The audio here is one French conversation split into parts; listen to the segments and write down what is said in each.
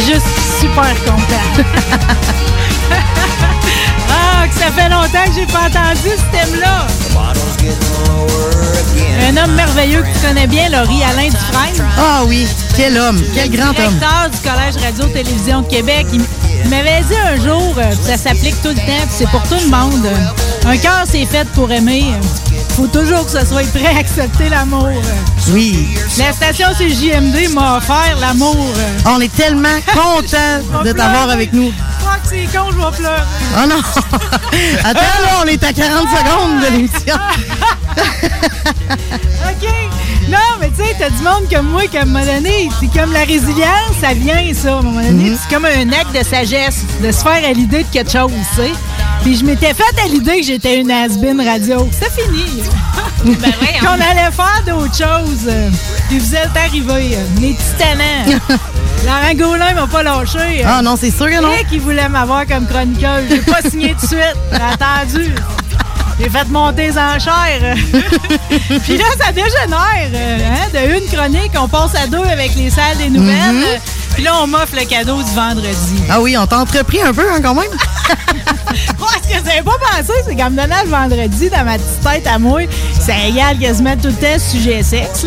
Juste super content. ah, que ça fait longtemps que j'ai pas entendu ce thème-là. Un homme merveilleux que tu connais bien, Laurie, Alain Dufresne. Ah oui, quel homme, quel grand homme. Directeur du Collège Radio-Télévision de Québec. Il, il m'avait dit un jour, euh, ça s'applique tout le temps, c'est pour tout le monde. Un cœur, c'est fait pour aimer. faut toujours que ce soit prêt à accepter l'amour. Oui. La station CJMD m'a offert l'amour. On est tellement contents de t'avoir avec nous. Fuck, c'est con, je vais pleurer. Oh non! Attends, là, on est à 40 secondes de l'émission. OK. Non, mais tu sais, t'as du monde comme moi qui, à un moment donné, c'est comme la résilience, ça vient, ça. À un moment donné, Mhm. c'est comme un acte de sagesse, de se faire à l'idée de quelque chose, tu sais. Puis je m'étais fait à l'idée que j'étais une has-been radio. C'est fini. Ben voyons. Qu'on allait faire d'autres choses. Puis vous êtes arrivés, les titanants. Laurent Gaulin m'a pas lâché. Ah non, c'est sûr que non. Lui qui voulait m'avoir comme chroniqueuse. J'ai pas signé tout de suite. J'ai attendu. J'ai fait monter les enchères. Puis là, ça dégénère. euh, hein, De une chronique, on passe à deux avec les salles des nouvelles. Mhm. Puis là, on m'offre le cadeau du vendredi. Ah oui, on t'a entrepris un peu hein, quand même? Moi, ce que j'avais pas pensé, c'est qu'en me donnant le vendredi dans ma petite tête à moi, ça égale quasiment tout le temps sujet sexe.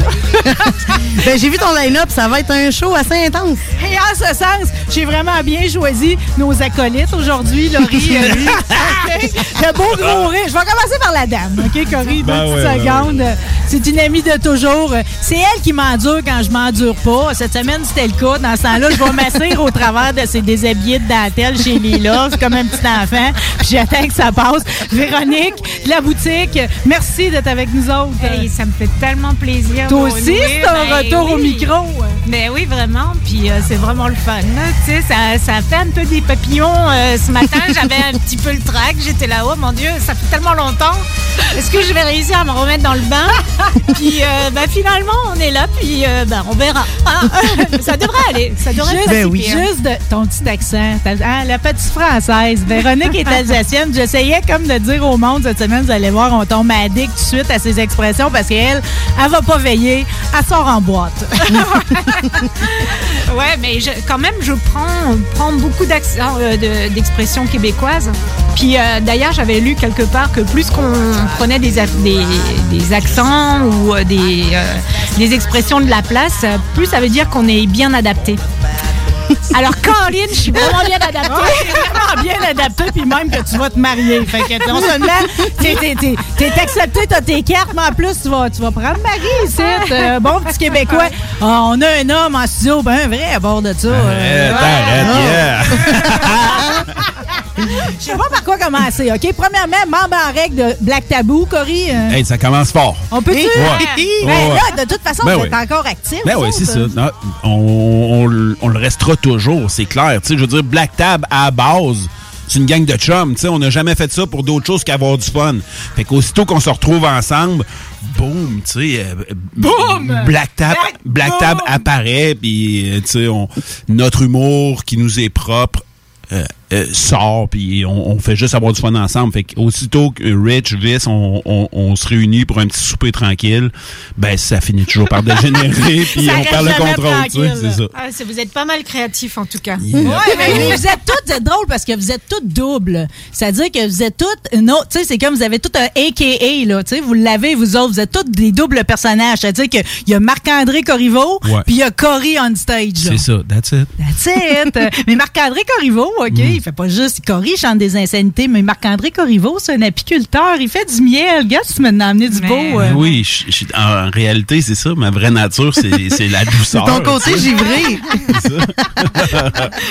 ben, j'ai vu ton line-up, ça va être un show assez intense. Et en ce sens, j'ai vraiment bien choisi nos acolytes aujourd'hui, Laurie. euh? Le beau gros rire. Je vais commencer par la dame, OK, Corinne? Deux Ben petites ouais, ben secondes. C'est une amie de toujours. C'est elle qui m'endure quand je m'endure pas. Cette semaine, c'était le cas. Dans ce temps-là, je vais m'asseoir au travers de ces déshabillés de dentelle chez Lila. Comme un petit enfant. Puis j'attends que ça passe. Véronique, de la boutique, merci d'être avec nous autres. Hey, ça me fait tellement plaisir. Toi aussi, c'est un Ben retour au micro. Mais oui, vraiment. Puis euh, c'est vraiment le fun. Tu sais, ça, ça fait un peu des papillons. euh, ce matin, j'avais un petit peu le trac. J'étais là, oh mon Dieu, ça fait tellement longtemps. Est-ce que je vais réussir à me remettre dans le bain? puis euh, ben, finalement, on est là. Puis ben, on verra. Ah, ça devrait aller. Ça devrait Juste, si pire. juste de ton petit accent, hein, la petite française. Véronique est alsacienne. J'essayais comme de dire au monde cette semaine, vous allez voir, on tombe addict tout de suite à ses expressions parce qu'elle, elle va pas veiller, elle sort en boîte. Ouais, mais je- quand même, je prends, prends beaucoup euh, de- d'expressions québécoises. Puis euh, d'ailleurs, j'avais lu quelque part que plus qu'on prenait des, des, des accents ou euh, des, euh, des expressions de la place, plus ça veut dire qu'on est bien adapté. Alors, Caroline, je suis vraiment bien adaptée. Vraiment bien adapté, puis même que tu vas te marier. Fait que non seulement t'es, t'es, t'es, t'es accepté, t'as tes cartes, mais en plus, tu vas, tu vas prendre Marie ici. euh, bon petit Québécois. Ah, on a un homme en studio, ben vrai à bord de ça. euh, yeah. Je sais pas par quoi commencer, OK? Premièrement, membre en règle de Black Tabou, Cory. euh, Hey, ça commence fort. on peut-tu? Ouais. Ben, Ouais, ouais. là, de toute façon, Ben vous oui. êtes encore actifs. Ben oui, c'est ça. Non, on, on le- on le restera toujours, c'est clair. Tu sais, je veux dire, Black Tab, à la base, c'est une gang de chums. tu sais, On n'a jamais fait ça pour d'autres choses qu'avoir du fun. Fait qu'aussitôt qu'on se retrouve ensemble, boum, tu sais, euh, Boum! Black Tab, Black- Black Tab apparaît, puis euh, tu sais, on- notre humour qui nous est propre. euh, euh, sort, puis on, on fait juste avoir du fun ensemble. Fait aussitôt que Rich, Viss, on, on, on se réunit pour un petit souper tranquille, ben ça finit toujours par dégénérer, puis on perd le contrôle, tu sais, c'est ça. Ah, vous êtes pas mal créatifs en tout cas. Yeah. Ouais, mais vous êtes toutes, drôles parce que vous êtes toutes doubles. C'est-à-dire que vous êtes toutes, non, tu sais, c'est comme vous avez tout un AKA, là, tu sais, vous l'avez, vous autres, vous êtes toutes des doubles personnages. C'est-à-dire qu'il y a Marc-André Corriveau, puis il y a Cory on stage. C'est ça, that's it. That's it. mais Marc-André Corriveau, OK, Mm. Il fait pas juste, Cory chante des insanités, mais Marc-André Corriveau, c'est un apiculteur, il fait du miel. Regarde, tu m'as amené du Mais- beau. euh. Oui, je- je- en, en réalité, c'est ça. Ma vraie nature, c'est c'est la douceur. ton côté givré.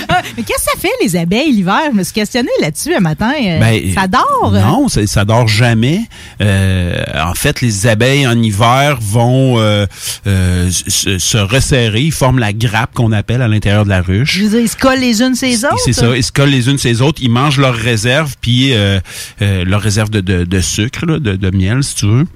Ah, mais qu'est-ce que ça fait, les abeilles, l'hiver? Je me suis questionné là-dessus un matin. Euh, Ben, ça dort? Non, ça, ça dort jamais. Euh, en fait, les abeilles en hiver vont euh, euh, se, se resserrer, ils forment la grappe qu'on appelle à l'intérieur de la ruche. Je veux dire, ils se collent les unes les autres? C'est ça, ils se collent les unes les autres, ils mangent leurs réserves, puis euh, euh, leurs réserves de, sucre, de miel, si tu veux.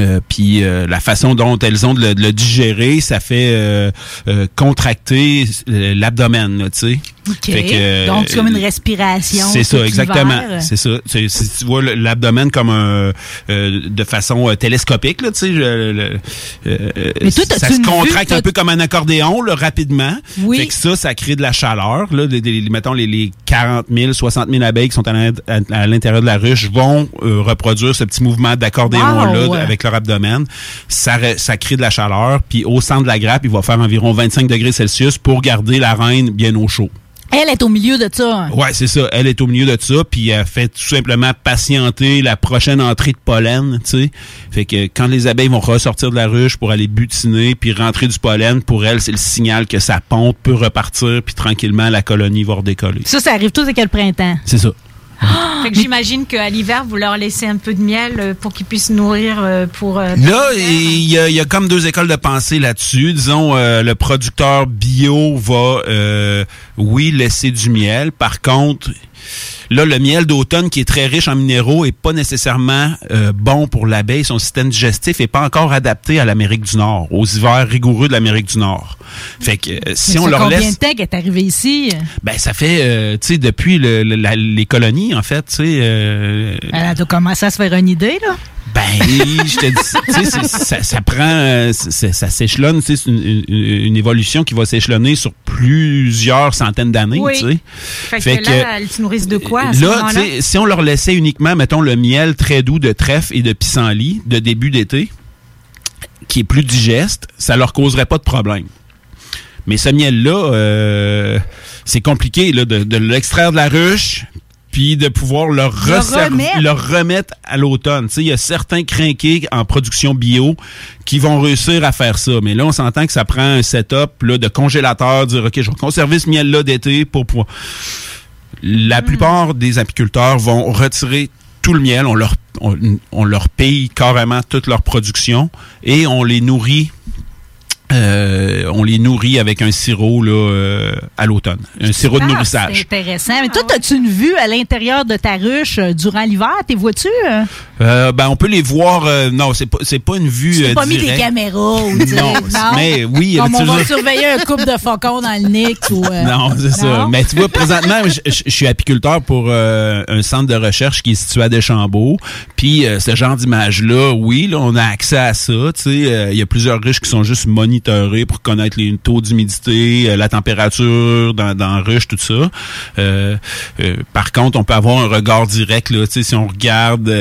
Euh, puis euh, la façon dont elles ont de le, de le digérer, ça fait euh, euh, contracter euh, l'abdomen, là, tu sais. OK. Fait que, Donc, c'est comme une euh, respiration. C'est ça, exactement. C'est ça. Si tu vois l'abdomen comme un euh, de façon euh, télescopique, là, tu sais, je- le- euh, Mais toi, ça se contracte vue, un peu comme un accordéon, là, rapidement. Oui. Fait que ça, ça crée de la chaleur. Là, les, les- mettons les, les 40 000, 60 000 abeilles qui sont à l'in- à, à l'intérieur de la ruche vont euh, reproduire ce petit mouvement d'accordéon-là Wow. Avec leur abdomen. Ça, crée de la chaleur. Puis au centre de la grappe, il va faire environ 25 degrés Celsius pour garder la reine bien au chaud. Elle est au milieu de ça. Ouais, c'est ça. Elle est au milieu de ça, puis elle fait tout simplement patienter la prochaine entrée de pollen, tu sais. Fait que quand les abeilles vont ressortir de la ruche pour aller butiner puis rentrer du pollen, pour elle, c'est le signal que sa ponte peut repartir, puis tranquillement la colonie va redécoller. Ça, ça arrive tout avec le printemps. C'est ça. Fait que j'imagine qu'à l'hiver, vous leur laissez un peu de miel euh, pour qu'ils puissent nourrir euh, pour. euh, Là, il y, y a comme deux écoles de pensée là-dessus. Disons, euh, le producteur bio va, euh, oui, laisser du miel. Par contre, là, le miel d'automne qui est très riche en minéraux est pas nécessairement euh, bon pour l'abeille. Son système digestif est pas encore adapté à l'Amérique du Nord, aux hivers rigoureux de l'Amérique du Nord. Fait que euh, si on leur combien laisse... de temps est arrivée ici? Ben, ça fait, euh, tu sais, depuis le- le- la- les colonies, en fait, tu sais... Elle a commencé à se faire une idée, là. Ben, je te dis, tu ça, ça prend, euh, ça s'échelonne, tu c'est une, une- une évolution qui va s'échelonner sur plusieurs centaines d'années, Oui. tu sais. Fait, Fait que, que, là, elles se nourrissent de quoi à ce Là, tu sais, si on leur laissait uniquement, mettons, le miel très doux de trèfle et de pissenlit de début d'été, qui est plus digeste, ça leur causerait pas de problème. Mais ce miel-là, euh, c'est compliqué là, de, de l'extraire de la ruche, puis de pouvoir le, le remettre à l'automne. Il y a certains crinqués en production bio qui vont réussir à faire ça. Mais là, on s'entend que ça prend un setup là, de congélateur, dire OK, je vais conserver ce miel-là d'été pour pouvoir. La plupart des apiculteurs vont retirer tout le miel, on leur, on, on leur paye carrément toute leur production et on les nourrit. Euh, on les nourrit avec un sirop là, euh, à l'automne, un sirop de nourrissage. C'est intéressant. Mais toi, as-tu une vue à l'intérieur de ta ruche euh, durant l'hiver? T'es vois-tu? ben on peut les voir. non, c'est pas c'est pas une vue. Tu pas mis des caméras ou sais, Non, mais oui, Comme on tu va surveiller un couple de faucons dans le Nick ou. Non, c'est ça. non? Mais tu vois, présentement, je, suis apiculteur pour un centre de recherche qui est situé à Deschambault. Puis ce genre d'image-là, oui, là, on a accès à ça. Il y a plusieurs ruches qui sont juste pour connaître les taux d'humidité, euh, la température dans, la ruche, tout ça. Euh, euh, par contre, on peut avoir un regard direct. Là, si on regarde.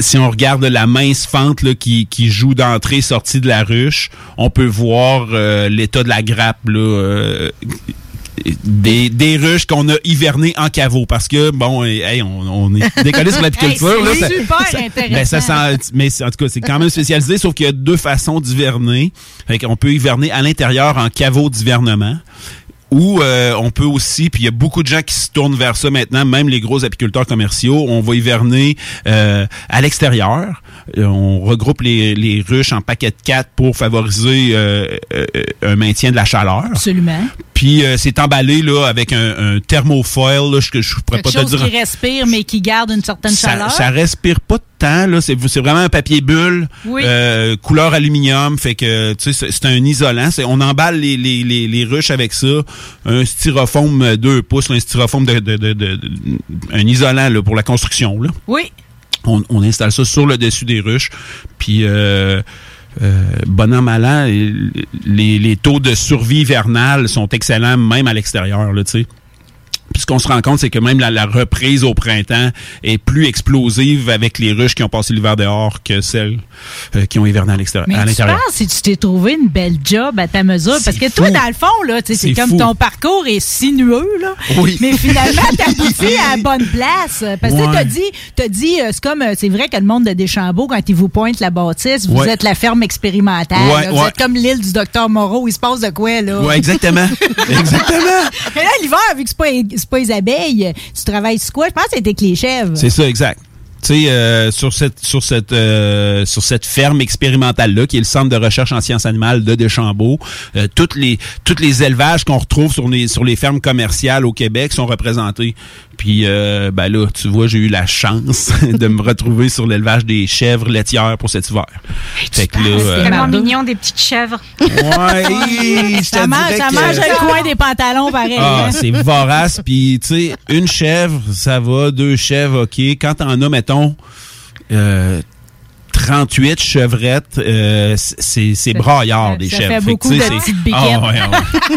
si on regarde la mince fente là, qui, joue d'entrée-sortie de la ruche, on peut voir l'état de la grappe là, des, des ruches qu'on a hivernées en caveau. Parce que, bon, hey, on, on est décollé sur l'apiculture. Hey, là, c'est ça- super ça- intéressant. ben, ça sent- mais c'est- en tout cas, c'est quand même spécialisé, sauf qu'il y a deux façons d'hiverner. Qu'on peut hiverner à l'intérieur en caveau d'hivernement. Ou euh, on peut aussi, puis il y a beaucoup de gens qui se tournent vers ça maintenant, même les gros apiculteurs commerciaux, on va hiverner euh, à l'extérieur. Euh, on regroupe les, les ruches en paquets de quatre pour favoriser euh, euh, un maintien de la chaleur. Absolument. Puis euh, c'est emballé là avec un, un thermofoil, là, je, je pourrais Quelque pas te chose dire. qui respire, mais qui garde une certaine ça, chaleur. ça respire pas là. C'est, c'est vraiment un papier bulle, Oui. euh, couleur aluminium. Fait que, tu sais, c'est, un isolant. C'est, on emballe les, les, les, les ruches avec ça. Un styrofoam 2 pouces, là, un styrofoam de, de, de, de- de- un isolant, là, pour la construction, là. Oui. On, on installe ça sur le dessus des ruches. Puis, euh, euh, bon an, mal an, les, les taux de survie hivernale sont excellents, même à l'extérieur, là, tu sais. Puis ce qu'on se rend compte, c'est que même la, la reprise au printemps est plus explosive avec les ruches qui ont passé l'hiver dehors que celles euh, qui ont hiverné à l'extérieur. Mais à tu l'intérieur. penses si tu t'es trouvé une belle job à ta mesure? Parce que toi, dans le fond, là, c'est comme fou. ton parcours est sinueux, là. Oui. Mais finalement, t'aboutis à la bonne place. Parce que Ouais. t'as dit, t'as dit, euh, c'est comme, euh, c'est vrai que le monde de Deschambault, quand il vous pointe la bâtisse, vous Ouais. êtes la ferme expérimentale. Ouais, vous êtes comme l'île du docteur Moreau. Il se passe de quoi, là? Ouais, exactement. exactement. Mais là, l'hiver, vu que c'est pas, c'est pas les abeilles, tu travailles sur quoi? Je pense que c'était les chèvres. C'est ça, exact. Tu sais, euh, euh, sur cette ferme expérimentale là, qui est le centre de recherche en sciences animales de Deschambault, euh, toutes les élevages qu'on retrouve sur les fermes commerciales au Québec sont représentés. Puis euh, ben là, tu vois, j'ai eu la chance de me retrouver sur l'élevage des chèvres laitières pour cet hiver. Fait que là, C'est euh, tellement Mardo. mignon, des petites chèvres. ouais, je Ça mange, ça mange le coin des pantalons, pareil. Ah, hein. c'est vorace. Puis, tu sais, une chèvre, ça va. Deux chèvres, OK. Quand t'en as, mettons, euh, 38 chevrettes, euh, c'est c'est braillard, des ça chèvres. fait que, beaucoup de c'est- petites biquettes. Ah, ouais, ouais.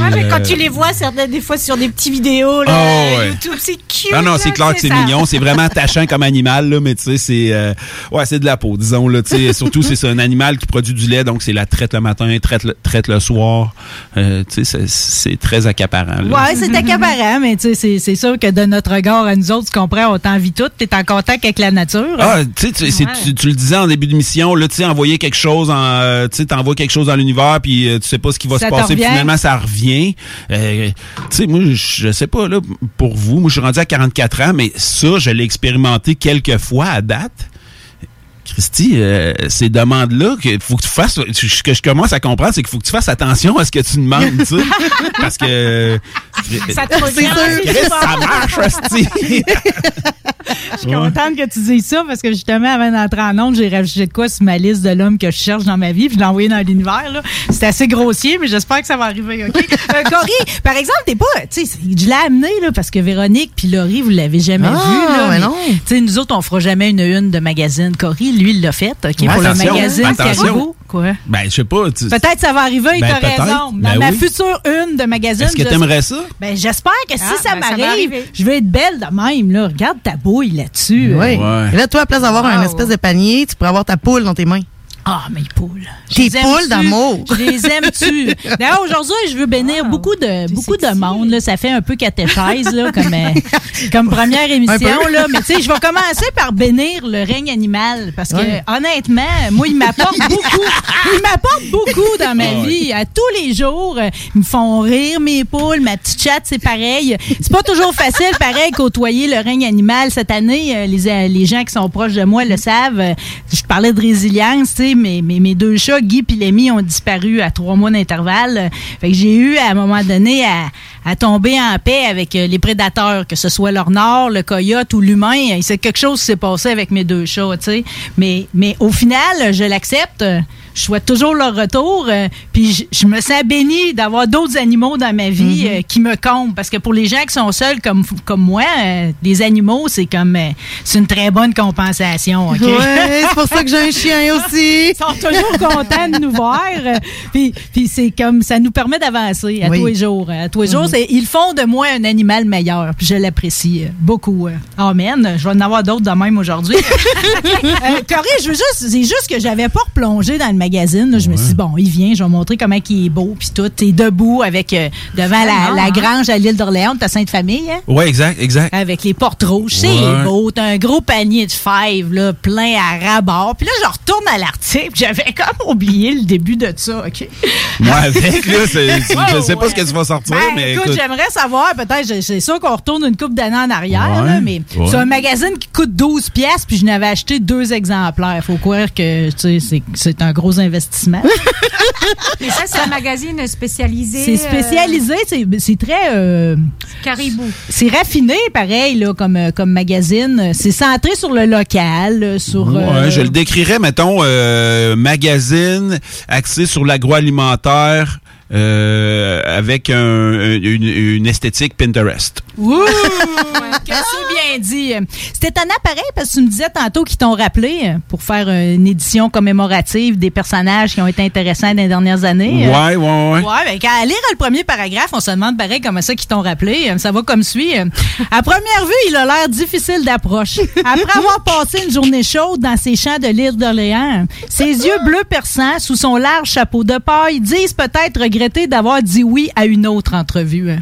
Ah, mais quand euh, tu les vois, certaines des fois sur des petites vidéos, là, Oh, ouais. YouTube, c'est cute. Non, non, là, c'est clair que c'est mignon. C'est vraiment attachant comme animal, là, mais tu sais, c'est euh, ouais, c'est de la peau, disons là. Tu sais, surtout c'est un animal qui produit du lait, donc c'est la traite le matin, traite le, traite le soir. Euh, tu sais, c'est- très accaparant. là. Ouais, c'est accaparant, mais tu sais, c'est- sûr que de notre regard à nous autres, tu comprends, on t'envie tout, t'es en contact avec la nature. Ah, tu sais, tu, tu, tu le disais en début d'émission, là, tu sais, envoyer quelque chose en, euh, tu sais, t'envoies quelque chose dans l'univers, puis tu sais pas ce qui va Ça se passer, puis revient. Ça revient. Euh, tu sais, moi, je sais pas là, pour vous, moi, je suis rendu à 44 ans, mais ça, je l'ai expérimenté quelques fois à date. Christy, euh, ces demandes-là, que faut que tu fasses, ce que je commence à comprendre, c'est qu'il faut que tu fasses attention à ce que tu demandes, tu sais, parce que Ça te. Chris, ça marche, hostie. Je suis contente que tu dises ça parce que justement, avant d'entrer en onde, j'ai rajouté de quoi sur ma liste de l'homme que je cherche dans ma vie, puis je l'ai envoyé dans l'univers. là. C'est assez grossier, mais j'espère que ça va arriver, OK? Euh, Cory, par exemple, t'es pas. Tu sais, je l'ai amené là, parce que Véronique puis Laurie, vous l'avez jamais Ah, vu. Là, mais non. Tu sais, nous autres, on fera jamais une une de magazine. Cory, lui, il l'a fait, OK? pour le magazine attention. Caribou. Quoi? Ben, je sais pas. tu- Peut-être ça va arriver, Ben, t'as peut-être. raison. Dans Ben ma oui. future une de magazine. Est-ce que je- t'aimerais ça? Ben, j'espère que si Ah, ça ben, m'arrive, je vais être belle de même, là. Regarde ta bouille là-dessus. Oui. Ouais. Et là, toi, à place d'avoir un espèce de panier, tu pourrais avoir ta poule dans tes mains. Ah, mes poules. Tes poules d'amour. Je les aime-tu? D'ailleurs, aujourd'hui, je veux bénir Wow. beaucoup de, beaucoup de monde. Là. Ça fait un peu catéchèse là, comme, euh, comme première émission. Là. Mais tu sais, je vais commencer par bénir le règne animal. Parce que, Ouais. honnêtement, moi, il m'apporte beaucoup. Il m'apporte beaucoup dans ma Ah vie. À tous les jours, euh, ils me font rire, mes poules. Ma petite chatte, c'est pareil. C'est pas toujours facile, pareil, côtoyer le règne animal. Cette année, euh, les, les gens qui sont proches de moi le savent. Je parlais de résilience, tu sais, mais mes deux chats, Guy et Lémi, ont disparu à trois mois d'intervalle. J'ai eu, à un moment donné, à, tomber en paix avec euh, les prédateurs, que ce soit leur nord, le coyote ou l'humain. C'est quelque chose qui s'est passé avec mes deux chats, tu mais au final, je l'accepte. Je souhaite toujours leur retour. euh, puis je, je me sens bénie d'avoir d'autres animaux dans ma vie euh, qui me comblent. Parce que pour les gens qui sont seuls comme, comme moi, euh, les animaux, c'est comme c'est une très bonne compensation. C'est pour ça que j'ai un chien aussi. Ils sont toujours contents de nous voir. Puis, puis c'est comme ça nous permet d'avancer à Oui. tous les jours. À tous les jours, c'est- ils font de moi un animal meilleur. Puis je l'apprécie beaucoup. Amen. Je vais en avoir d'autres de même aujourd'hui. Corée, je veux juste, c'est juste que j'avais pas replongé dans le magazine. là. Je me suis dit, bon, il vient, je vais montrer comment il est beau. Puis tout, t'es debout avec, euh, devant la, hein? grange à l'île d'Orléans ta Sainte-Famille. Hein? Ouais, exact, exact. avec les portes rouges. C'est Ouais. beau. T'as un gros panier de fèves, là, plein à rabord. Puis là, je retourne à l'article. J'avais comme oublié le début de ça, OK? Moi, avec, là, je sais pas ce que tu vas sortir, Ben, mais écoute, écoute. j'aimerais savoir, peut-être, je- c'est sûr qu'on retourne une couple d'années en arrière, Ouais. là, mais Ouais. c'est un magazine qui coûte 12 pièces puis je n'avais acheté deux exemplaires. Faut croire que, tu sais, c'est- c'est un gros gros investissements. Mais ça, c'est un magazine spécialisé. C'est spécialisé, c'est- c'est très... euh, euh, caribou. c'est raffiné, pareil, là, comme, euh, comme magazine. C'est centré sur le local, euh, sur... euh, je le décrirais, mettons, euh, magazine axé sur l'agroalimentaire euh, avec un- une, une esthétique Pinterest. Ouh! Que c'est bien dit. C'était étonnant pareil parce que tu me disais tantôt qu'ils t'ont rappelé pour faire une édition commémorative des personnages qui ont été intéressants dans les dernières années. Ouais, ouais, ouais. Ouais, ben, quand à lire le premier paragraphe, on se demande pareil comment ça qu'ils t'ont rappelé. Ça va comme suit. À première vue, il a l'air difficile d'approche. Après avoir passé une journée chaude dans ses champs de l'île d'Orléans, ses yeux bleus perçants sous son large chapeau de paille disent peut-être regretter d'avoir dit oui à une autre entrevue.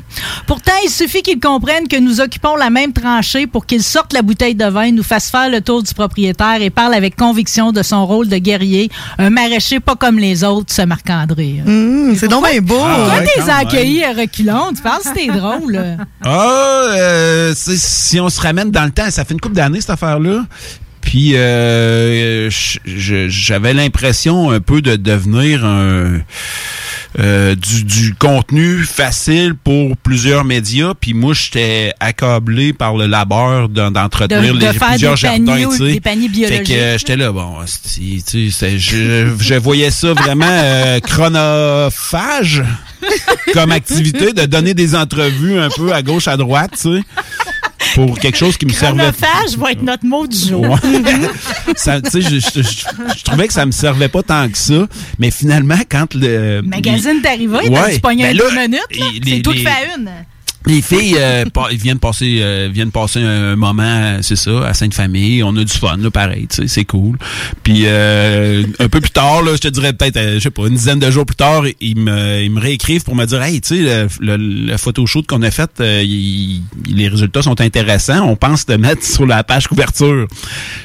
Pourtant, il suffit qu'ils comprennent que nous occupons la même tranchée pour qu'ils sortent la bouteille de vin, nous fassent faire le tour du propriétaire et parlent avec conviction de son rôle de guerrier, un maraîcher pas comme les autres, ce Marc-André. Hum, c'est donc bien beau. Ah, Toi, ouais, t'es accueilli à reculons? Tu penses que c'était drôle? Ah, euh, si on se ramène dans le temps, ça fait une couple d'années cette affaire-là. Puis euh, j'avais l'impression un peu de devenir un euh, du, du contenu facile pour plusieurs médias. Puis moi, j'étais accablé par le labeur d'en- d'entretenir De- les de faire plusieurs des jardins. paniers ou tu sais. des paniers Fait biologiques. que euh, j'étais là, bon, tu sais, je voyais ça vraiment euh, chronophage comme activité de donner des entrevues un peu à gauche, à droite, tu sais, pour quelque chose qui me servait. Chronophage va être notre mot du jour. Ça, tu je, je- trouvais que ça me servait pas tant que ça, mais finalement, quand le Magazine t'es arrivé, Ouais. dû pogner Ben un là, deux minutes. là. les- C'est tout fait à une. Les filles euh, pa- viennent passer euh, viennent passer un moment, euh, c'est ça, à Sainte-Famille. On a du fun, là, pareil, tu sais, c'est cool. Puis euh, un peu plus tard, là, je te dirais peut-être, euh, je sais pas, une dizaine de jours plus tard, ils me, ils me réécrivent pour me dire, hey, tu sais, le, le, le photoshoot qu'on a fait, euh, il- les résultats sont intéressants. On pense te mettre sur la page couverture.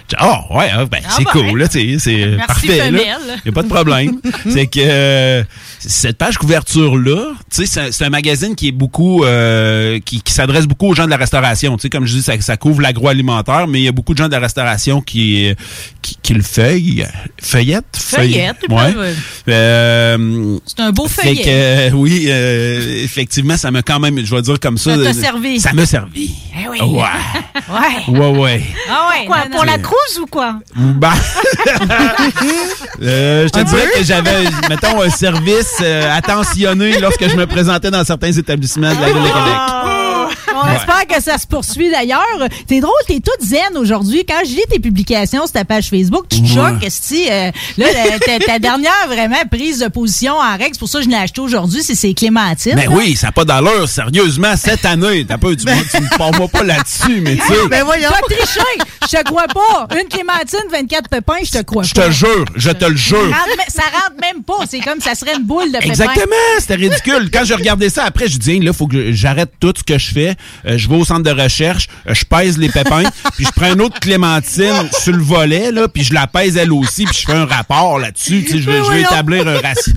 Dis, Oh, ouais, ah, ben, Ah c'est ben. cool, là, tu sais, c'est parfait. là. Y a pas de problème. c'est que cette page couverture-là, tu sais, c'est- c'est un magazine qui est beaucoup, euh, qui, qui s'adresse beaucoup aux gens de la restauration. Tu sais, comme je dis, ça, ça couvre l'agroalimentaire, mais il y a beaucoup de gens de la restauration qui, qui, qui le feuillent. Feuillette? Feuillette, Ouais. ouais. Euh, C'est un beau fait feuillet. que, euh, oui, euh, effectivement, ça m'a quand même, je vais dire comme ça. Ça t'a euh, servi. Ça m'a servi. Eh oui. Ouais. Ouais. Ouais, ouais. Ah ouais. Quoi, non, non, pour la cruise ou quoi? Ben, euh, je te dirais que j'avais, mettons, un service euh, attentionné lorsque je me présentais dans certains établissements de la Ville de Québec. On Ouais. espère que ça se poursuit d'ailleurs. T'es drôle, t'es toute zen aujourd'hui. Quand je lis tes publications sur ta page Facebook, tu te choques, si là, la- ta, ta dernière vraiment prise de position en règle, c'est pour ça que je l'ai acheté aujourd'hui, c'est c'est Clémentine. Mais oui, ça n'a pas d'allure, sérieusement, cette année. T'as pas, tu, me- tu me parles pas là-dessus, mais tu sais. Ben voyons. Triché! Je te crois pas! Une Clémentine, 24 pépins, je te crois Je pas. te jure, je te le jure. Ça rentre, me- ça rentre même pas. C'est comme ça serait une boule de pépins. Exactement, c'était ridicule. Quand je regardais ça après, je dis, là, faut que j'arrête tout ce que je fais. Euh, je vais au centre de recherche, euh, je pèse les pépins, puis je prends une autre clémentine sur le volet, là, puis je la pèse elle aussi, puis je fais un rapport là-dessus. Je vais, je vais établir un ratio.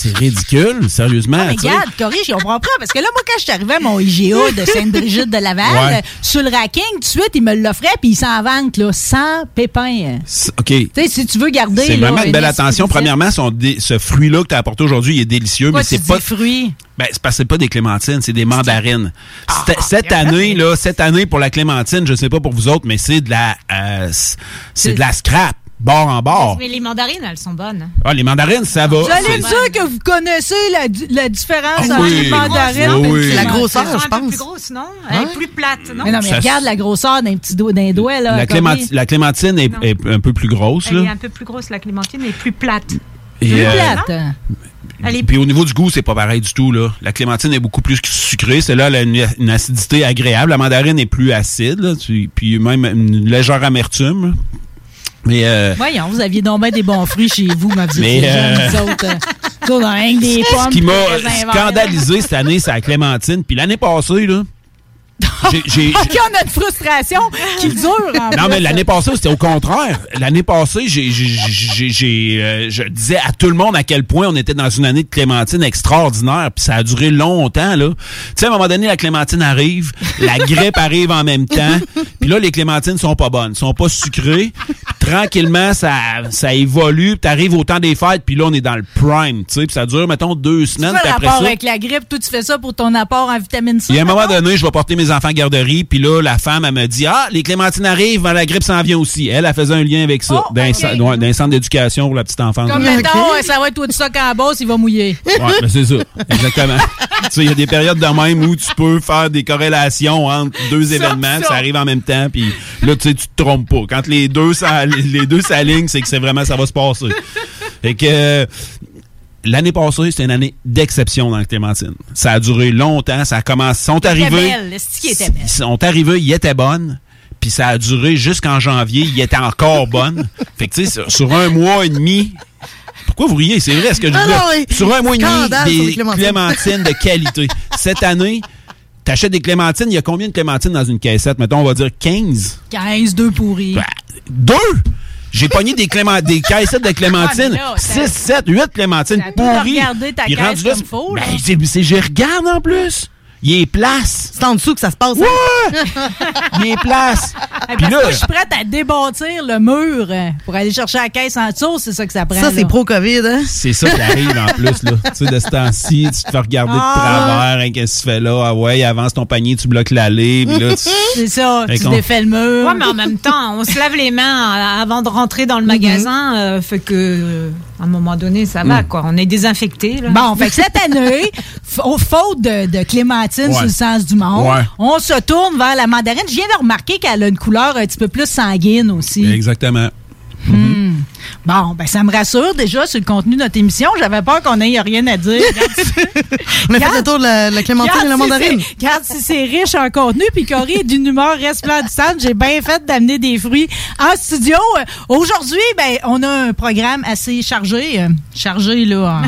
C'est ridicule, sérieusement. Mais regarde, corrige, je comprends pas. Parce que là, moi, quand je suis arrivé à mon IGA de Sainte-Brigitte de Laval, Ouais. euh, sur le racking, tout de suite, ils me l'offraient, puis ils s'en vendent, là, sans pépins. C'est- OK. Tu sais, si tu veux garder. C'est là, vraiment une belle attention. Premièrement, son ce fruit-là que tu as apporté aujourd'hui, il est délicieux, Pourquoi mais c'est pas. dis fruits? Ben, c'est parce que c'est pas des clémentines, c'est des mandarines. Ah, Cette- cette année, là, cette année pour la clémentine, je sais pas pour vous autres, mais c'est de la, euh, c'est- c'est de la scrap, bord en bord. Mais les mandarines, elles sont bonnes. Ah, les mandarines, ça va. C'est- me dire que vous connaissez la, la différence Ah entre oui. les mandarines Ah et oui. les La grosseur, je un peu pense. plus grosses, non? Elle est plus plate, non? Mais non, mais Ça- regarde la grosseur d'un petit doigt, d'un doigt, là. La, Corey. clémenti- la clémentine est, un peu plus grosse, Elle est là. un peu plus grosse, la clémentine, et plus plate. Et, Plus euh, plate. Puis au niveau du goût, c'est pas pareil du tout. Là. La clémentine est beaucoup plus sucrée. Celle-là, elle a une, une acidité agréable. La mandarine est plus acide. Là. Puis même une légère amertume. Mais euh, Voyons, vous aviez donc bien des bons fruits chez vous, ma vous Mais, jeunes, euh, autres. euh, des pommes. ce qui m'a scandalisé cette année, c'est la clémentine. Puis l'année passée, là, j'ai- on a une frustration qui dure. en Non, plus. mais l'année passée, c'était au contraire. L'année passée, j'ai, j'ai, j'ai, j'ai, euh, je disais à tout le monde à quel point on était dans une année de clémentine extraordinaire. Puis ça a duré longtemps, là. Tu sais, à un moment donné, la clémentine arrive, la grippe arrive en même temps. Puis là, les clémentines sont pas bonnes, sont pas sucrées. Tranquillement, ça, ça évolue. Tu arrives au temps des fêtes, puis là, on est dans le prime. tu sais, Puis ça dure, mettons, deux Tu semaines. fais Puis après rapport ça, avec la grippe, toi, tu fais ça pour ton apport en vitamine C. il y a un moment donné, je vais porter mes enfants à garderie, puis là, la femme, elle me dit Ah, les clémentines arrivent, la grippe s'en vient aussi. Elle, elle faisait un lien avec ça, Oh, d'un ouais, centre d'éducation pour la petite enfance. Comme euh, ça va être tout ça quand bosse, il va mouiller. ben, c'est ça, exactement. tu sais, il y a des périodes de même où tu peux faire des corrélations entre deux Ça, événements, ça. ça arrive en même temps, puis là, tu sais, tu te trompes pas. Quand les deux, ça- les deux s'alignent, c'est que c'est vraiment, ça va se passer. Fait que. L'année passée, c'était une année d'exception dans le Clémentine. Ça a duré longtemps, ça a commencé. Ils sont arrivés. Ils sont arrivés, ils étaient bonnes. Puis ça a duré jusqu'en janvier, ils étaient encore bonnes. Fait que tu sais, sur- un mois et demi. Pourquoi vous riez? C'est vrai ce que je Ah dis. oui. Sur un mois et demi, des clémentines. clémentines de qualité. Cette année, t'achètes des clémentines. Il y a combien de clémentines dans une caissette? Mettons, on va dire 15. 15, 2 pourris. Ben, deux! J'ai pogné des, clément- des caissettes de clémentines. Là, t'as- 6, 7, 8 clémentines pourries. regardé ta Puis caisse rendu là, comme faut, ben, là. c'est- c'est- je regarde en plus. Il est place. C'est en dessous que ça se passe. hein? Ouais! Il est place. Puis là, je suis prête à débâtir le mur euh, pour aller chercher la caisse en dessous, c'est ça que ça prend. Ça, c'est pro-COVID, hein? c'est ça qui arrive en plus, là. Tu sais, de ce temps-ci, tu te fais regarder de Ah. travers, hein, qu'est-ce que tu fais là? Ah ouais, avance ton panier, tu bloques l'allée, puis là, tu... C'est ça, Fait tu défais le mur. Ouais, mais en même temps, on se lave les mains avant de rentrer dans le magasin, euh, fait que euh, à un moment donné, ça va, quoi. On est désinfecté. Bon, fait que cette année, faute de, de clémentine Ouais. sur le sens du monde, Ouais. on se tourne vers la mandarine. Je viens de remarquer qu'elle a une couleur un petit peu plus sanguine aussi. Exactement. Bon, ben ça me rassure déjà sur le contenu de notre émission. J'avais peur qu'on n'ait rien à dire. On a fait le tour de la, clémentine et la si mandarine. c'est- Regarde si c'est riche en contenu, puis Cory est d'une humeur resplendissante. J'ai bien fait d'amener des fruits en studio. Euh, Aujourd'hui, ben, on a un programme assez chargé. euh, chargé, là,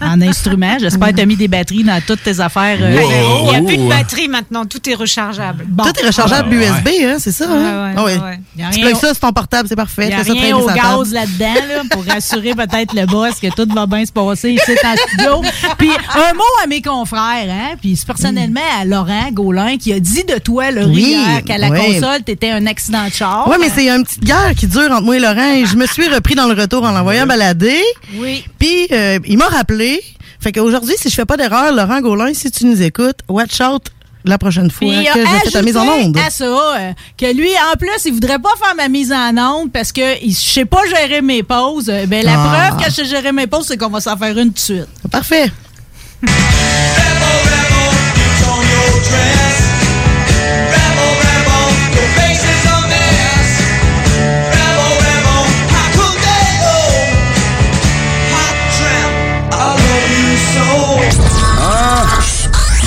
en, en instruments. J'espère que tu as mis des batteries dans toutes tes affaires. euh, Wow. Il n'y a plus de batterie maintenant, tout est rechargeable. Bon. Tout est rechargeable Ah, ouais. USB, hein? C'est ça, hein? ouais, Ah ouais, oui. ouais. Il y a Tu rien, plugues ça sur ton portable, c'est parfait. il y a ça rien au gaz là-dedans là, pour rassurer peut-être le boss que tout va bien se passer ici en studio. Puis un mot à mes confrères, hein? Puis personnellement à Laurent Gaulin qui a dit de toi, le Oui, qu'à la oui. console, t'étais un accident de char. Oui, mais c'est une petite guerre qui dure entre moi et Laurent et je me suis repris dans le retour en l'envoyant balader. Oui. Puis euh, il m'a rappelé. Fait qu'aujourd'hui, si je fais pas d'erreur, Laurent Gaulin, si tu nous écoutes, watch out la prochaine fois Puis que je fais ta mise en onde. à ça euh, que lui, en plus, il voudrait pas faire ma mise en onde parce que il- je sais pas gérer mes pauses. Euh, Ben, la Ah. preuve que je sais gérer mes pauses, c'est qu'on va s'en faire une tout de suite. Parfait.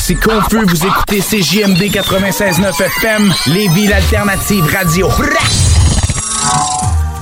C'est confus, vous écoutez CJMD 96.9 FM, Lévis l'alternative radio.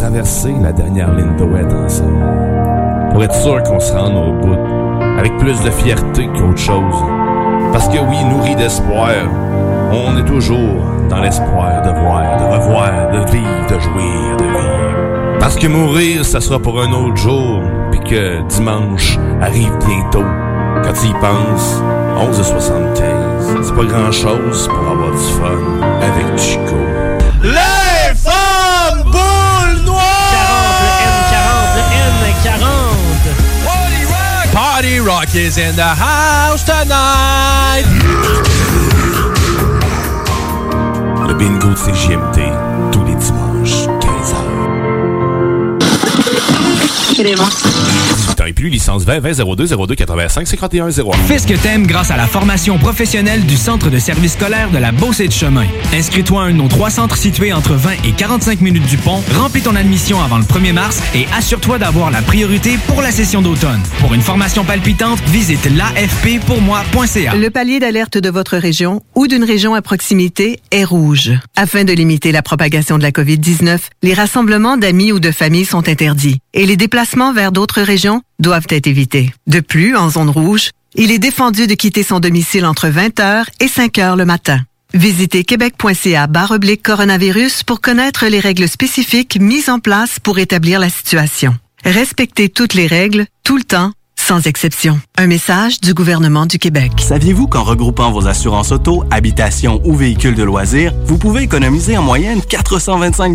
traverser la dernière ligne de ouest ensemble. Pour être sûr qu'on se rende au bout, avec plus de fierté qu'autre chose. Parce que oui, nourri d'espoir, on est toujours dans l'espoir de voir, de revoir, de vivre, de jouir, de vivre. Parce que mourir, ça sera pour un autre jour, puis que dimanche arrive bientôt. Quand tu y penses, 11h75, c'est pas grand-chose pour avoir du fun avec Chico. Party Rock is in the house tonight! Le bingo de CGMT, tous les dimanches, 15h. 18 ans et plus. plus, licence 20 20 02 02 85 51 01. Fais ce que t'aimes grâce à la formation professionnelle du Centre de service scolaire de la Beauce et de Chemin. Inscris-toi à un de nos trois centres situés entre 20 et 45 minutes du pont, remplis ton admission avant le 1er mars et assure-toi d'avoir la priorité pour la session d'automne. Pour une formation palpitante, visite l'afppourmoi.ca. Le palier d'alerte de votre région ou d'une région à proximité est rouge. Afin de limiter la propagation de la COVID-19, les rassemblements d'amis ou de familles sont interdits et les déplacements vers d'autres régions doivent être évités. De plus, en zone rouge, il est défendu de quitter son domicile entre 20h et 5h le matin. Visitez québec.ca oblique coronavirus pour connaître les règles spécifiques mises en place pour établir la situation. Respectez toutes les règles, tout le temps, sans exception. Un message du gouvernement du Québec. Saviez-vous qu'en regroupant vos assurances auto, habitation ou véhicules de loisirs, vous pouvez économiser en moyenne 425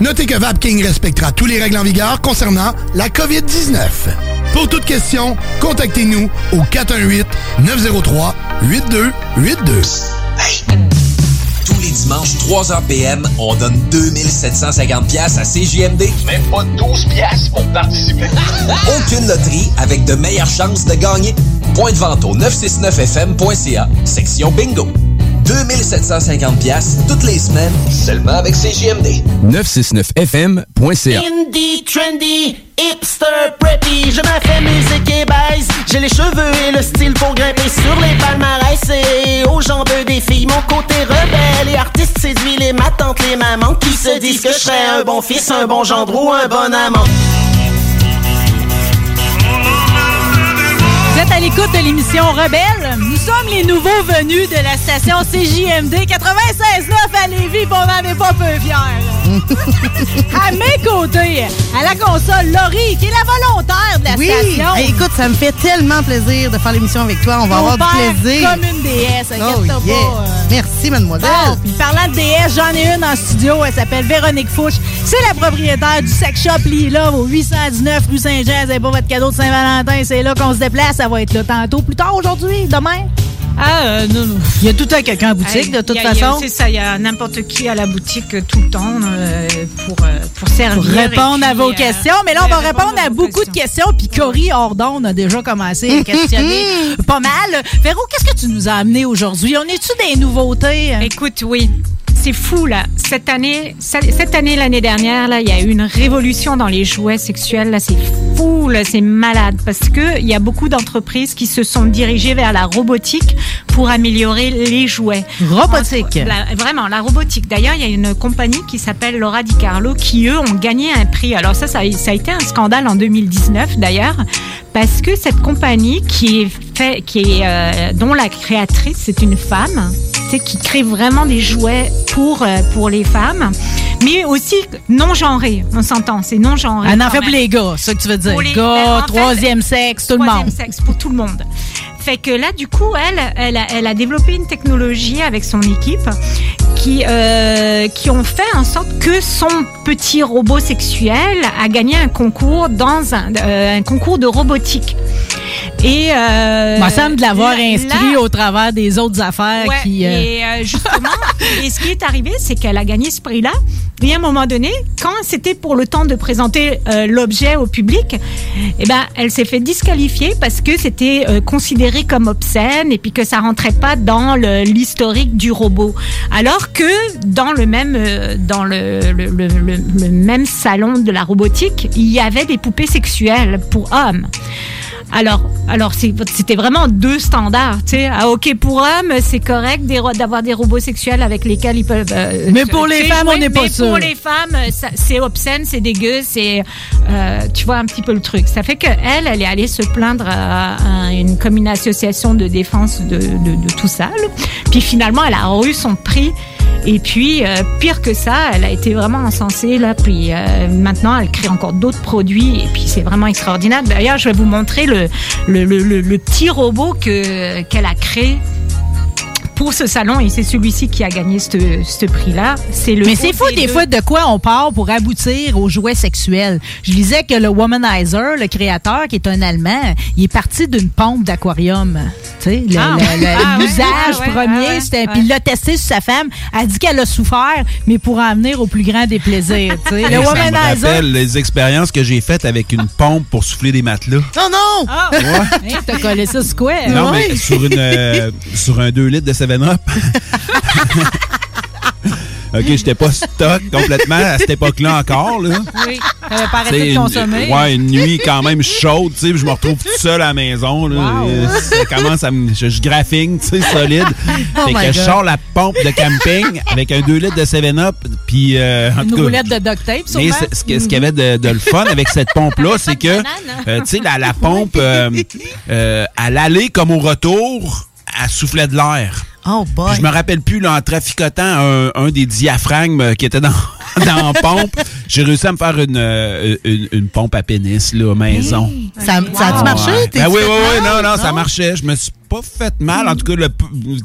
Notez que Vapking respectera tous les règles en vigueur concernant la COVID-19. Pour toute question, contactez-nous au 418-903-8282. Tous les dimanches, 3h PM, on donne 2750 pièces à CJMD. Même pas 12 pièces pour participer. Aucune loterie avec de meilleures chances de gagner. Point de vente au 969fm.ca, section bingo. 2750 pièces toutes les semaines, seulement avec CJMD. 969fm.ca. Indie, trendy, hipster, preppy, je m'en fais musique et baise. J'ai les cheveux et le style pour grimper sur les palmarès et aux jambes des filles. Mon côté rebelle et artiste séduit les ma les mamans qui se disent que je serais un bon fils, un bon gendre ou un bon amant. Vous êtes à l'écoute de l'émission Rebelle. Nous sommes les nouveaux venus de la station CJMD 96.9 à Lévis. Bon, on n'en est pas peu fiers. à mes côtés, à la console, Laurie, qui est la volontaire de la oui. station. écoute, ça me fait tellement plaisir de faire l'émission avec toi. On va avoir du plaisir. comme une déesse, oh, yeah. pas. Euh. Merci, mademoiselle. puis parlant de déesse, j'en ai une en studio. Elle s'appelle Véronique Fouche. C'est la propriétaire du sex shop Lila au 819 rue Saint-Jean. C'est pas votre cadeau de Saint-Valentin. C'est là qu'on se déplace va être là tantôt, plus tard aujourd'hui, demain. Ah, euh, non, non. Il y a tout le temps quelqu'un en boutique, de toute façon. C'est ça, il y a n'importe qui à la boutique euh, tout le temps euh, pour, pour servir. Pour répondre à vos questions. Mais là, on va répondre à, beaucoup de questions. Puis Cory Ordon a déjà commencé à questionner pas mal. Véro, qu'est-ce que tu nous as amené aujourd'hui? On est-tu des nouveautés? Écoute, oui c'est fou là. Cette année, cette année, l'année dernière, là, il y a eu une révolution dans les jouets sexuels. Là, c'est fou, là, c'est malade parce que il y a beaucoup d'entreprises qui se sont dirigées vers la robotique pour améliorer les jouets. Robotique. vraiment, la robotique. D'ailleurs, il y a une compagnie qui s'appelle Laura Di Carlo qui eux ont gagné un prix. Alors ça, ça, a été un scandale en 2019 d'ailleurs parce que cette compagnie qui est fait, qui est euh, dont la créatrice c'est une femme qui crée vraiment des jouets pour, euh, pour les femmes, mais aussi non genrés. On s'entend, c'est non genré. Elle en fait pour les gars, c'est ça que tu veux dire. les, gars, troisième sexe, tout le monde. Troisième sexe, pour tout le monde. Fait que là, du coup, elle, elle a, elle a développé une technologie avec son équipe qui, euh, qui ont fait en sorte que son petit robot sexuel a gagné un concours dans un, euh, un concours de robotique. Et euh, me semble de l'avoir inscrit au travers des autres affaires qui. Euh, et justement, et ce qui est arrivé, c'est qu'elle a gagné ce prix-là. Et à un moment donné, quand c'était pour le temps de présenter euh, l'objet au public, eh ben, elle s'est fait disqualifier parce que c'était considéré comme obscène et puis que ça rentrait pas dans l'historique du robot. Alors que dans le même dans le, le, le, le même salon de la robotique, il y avait des poupées sexuelles pour hommes. Alors, alors c'était vraiment deux standards. Tu sais, ah, ok pour hommes, c'est correct d'avoir des robots sexuels avec lesquels ils peuvent. Euh, mais pour les femmes, on n'est pas sûr. Pour les femmes, c'est obscène, c'est dégueu, c'est, euh, tu vois un petit peu le truc. Ça fait que elle, elle est allée se plaindre à, une comme une association de défense de, de, tout ça. Puis finalement, elle a eu son prix Et puis, euh, pire que ça, elle a été vraiment encensée, là. Puis euh, maintenant, elle crée encore d'autres produits. Et puis, c'est vraiment extraordinaire. D'ailleurs, je vais vous montrer le, le, le- le- petit robot que, qu'elle a créé pour ce salon. Et c'est celui-ci qui a gagné ce, ce prix-là. C'est le Mais c'est fou des fois de quoi on part pour aboutir aux jouets sexuels. Je lisais que le Womanizer, le créateur, qui est un Allemand, il est parti d'une pompe d'aquarium. Tu sais, Ah, ouais. Ah, ouais, l'usage ouais, ouais, premier, ouais, c'était. ouais. Puis il l'a testé sur sa femme. Elle dit qu'elle a souffert, mais pour en venir au plus grand des plaisirs. tu sais. Hey, le ça me Womanizer. rappelle les expériences que j'ai faites avec une pompe pour souffler des matelas. Non, non! Ah, Hey, T'as collé ça sur quoi? Non, mais sur, une, euh, sur un 2 litres de 7-Up. OK, j'étais pas stock complètement à cette époque-là encore. Là. Oui, t'avais pas arrêté T'sais, de une- ouais, une nuit quand même chaude, tu sais, je me retrouve tout seul à la maison. Là, Et ça commence à me. Je, je graphine, tu sais, solide. Oh fait que je sors la pompe de camping avec un 2 litres de 7-Up. Puis, euh, en Une tout cas, roulette de duct tape, mais sûrement. ce, qu'il y avait de, de le fun avec cette pompe-là, c'est que, euh, tu sais, la, la pompe, euh, euh, à l'aller comme au retour, elle soufflait de l'air. Oh boy. Puis Je me rappelle plus, là, en traficotant un, un des diaphragmes euh, qui était dans, dans la pompe, j'ai réussi à me faire une, euh, une, une pompe à pénis, là, maison. Ça, ça a-tu marché? Ben oui, oui, oui, mal? non, non, ça marchait. Je me suis pas fait mal, en tout cas, le,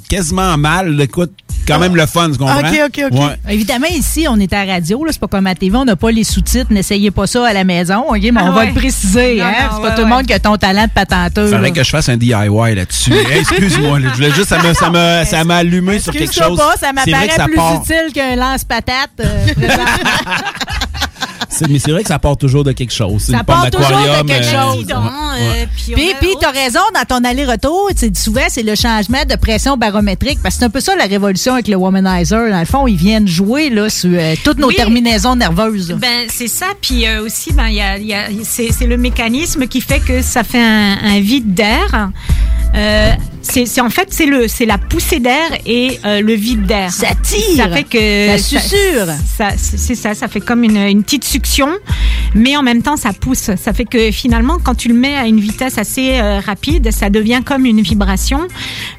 quasiment mal. Écoute, quand même le fun, tu comprends? OK, OK, OK. Ouais. Évidemment, ici, on est à la radio, là, c'est pas comme à TV, on n'a pas les sous-titres, n'essayez pas ça à la maison, OK? Mais on Ah va ouais. le préciser, Non, hein? non, c'est pas ouais, tout le monde qui a ton talent de patenteur. Faudrait que je fasse un DIY là-dessus. Hey, Excuse-moi, là, je voulais juste, ça m'a, ça m'a, ça m'a allumé sur quelque chose. pas, ça C'est vrai m'apparaît plus part. utile qu'un lance-patate. euh, mais c'est vrai que ça part toujours de quelque chose. C'est Ça une part toujours de quelque euh, chose. ouais. Puis, puis tu as raison, dans ton aller-retour, souvent, c'est le changement de pression barométrique, parce que c'est un peu ça la révolution avec le Womanizer. Dans le fond, ils viennent jouer là, sur euh, toutes nos Oui. terminaisons nerveuses. Ben, c'est ça. Puis euh, aussi, ben, il y a, il y a- c'est, c'est le mécanisme qui fait que ça fait un, un vide d'air. Euh, c'est, c'est- en fait c'est le c'est la poussée d'air et euh, le vide d'air. Ça tire. Ça fait que Ça susurre. Ça, c'est c'est ça. Ça fait comme une, une petite succion, mais en même temps ça pousse. Ça fait que finalement quand tu le mets à une vitesse assez euh, rapide, ça devient comme une vibration,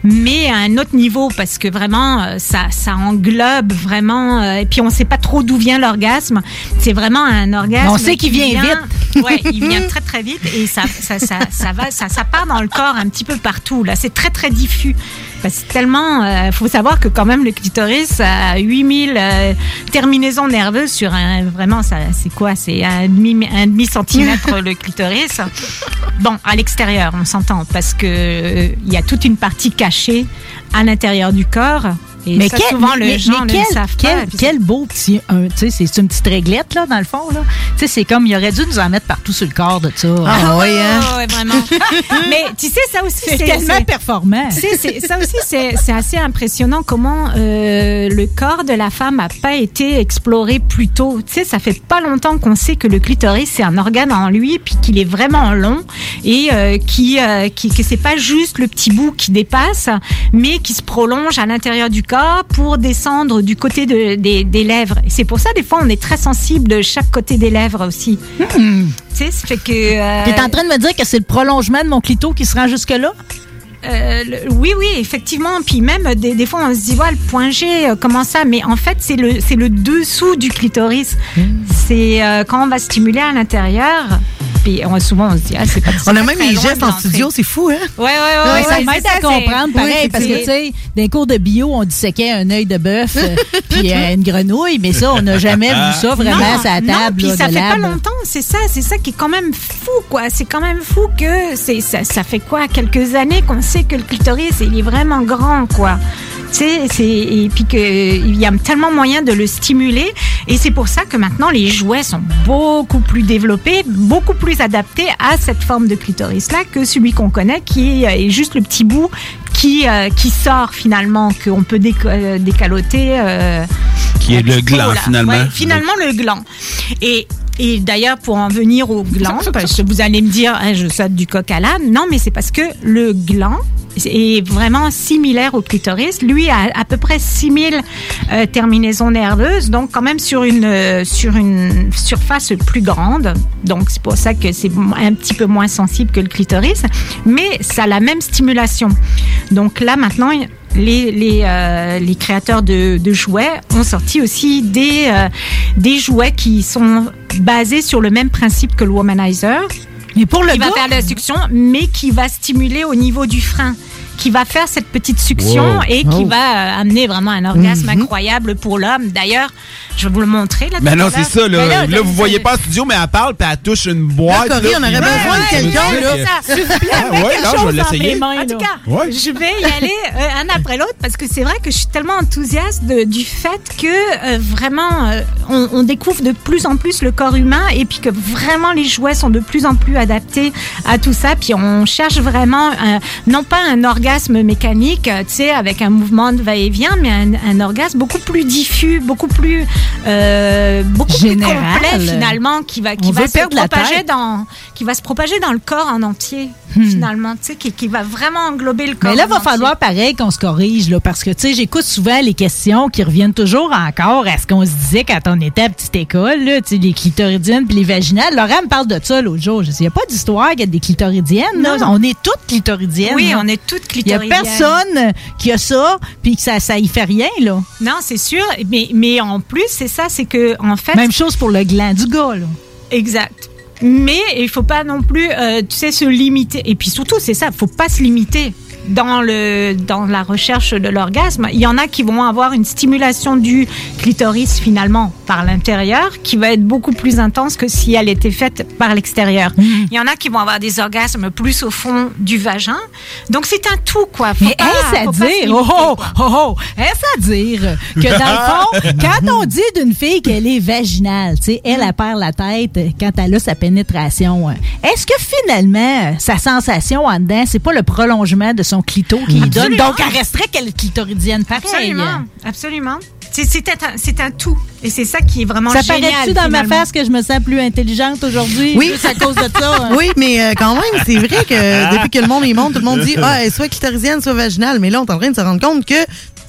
mais à un autre niveau parce que vraiment euh, ça ça englobe vraiment. euh, et puis on sait pas trop d'où vient l'orgasme. C'est vraiment un orgasme. On sait qu'il qui vient vite. Ouais, il vient très très vite et ça ça ça, ça va ça ça part dans le corps un petit peu partout. Là, c'est très très diffus. Parce que tellement, euh, faut savoir que quand même le clitoris a 8000 euh, terminaisons nerveuses sur un, vraiment, ça, c'est quoi? C'est un demi, un demi centimètre le clitoris. Bon, à l'extérieur, on s'entend, parce que euh, il y a toute une partie cachée à l'intérieur du corps. Et mais ça, quel, souvent, mais- gens mais quel, le savent quel, pas. Quel beau petit. un, Tu sais, c'est une petite réglette, là, dans le fond. là. Tu sais, c'est comme, il aurait dû nous en mettre partout sur le corps de ça. Ah oui, hein? ouais, vraiment. Mais tu sais, ça aussi, C'est tellement performant. Tu sais, ça aussi, c'est c'est assez impressionnant comment euh, le corps de la femme n'a pas été exploré plus tôt. Tu sais, ça fait pas longtemps qu'on sait que le clitoris, c'est un organe en lui, puis qu'il est vraiment long et euh, qui, euh, qui, que c'est pas juste le petit bout qui dépasse, mais qui se prolonge à l'intérieur du corps pour descendre du côté de, des, des lèvres. Et c'est pour ça, des fois, on est très sensible de chaque côté des lèvres aussi. Tu sais, ça fait que... euh, T'es en train de me dire que c'est le prolongement de mon clito qui se rend jusque-là? Euh, le- oui, oui, effectivement. Puis même, des, des fois, on se dit, voilà, le point G, euh, comment ça? Mais en fait, c'est le, c'est le dessous du clitoris. C'est euh, quand on va stimuler à l'intérieur. Puis on, souvent, on se dit, ah, c'est pas On a même les gestes en studio, c'est fou, hein? Ouais, ouais, ouais. Ouais, ouais, ça m'aide à comprendre, pareil, Oui, parce que, tu sais, dans les cours de bio, on disséquait un œil de bœuf euh, puis euh, une grenouille, mais ça, on n'a jamais vu ça vraiment la non, table puis ça fait pas longtemps, c'est ça, c'est ça qui est quand même fou, quoi. C'est quand même fou que c'est ça, ça fait quoi quelques années qu'on sait que le clitoris il est vraiment grand, quoi. C'est et puis que il y a tellement moyen de le stimuler et c'est pour ça que maintenant les jouets sont beaucoup plus développés, beaucoup plus adaptés à cette forme de clitoris là que celui qu'on connaît qui est juste le petit bout qui euh, qui sort finalement qu'on peut euh, décaloter. euh, Qui est le gland, là. finalement. Ouais, finalement, le gland. Et, et d'ailleurs, pour en venir au gland, parce que vous allez me dire, hein, je saute du coq à l'âne. Non, mais c'est parce que le gland, est vraiment similaire au clitoris. Lui a à peu près 6000 euh, terminaisons nerveuses, donc quand même sur une, euh, sur une surface plus grande. Donc c'est pour ça que c'est un petit peu moins sensible que le clitoris, mais ça a la même stimulation. Donc là maintenant, les, les, euh, les créateurs de, de jouets ont sorti aussi des, euh, des jouets qui sont basés sur le même principe que le womanizer. Mais pour le qui va faire la succion, mais qui va stimuler au niveau du frein qui va faire cette petite succion Wow. et qui Oh. va euh, amener vraiment un orgasme Mhm. incroyable pour l'homme. D'ailleurs, je vais vous le montrer là. Tout non, c'est ça, là. Ben là, vous voyez pas en studio, mais elle parle, puis elle touche une boîte. Corinne, on aurait besoin de quelqu'un, là. ouais. Ça, s'il vous plaît, mets ouais, quelque non, je chose vais dans l'essayer. mes mains, En tout cas, Ouais. je vais y aller euh, un après l'autre parce que c'est vrai que je suis tellement enthousiaste de- du fait que euh, vraiment euh, on, on découvre de plus en plus le corps humain et puis que vraiment les jouets sont de plus en plus adaptés à tout ça. Puis on cherche vraiment non pas un orgasme mécanique, euh, tu sais, avec un mouvement de va-et-vient, mais un, un orgasme beaucoup plus diffus, beaucoup plus euh, beaucoup Général. plus complet finalement, qui va qui On va se propager dans qui va se propager dans le corps en entier finalement, tu sais, qui, qui va vraiment englober le corps. Hmm. Mais là, en va entier. falloir pareil qu'on se corrige, là, parce que, tu sais, j'écoute souvent les questions qui reviennent toujours encore à ce qu'on se disait quand on était à petite école, là, tu sais, les clitoridiennes puis les vaginales. Laurent me parle de ça l'autre jour. Je dis, il n'y a pas d'histoire qu'il y a des clitoridiennes, là. On est toutes clitoridiennes. Oui, là. on est toutes Il n'y a personne qui a ça, puis que ça, ça y fait rien, là. Non, c'est sûr, mais, mais en plus, c'est ça, c'est que en fait. Même chose pour le gland du gars, là. Exact. Mais il faut pas non plus, euh, tu sais, se limiter. Et puis surtout, c'est ça, faut pas se limiter. Dans, le, dans la recherche de l'orgasme, il y en a qui vont avoir une stimulation du clitoris finalement par l'intérieur qui va être beaucoup plus intense que si elle était faite par l'extérieur. Il y en a qui vont avoir des orgasmes plus au fond du vagin. Donc c'est un tout quoi. Faut Mais pas- est-ce à faut dire, limiter, oh, oh, oh, oh, est-ce à dire que dans le fond, quand on dit d'une fille qu'elle est vaginale, tu sais, elle, elle perd la tête quand elle a sa pénétration, hein, est-ce que finalement, sa sensation en dedans, c'est pas le prolongement de son clito qui donne? Donc, elle resterait qu'elle est clitoridienne pareil. Absolument, absolument. C'est- C'est un, c'est un tout. Et c'est ça qui est vraiment Ça génial. paraît-tu dans ma face que je me sens plus intelligente aujourd'hui? Oui. Juste à cause de ça. hein? Oui, mais euh, quand même, c'est vrai que depuis que le monde est monde, tout le monde dit ah, elle est soit clitorisienne, soit vaginale. Mais là, on est en train de se rendre compte que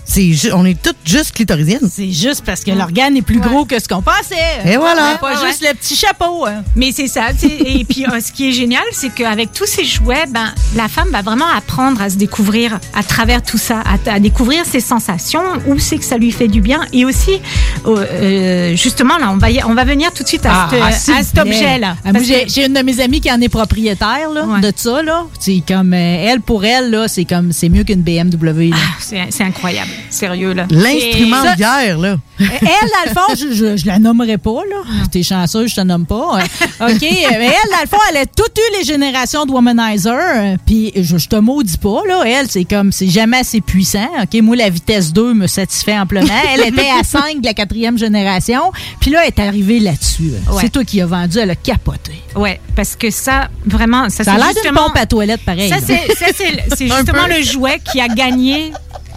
c'est on est toutes juste clitorisiennes. C'est juste parce que l'organe est plus gros que ce qu'on pensait. Et voilà. Pas Ouais, juste le petit chapeau. hein. Mais c'est ça. Et puis, ce qui est génial, c'est qu'avec tous ces jouets, ben, la femme va vraiment apprendre à se découvrir à travers tout ça, à, à découvrir ses sensations, où c'est que ça lui fait du bien. Et aussi, euh, justement, là, on va, y- on va venir tout de suite à, Ah, à vous cet objet-là. Ah, j'ai une de mes amies qui en est propriétaire là, de ça. là. C'est comme euh, elle, pour elle, là, c'est comme c'est mieux qu'une BMW. c'est incroyable, sérieux. là. L'instrument de guerre, là. Elle, dans le fond, je, je, je la nommerai pas, là. T'es chanceux, je te nomme pas. Euh, OK. euh, Mais elle, dans le fond, elle a toutes eu les générations de womanizer. euh, Puis je, je te maudis pas, là. Elle, c'est comme, c'est jamais assez puissant. OK? Moi, la vitesse 2 me satisfait amplement. Elle était à 5 de la quatrième génération. Puis là, elle est arrivée là-dessus. Ouais. C'est toi qui as vendu, elle a capoté. Ouais, parce que ça, vraiment, ça, Ça a c'est l'air d'une pompe à toilette, pareil. Ça, c'est, ça, c'est, c'est Un justement le jouet qui a gagné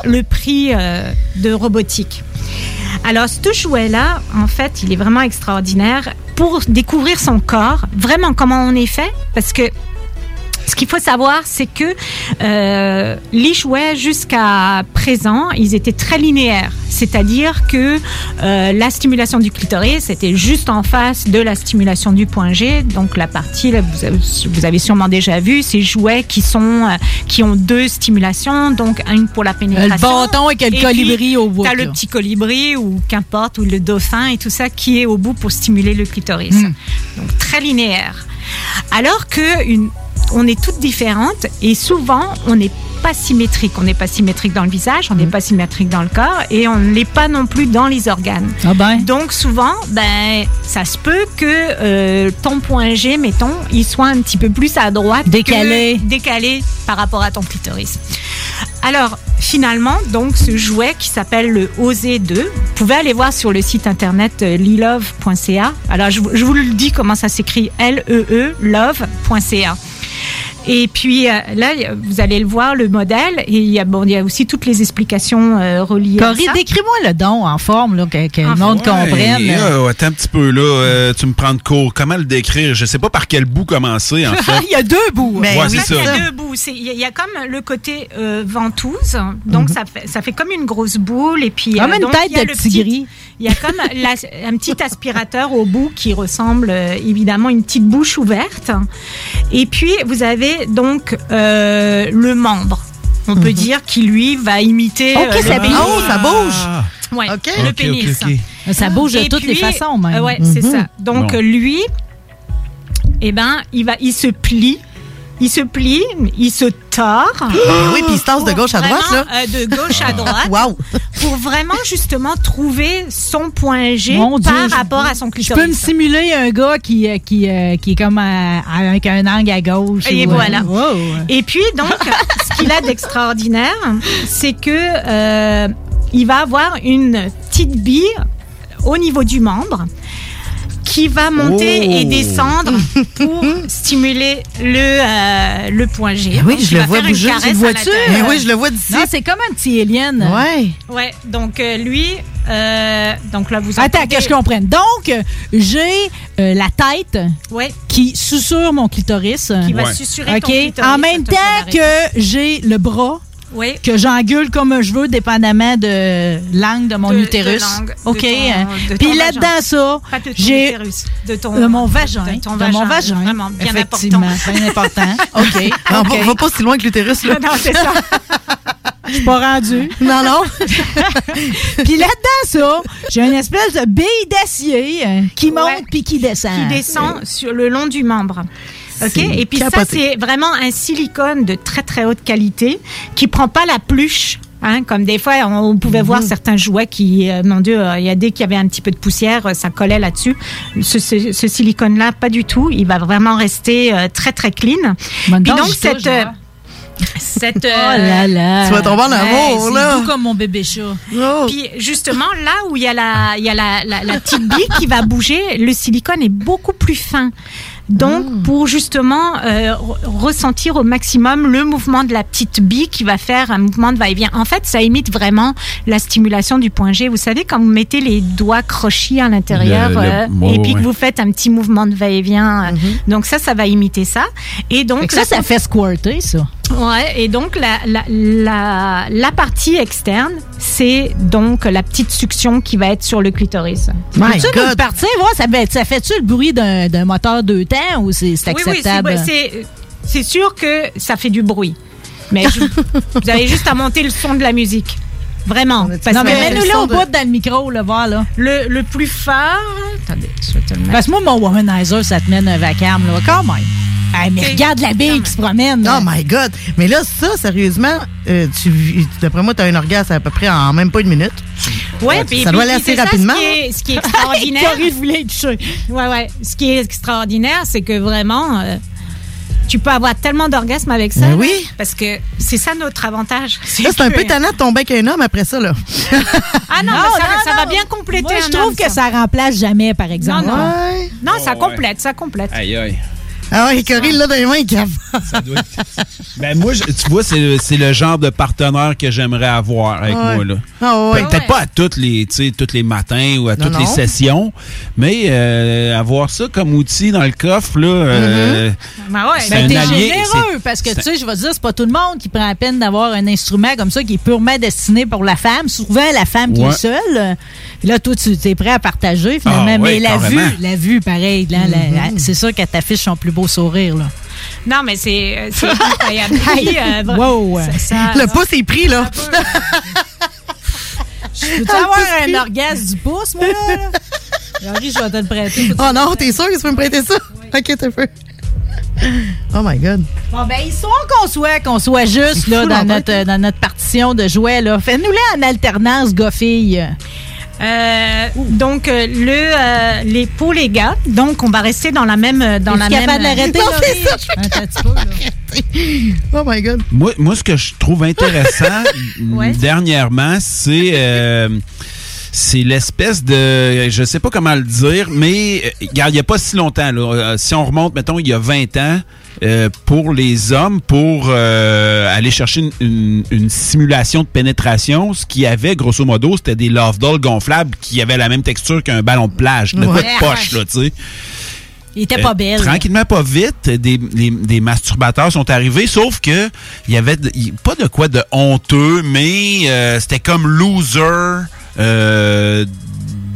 le prix euh, de robotique. Alors, ce jouet-là, en fait, il est vraiment extraordinaire pour découvrir son corps, vraiment comment on est fait, parce que ce qu'il faut savoir, c'est que euh, les jouets jusqu'à présent, ils étaient très linéaires. C'est-à-dire que euh, la stimulation du clitoris était juste en face de la stimulation du point G. Donc la partie, là, vous, avez, vous avez sûrement déjà vu, ces jouets qui sont euh, qui ont deux stimulations, donc une pour la pénétration. Le bâton et que le puis, colibri au bout, T'as le petit colibri ou qu'importe, ou le dauphin et tout ça qui est au bout pour stimuler le clitoris. Hmm. Donc très linéaire. Alors que une, on est toutes différentes et souvent on n'est pas symétrique. On n'est pas symétrique dans le visage, on n'est Hmm. pas symétrique dans le corps et on ne l'est pas non plus dans les organes. Ah ben. Donc souvent, ben ça se peut que euh, ton point G, mettons, il soit un petit peu plus à droite, que- Décalé. décalé par rapport à ton clitoris. Alors, finalement, donc, ce jouet qui s'appelle le OZ2, vous pouvez aller voir sur le site internet euh, lilove.ca. Alors, je, vous- je vous le dis comment ça s'écrit, L-E-E, love.ca. Et puis euh, là, vous allez le voir, le modèle, et il y a, bon, il y a aussi toutes les explications euh, reliées Corinne, à ça. décris-moi le don en forme, là, que, que le monde comprenne. Ouais, euh, attends un petit peu, là. euh, tu me prends de court. Comment le décrire? Je sais pas par quel bout commencer, en fait. il y a deux bouts. Ben Ouais, oui, c'est Il y a deux bouts. C'est- Il y, a- il y a comme le côté euh, ventouse, donc Mhm. ça, fait, ça fait comme une grosse boule. Et puis, Comme euh, une donc, tête il y a de le petit petit- gris. Il y a comme la- un petit aspirateur au bout qui ressemble euh, évidemment à une petite bouche ouverte. Et puis, vous avez donc euh, le membre. On peut dire qui lui va imiter. Ok, euh, ça le bouge. pénis. Oh, ça bouge. Ouais, Ok. le Ok, pénis. ok, ok. Ça bouge de Et toutes les façons, même. euh, ouais, c'est Mhm. ça. Donc Bon. lui, eh ben, il va, il se plie. Il se plie, il se tord. Ah oui, puis il se tasse de gauche à droite, Vraiment, là. euh, de gauche à droite. Wow. Pour vraiment, justement, trouver son point G Mon Dieu, par je- rapport à son Je clitoris. peux me simuler un gars qui, euh, qui, euh, qui est comme à- avec un angle à gauche. Et ou, voilà. wow. Et puis, donc, ce qu'il a d'extraordinaire, c'est que euh, il va avoir une petite bille au niveau du membre qui va monter Oh. et descendre pour stimuler le, euh, le point G. Ah oui, Donc, je le vois une bouger, vois-tu? l'intérieur. Eh oui, je le vois d'ici. C'est comme un petit alien. Ouais. Ouais, donc euh, lui, euh, donc là vous Attends, entendez- que je comprenne. Donc, j'ai euh, la tête Ouais. qui susurre mon clitoris. Qui va Ouais. susurrer OK. ton clitoris, En même temps que j'ai le bras. Oui. Que j'engueule comme je veux, dépendamment de l'angle de mon De- de utérus. de OK? ton- hein. de Puis là-dedans, ça, Pas de ton j'ai de ton de mon vagin. de ton de mon vagin, vraiment bien Effectivement, important. bien important. OK. Non, OK. va, pas si loin que l'utérus, là. Non, c'est ça. Je suis pas rendue. Non, non. Puis là-dedans, ça, j'ai une espèce de bille d'acier euh, qui monte Ouais. puis qui descend. qui descend sur le long du membre. OK Et puis ça c'est vraiment un silicone de très très haute qualité qui prend pas la pluche Hein, comme des fois, on, pouvait voir certains jouets qui, euh, mon Dieu, euh, il y a dès qu'il y avait un petit peu de poussière, euh, ça collait là-dessus. Ce, ce- ce silicone-là, pas du tout. Il va vraiment rester euh, très très clean. Puis donc, je cette touche, euh, cette Oh là là. Tu vas tomber en Ouais, amour, c'est là. doux comme mon bébé chat. Oh. Puis justement, là où il y a la, il y a la, la, la petite bille qui va bouger, le silicone est beaucoup plus fin. Donc, Ah. pour justement euh, re- ressentir au maximum le mouvement de la petite bille qui va faire un mouvement de va-et-vient. En fait, ça imite vraiment la stimulation du point G. Vous savez, quand vous mettez les doigts crochis à l'intérieur euh, et puis que vous faites un petit mouvement de va-et-vient, euh, donc ça, ça va imiter ça. Et donc que la ça, ça fait squirter, ça. Ouais, et donc la, la, la, la partie externe, c'est donc la petite succion qui va être sur le clitoris. My tu nous le partir, voir, ça, fait- ça fait-tu le bruit d'un d'un moteur deux temps ou c'est c'est Oui, oui, c'est- acceptable? c'est c'est sûr que ça fait du bruit. Mais je- vous avez juste à monter le son de la musique. Vraiment. Parce non, mais que mets-nous le là au de- bout dans le micro, là, voir, là. Le, le plus fort. Attendez, je vais te le mettre. Parce que moi, mon womanizer, ça te mène un vacarme, là, quand même. Hey, mais regarde la bille qui se promène. là. Oh my God! Mais là, ça, sérieusement, euh, tu, d'après moi, tu as un orgasme à peu près en même pas une minute. Ouais, puis- ça doit aller assez ça, rapidement. Ce qui est, ce qui est extraordinaire. Ouais, ouais. Ce qui est extraordinaire, c'est que vraiment, euh, tu peux avoir tellement d'orgasmes avec ça. Ben là, oui. Parce que c'est ça notre avantage. Là, c'est un peu tannant de tomber avec un homme après ça, là. Ah non, Non, mais ça, non, ça va bien compléter Moi, je un trouve homme, que ça remplace jamais, par exemple. Non, non. Ouais. Non, ça ouais. complète, ça complète. Aïe, aïe. Ah ouais, Corinne, là, dans les mains, il cave. Ben moi, je- tu vois, c'est c'est le genre de partenaire que j'aimerais avoir avec Ouais. moi. Là. Ah ouais. Ben, Peut-être pas à toutes les, tu sais, tous les matins ou à Non, toutes les non. sessions, mais euh, avoir ça comme outil dans le coffre, là, euh, Ben ouais. c'est Ben, t'es généreux, parce que, tu sais, je vais te dire, c'est pas tout le monde qui prend la peine d'avoir un instrument comme ça qui est purement destiné pour la femme. Souvent, la femme qui est seule. Euh, Là, toi, tu es prêt à partager, finalement. Ah, mais la carrément. vue, la vue, pareil. là, la- Mm-hmm. la- c'est sûr qu'elle t'affiche son plus beau sourire, là. Non, mais c'est euh, c'est incroyable. Puis, euh, Wow. ça- ça- Le pouce est pris, là. Peux-tu avoir un orgasme du pouce, moi, là? Henri, je vais te le prêter. Oh non, t'es sûr que tu peux me prêter ça? Ok, t'as peu. Oh my God. Bon, ben, histoire qu'on soit, qu'on soit juste, là, dans notre, dans notre partition de jouets, là. Fais-nous-les en alternance, gars-fille. Euh, donc euh, le euh, les pour les gars donc on va rester dans la même dans la même capable de l'arrêter, Non, Laurie? c'est ça, je fais Attends un petit peu, là. Oh my God. Moi, moi, ce que je trouve intéressant Ouais. dernièrement, c'est euh, c'est l'espèce de, je sais pas comment le dire, mais il y a pas si longtemps. Là, si on remonte, mettons, il y a 20 ans, euh, pour les hommes pour euh, aller chercher une, une- une simulation de pénétration. Ce qu'il y avait, grosso modo, c'était des love dolls gonflables qui avaient la même texture qu'un ballon de plage, de Ouais. pas de poche, là, tu sais. Il était pas Euh, belle. Tranquillement, pas vite, des, masturbateurs sont arrivés, sauf que il y avait de- pas de quoi de honteux, mais euh, c'était comme loser euh,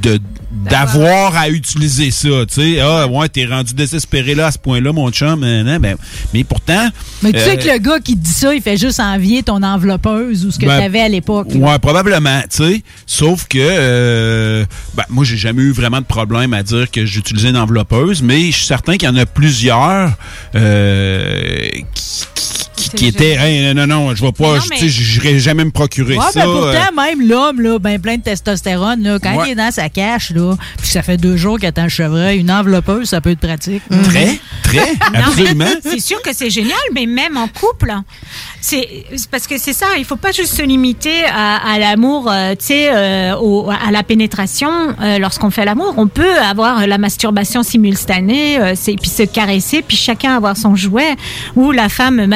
de d'avoir à utiliser ça, tu sais. Ah, ouais, t'es rendu désespéré là à ce point-là, mon chum. non, ben, mais pourtant. Mais tu sais euh, que le gars qui dit ça, il fait juste envier ton enveloppeuse ou ce que Ben, tu avais à l'époque. Ouais, probablement, tu sais. Sauf que, euh, ben, moi, j'ai jamais eu vraiment de problème à dire que j'utilisais une enveloppeuse, mais je suis certain qu'il y en a plusieurs euh, qui, qui, qui étaient, Hey, non, non, je vais pas, non, sais, j'irai jamais me procurer Ouais, ça. ben pourtant, euh, même l'homme, là, ben plein de testostérone, là, quand Ouais. il est dans sa cache, là, puis ça fait deux jours qu'il attend le chevreuil, une enveloppeuse, ça peut être pratique. Très, très, Non, mais absolument. C'est sûr que c'est génial, mais même en couple, c'est parce que c'est ça. Il faut pas juste se limiter à, à l'amour, euh, tu sais, euh, à la pénétration. Lorsqu'on fait l'amour, on peut avoir la masturbation simultanée, puis se caresser, puis chacun avoir son jouet. Ou la femme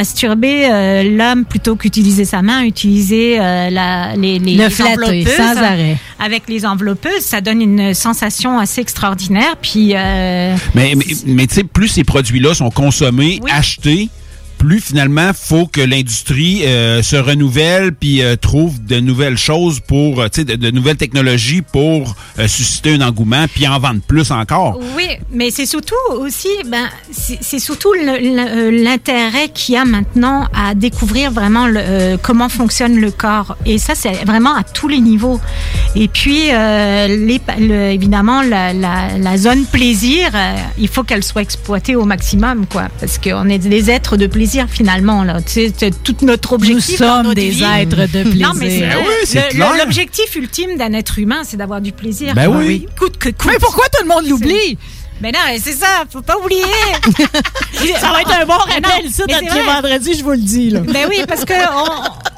euh, l'homme plutôt qu'utiliser sa main, utiliser euh, la, les, les, Le les flatter, enveloppeuses. sans arrêt. Avec les enveloppeuses, ça donne une sensation assez extraordinaire. Puis euh, Mais, mais, mais tu sais, plus ces produits-là sont consommés, achetés, plus finalement, faut que l'industrie euh, se renouvelle puis euh, trouve de nouvelles choses pour, euh, tu sais, de, nouvelles technologies pour susciter un engouement puis en vendre plus encore. Oui, mais c'est surtout aussi, ben, c'est surtout l'intérêt qu'il y a maintenant à découvrir vraiment comment fonctionne le corps. Et ça, c'est vraiment à tous les niveaux. Et puis, évidemment, la, la- zone plaisir, il faut qu'elle soit exploitée au maximum, quoi. Parce qu'on est des êtres de plaisir, finalement, là. Tu sais, c'est tout notre objectif. Nous dans sommes notre des vie. êtres de Non, mais plaisir. Ben oui, L'objectif ultime d'un être humain, c'est d'avoir du plaisir. Ben oui. Coûte que coûte. Mais pourquoi tout le monde l'oublie? Mais non, c'est ça, faut pas oublier. Ça va être un bon rappel, ça, notre vendredi, je vous le dis. Là. Ben oui, parce que on-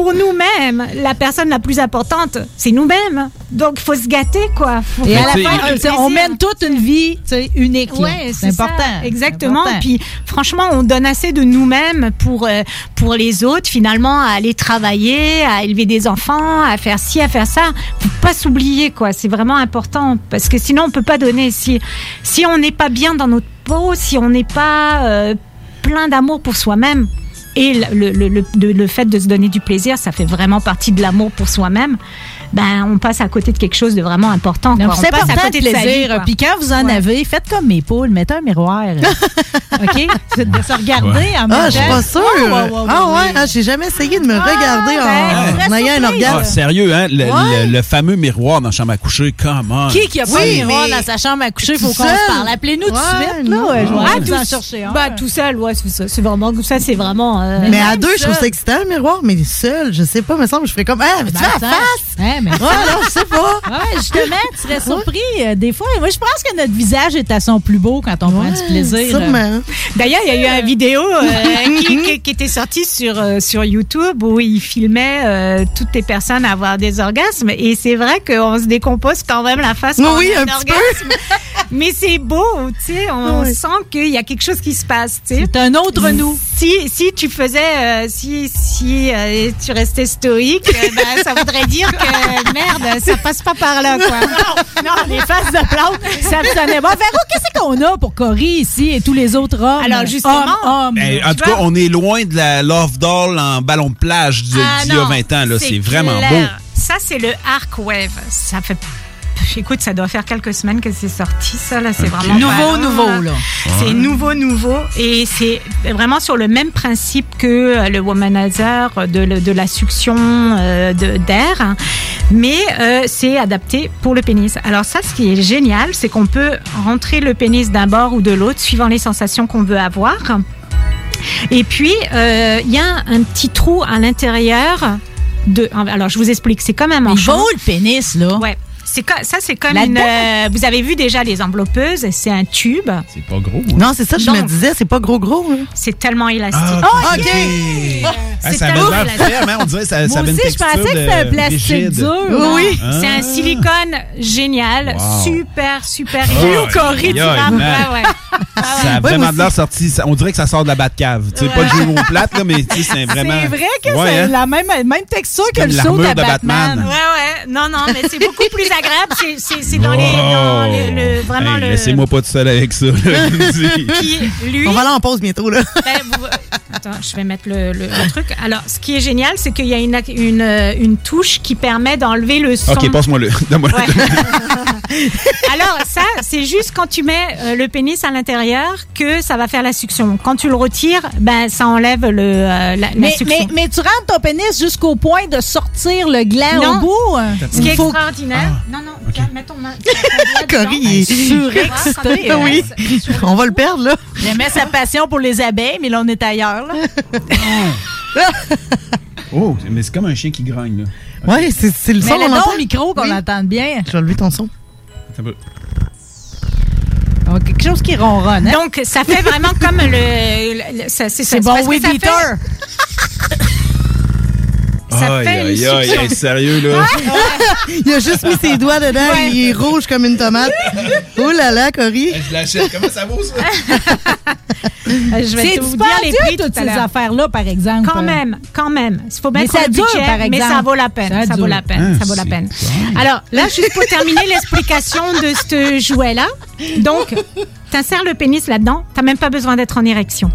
pour nous-mêmes, la personne la plus importante, c'est nous-mêmes. Donc, il faut se gâter, quoi. Faut Et à la fin, on mène toute une vie unique. Ouais, c'est ça, important. Exactement. Important. Puis franchement, on donne assez de nous-mêmes pour euh, pour les autres. Finalement, à aller travailler, à élever des enfants, à faire ci, à faire ça. Faut pas s'oublier, quoi. C'est vraiment important parce que sinon, on peut pas donner. Si si on n'est pas bien dans notre peau, si on n'est pas euh, plein d'amour pour soi-même. Et le, le, le, le- fait de se donner du plaisir, ça fait vraiment partie de l'amour pour soi-même. Ben, on passe à côté de quelque chose de vraiment important. quoi. Donc, On C'est passe à côté le de plaisir. Puis quand vous en avez, faites comme mes poules, mettez un miroir. OK? C'est de se regarder en même temps. Ah, je suis pas sûre. Ouais, ouais, ouais, ah ouais, ouais, ah, j'ai jamais essayé de me regarder ben, en, en ayant un Ah, orgasme. sérieux, hein? Le, Ouais. le- le fameux miroir dans la chambre à coucher, comment? Qui qui a pas Oui, un miroir dans sa chambre à coucher? Il faut qu'on se parle. Appelez-nous tout de Ouais, suite. Là, ouais, je vais Ah, en tout- chercher un. Bah, tout seul, ouais, c'est ça. C'est vraiment, ça, c'est vraiment. euh, Mais à deux, je trouve ça excitant, un miroir, mais seul, je sais pas, me semble, je ferais comme, ah, mais tu Ben, attends. face! Mais Ouais, non, je sais pas. Ouais, justement, tu serais surpris euh, des fois. Moi, je pense que notre visage est à son plus beau quand on prend du plaisir. Sûrement. D'ailleurs, il y a eu une vidéo euh, qui, qui- qui était sortie sur, euh, sur YouTube où il filmait toutes les personnes avoir des orgasmes. Et c'est vrai qu'on se décompose quand même la face quand Oui, on a un petit peu. orgasme. Mais c'est beau, tu sais. On sent qu'il y a quelque chose qui se passe, tu sais. C'est un autre nous. Si, si tu faisais, si, si tu restais stoïque, ben, ça voudrait dire que merde, ça passe pas par là, quoi. Non, non, les faces de plante, ça me sonnait. Bon, Véro, qu'est-ce qu'on a pour Cory ici et tous les autres hommes? Alors, justement- Hommes, hommes. Eh, en tout cas, on est loin de la Love Doll en ballon de plage d'il Ah d'il y a non, 20 ans. là. C'est vraiment beau. Ça, c'est le Arc Wave. Ça fait. Écoute, ça doit faire quelques semaines que c'est sorti, ça, là. C'est vraiment. Nouveau, nouveau, là. C'est Ouais. nouveau, nouveau. Et c'est vraiment sur le même principe que euh, le womanizer de, de la succion euh, d'air. hein. Mais euh, c'est adapté pour le pénis. Alors, ça, ce qui est génial, c'est qu'on peut rentrer le pénis d'un bord ou de l'autre suivant les sensations qu'on veut avoir. Et puis, euh, il y a un petit trou à l'intérieur. De, alors, je vous explique. C'est comme un Il manchon. beau, le pénis, là. Ouais. C'est co- ça, c'est comme Là-dedans? une. euh, vous avez vu déjà les enveloppeuses. C'est un tube. C'est pas gros. hein? Non, c'est ça, que je me Donc- disais, c'est pas gros gros. hein. C'est tellement élastique. Ah, OK. Ah, C'est ça avait l'air plastique. ferme, hein? On dirait que ça, ça Moi avait une aussi, je texture pensais que c'était un de- plastique rigide. dur. Non, Oui. C'est Ah. un silicone génial, Wow. super, super Oh, rigide. aïe, aïe. Ouais, ouais. Ça a vraiment de l'air sorti. ça- on dirait que ça sort de la Batcave. Tu sais, pas de jeu au plate, là, mais tu sais, c'est vraiment. C'est vrai que Ouais, c'est hein? la même, même texture que comme le saut l'armure de de Batman. Batman. Ouais, ouais. Non, non, mais c'est beaucoup plus agréable. C'est- dans les. Dans les- le, vraiment. Hey, le. Laissez-moi pas tout seul avec ça. Puis lui. On va aller en pause bientôt, là. Ben, vous- Attends, je vais mettre le, le- le truc. Alors, ce qui est génial, c'est qu'il y a une, une, une touche qui permet d'enlever le son. Ok, passe-moi le. Ouais. Alors, ça, c'est juste quand tu mets euh, le pénis à l'intérieur que ça va faire la sucction. Quand tu le retires, ben, ça enlève le, euh, la, la Mais, mais, mais tu rentres ton pénis jusqu'au point de sortir le gland Non. au bout? Ce qui est extraordinaire. Ah. Non, non, Corinne, dedans. il est surexcité, hein. oui. On va le perdre, là. J'aimais sa passion pour les abeilles, mais là, on est ailleurs. Là. Oh, mais c'est comme un chien qui grogne, là. Ouais, c'est c'est le son Mais qu'on le entend. micro qu'on Oui. entende bien. Je vais lever ton son. Attends un peu. Oh, quelque chose qui ronronne. Hein? Donc, ça fait vraiment comme le. le- le- ça- c'est ça, c'est bon, oui, ça fait- beater. Ça Aïe, fait une aïe, aïe, hey, sérieux, là? Il a juste mis ses doigts dedans, Ouais. il est rouge comme une tomate. Oh là là, Cory. Je l'achète. Comment ça vaut, ça? Je vais C'est te vous dire les prix toutes ces affaires-là, par exemple. Quand même, quand même. Il faut Mais mettre ça dure, budget, par mais exemple. ça vaut la peine. Ça Ça, vaut la peine. Ah, ça vaut la peine. Alors là, juste pour terminer l'explication de ce jouet-là. Donc, t'insères le pénis là-dedans. T'as même pas besoin d'être en érection.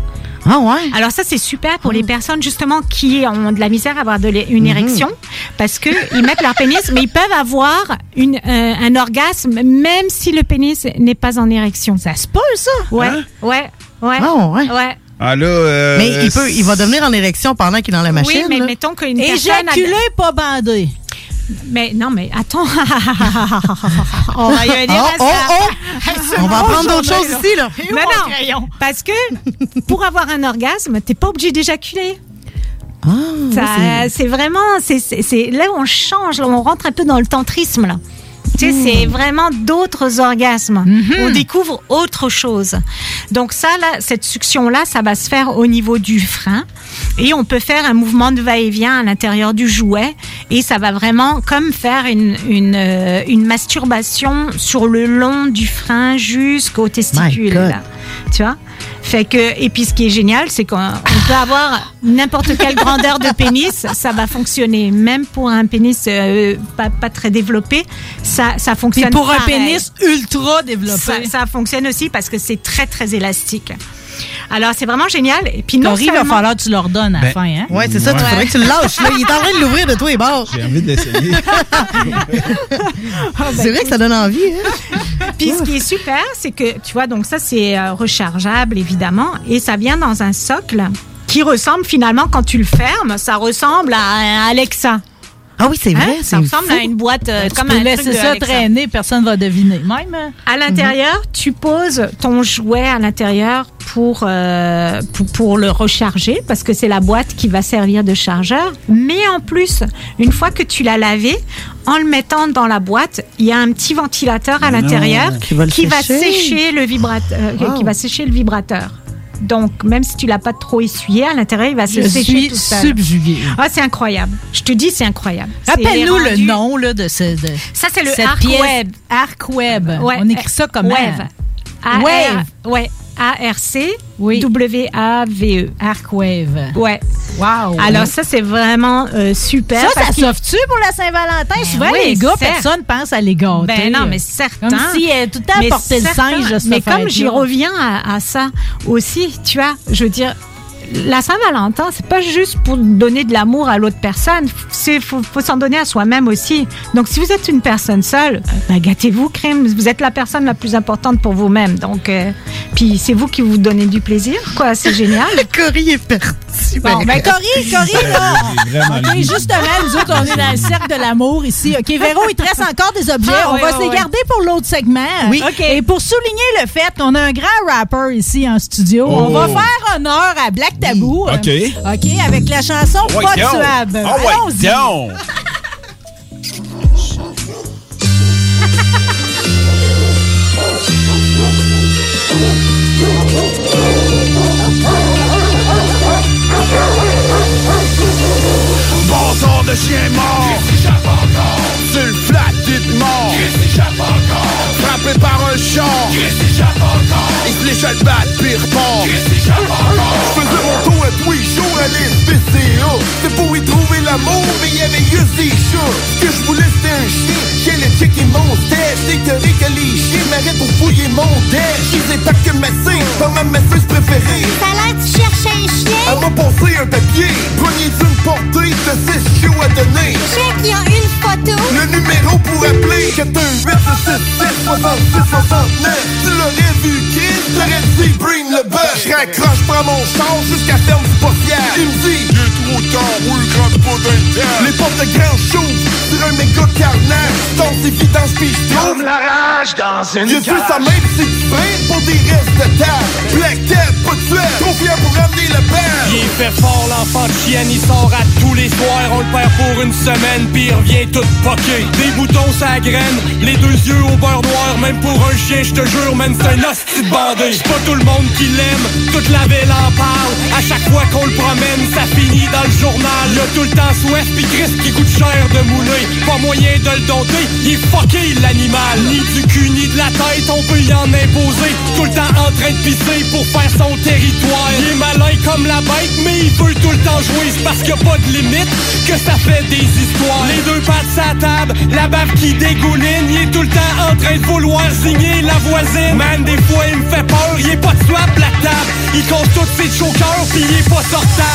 Ah ouais? Alors ça, c'est super pour les personnes justement qui ont de la misère à avoir de une érection parce que ils mettent leur pénis, mais ils peuvent avoir une, euh, un orgasme même si le pénis n'est pas en érection. Ça se peut, ça? Ouais, Hein? ouais, ouais. Ah ouais? Ouais. Ah, là. euh, Mais il, peut, il va devenir en érection pendant qu'il est dans la machine. oui, mais là. mettons qu'une personne... a- Éjaculé, pas bandé. Mais non, mais attends. On va y venir Oh, oh, oh! On va apprendre d'autres choses ici, là. Non, non. Parce que pour avoir un orgasme, t'es pas obligé d'éjaculer. Ah, c'est vraiment, c'est, là où on change, là, on rentre un peu dans le tantrisme là. Tu sais, c'est vraiment d'autres orgasmes. On découvre autre chose. Donc ça, là, cette succion-là, ça va se faire au niveau du frein. Et on peut faire un mouvement de va-et-vient à l'intérieur du jouet. Et ça va vraiment comme faire une, une, euh, une masturbation sur le long du frein jusqu'au testicule. Tu vois? Fait que, et puis ce qui est génial, c'est qu'on on peut avoir n'importe quelle grandeur de pénis, ça va fonctionner. Même pour un pénis euh, pas, pas très développé, ça, ça Puis fonctionne. pour un pénis ultra développé. Ça, ça fonctionne aussi parce que c'est très très élastique. Alors c'est vraiment génial. Et puis non il va falloir que tu leur donnes à la Ben, fin. Hein? Ouais, c'est ça, il Ouais. faudrait que tu le lâches. Là. Il est en train de l'ouvrir de tous les bords. J'ai envie de l'essayer. C'est vrai que ça donne envie. Hein? Puis ce qui est super, c'est que tu vois, donc ça c'est euh, rechargeable évidemment, et ça vient dans un socle qui ressemble finalement quand tu le fermes, ça ressemble à un Alexa. Ah oui, c'est Hein? vrai. Ça c'est ressemble fou. à une boîte euh, Tu comme peux un laisser truc de ça Alexa. traîner, personne ne va deviner. Même. hein? À l'intérieur, tu poses ton jouet à l'intérieur pour, euh, pour, pour le recharger parce que c'est la boîte qui va servir de chargeur. Mais en plus, une fois que tu l'as lavé, en le mettant dans la boîte, il y a un petit ventilateur à Non. l'intérieur Qui va le va sécher. sécher le vibrateur, euh, Wow. qui va sécher le vibrateur. Donc, même si tu l'as pas trop essuyé, à l'intérieur, il va se Je sécher suis tout seul. subjuguée. Ah, c'est incroyable. Je te dis, c'est incroyable. Rappelle-nous le rendu- nom là, de, ce, de Ça, c'est le cette Arc pièce. Web. Arc Web. Ouais, On écrit ça comme Wave. Wave. Ouais. A-R-C. Oui. W-A-V-E. Arc Wave. E. Ouais. Wow. Alors, ça, c'est vraiment euh, super. ça, parce ça s'offre-tu pour la Saint-Valentin? Ben Souvent, oui, les gars, certes. personne pense à les gâter. Ben non, mais certain. Comme si euh, tout le temps le singe Mais comme j'y reviens à, à ça aussi, tu vois, je veux dire, la Saint-Valentin, c'est pas juste pour donner de l'amour à l'autre personne, c'est faut, faut s'en donner à soi-même aussi. Donc si vous êtes une personne seule, ben, gâtez-vous, crème. Vous êtes la personne la plus importante pour vous-même. Donc euh, puis c'est vous qui vous donnez du plaisir, quoi. C'est génial. Cory est parti. Bon, ben Cory, Cory, là. J'ai vraiment OK, lu. justement, nous autres, on est dans le cercle de l'amour ici. OK, Véro, il te reste encore des objets. Ah, on oui, va oui, se les oui. garder pour l'autre segment. Oui. OK. Et pour souligner le fait qu'on a un grand rapper ici en studio, on Oh. va faire honneur à Black Tabou. Euh, OK. OK, avec la chanson oh, Pas de suave. Oh, Allons-y. Bon sang de chien mort. Sur le flat, dites mort Frappé par un champ Il se léche le bat, pire bon à l'SPCA. C'est pour y trouver l'amour, mais il y avait juste des chats. Ce que je voulais c'était un chien, j'ai le checker mon stage. C'est théorie que les chiens m'arrêtent pour fouiller mon. Je les ai pas que masser, dans ma masseuse préférée. Ça a l'air tu cherches un chien. Elle m'a passé un papier, poignée d'une portée de 6 chiots à donner. Check, y a une photo. Le numéro pour appeler 418 66 69 Tu l'aurais vu kid, t'aurais dit bring le bus Je raccroche, prends mon char jusqu'à ferme Il me il est trop tard, oui, rentre pas temps Les portes de grand s'ouvrent sur un méga carnage Dans ses vidanges pis Comme la rage dans une J'ai vu sa main pis c'est pour des restes de table Black Cat, pas de trop fier pour ramener le père Il fait fort l'enfant de chienne, il sort à tous les soirs, on le perd pour une semaine, puis il revient tout poqué. Des boutons sa graine, les deux yeux au beurre noir, même pour un chien, je te jure, man, c'est un hostie de bandé. C'est pas tout le monde qui l'aime, toute la ville en parle. À chaque fois qu'on le ça finit dans le journal. Il a tout le temps soif, pis Chris qui coûte cher de mouler. Pas moyen de le dompter, il est fucké l'animal. Ni du cul, ni de la tête, on peut y en imposer. Tout le temps en train de pisser pour faire son territoire. Il est malin comme la bête, mais il veut tout le temps jouer. Parce qu'il a pas de limite que ça fait des histoires. Les deux pattes sa table, la bave qui dégouline. Il est tout le temps en train de vouloir signer la voisine. Man, des fois il me fait peur, il est pas de swap la table. Il casse tous ses chokers, pis il est pas sortable.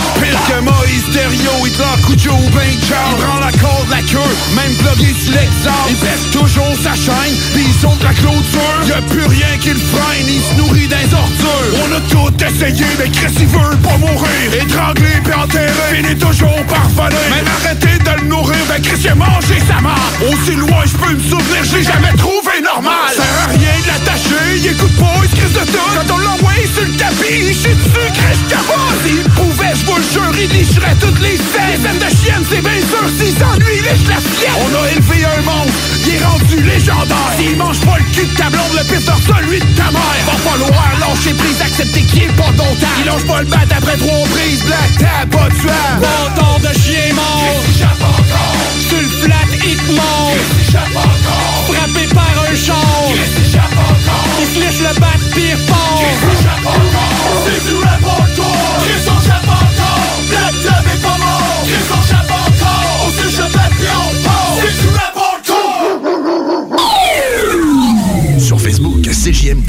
Pire que Moïse Thériault, Hitler, Cujo ou Ben Charles Il prend la corde, la queue, même blogué sur l'exemple Il baisse toujours sa chaîne, pis il saute la clôture. Y'a plus rien qui le freine, il se nourrit des ordures. On a tout essayé, mais Chris il veut pas mourir. Étranglé pis enterré, finit toujours par voler. Même arrêté de le nourrir, ben Chris il mangé sa mort. Aussi loin je peux me souvenir, je l'ai jamais trouvé normal. Ça sert à rien de l'attacher, il écoute pas, il se crisse de tout. Quand on l'envoie sur le tapis, il chie dessus, Chris cabosse S'il pouvait, je il licherait toutes les scènes. Les scènes de chienne, c'est bien sûr, s'il s'ennuie, il lèche la sienne. On a élevé un monstre, il est rendu légendaire. S'il mange pas le cul de ta blonde, le sort celui de ta mère. Va falloir lâcher prise, accepter qu'il est pas ton temps. Il lâche pas le bat après trois prises, black tab, pas de suave Bon de chien mort. Tu le flattes, il te mord. Frappé par un char. Il flèche le bat pire fort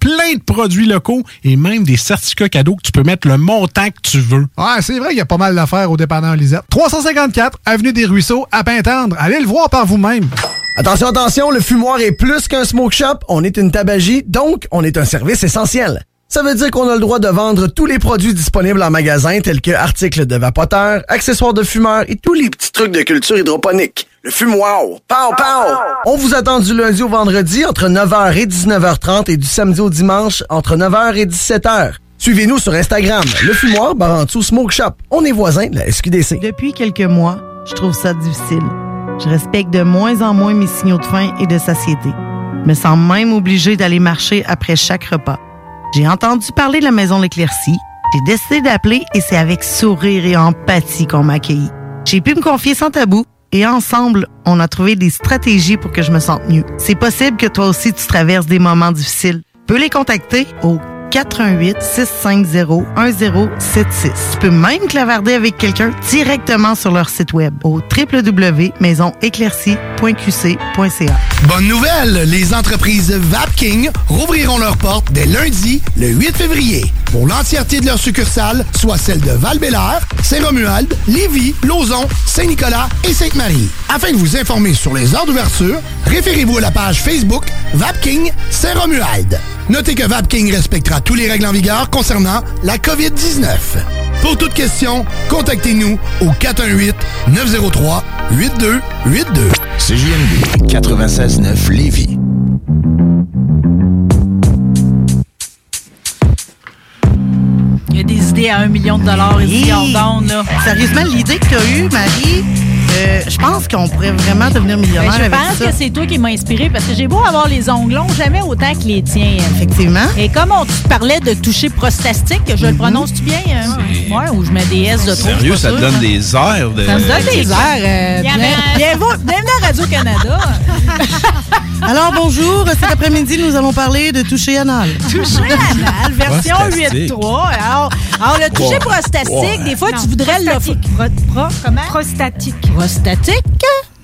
plein de produits locaux et même des certificats cadeaux que tu peux mettre le montant que tu veux. Ouais, c'est vrai, il y a pas mal d'affaires au dépanneur Lisette. 354 Avenue des Ruisseaux, à Pintendre. Allez le voir par vous-même. Attention, attention, le fumoir est plus qu'un smoke shop. On est une tabagie, donc on est un service essentiel. Ça veut dire qu'on a le droit de vendre tous les produits disponibles en magasin, tels que articles de vapoteurs, accessoires de fumeurs et tous les petits trucs de culture hydroponique. Le fumoir. Pow, pow! On vous attend du lundi au vendredi entre 9h et 19h30 et du samedi au dimanche entre 9h et 17h. Suivez-nous sur Instagram, le fumoir Barantou Smoke Shop. On est voisins de la SQDC. Depuis quelques mois, je trouve ça difficile. Je respecte de moins en moins mes signaux de faim et de satiété. Je me sens même obligée d'aller marcher après chaque repas. J'ai entendu parler de la maison L'Éclaircie J'ai décidé d'appeler et c'est avec sourire et empathie qu'on m'a accueilli. J'ai pu me confier sans tabou et ensemble, on a trouvé des stratégies pour que je me sente mieux. C'est possible que toi aussi tu traverses des moments difficiles. Peux les contacter au 418 650 1076. Tu peux même clavarder avec quelqu'un directement sur leur site web au www.maisonéclaircie.qc.ca. Bonne nouvelle! Les entreprises Vapking rouvriront leurs portes dès lundi, le 8 février. Pour l'entièreté de leurs succursales, soit celles de val Saint-Romuald, Lévis, Lauson, Saint-Nicolas et Sainte-Marie. Afin de vous informer sur les heures d'ouverture, référez-vous à la page Facebook Vapking Saint-Romuald. Notez que Vapking respectera tous les règles en vigueur concernant la COVID-19. Pour toute question, contactez-nous au 418-903-8282. CJMD 96.9 Lévis. Il y a des idées à un million de dollars ici en donne, là. Sérieusement, l'idée que tu as eue, Marie, euh, je pense qu'on pourrait vraiment devenir millionnaire Ben, je avec pense ça. que c'est toi qui m'as inspiré parce que j'ai beau avoir les ongles longs, jamais autant que les tiens. Effectivement. Et comme on te parlait de toucher prostatique, je le prononce-tu bien? hein? Ouais, ou je mets des S de trop. Sérieux, ça te donne des airs de. Ça me donne des airs. euh, Il y avait bien- un- bienvenue, bienvenue à Radio-Canada. Alors bonjour, cet après-midi, nous allons parler de toucher anal. Toucher anal, version Prostatique. 8.3. Alors, alors, le toucher prostatique, des fois, Non, tu voudrais le... prostatique. Pro, pro- comment? Prostatique. Prostatique?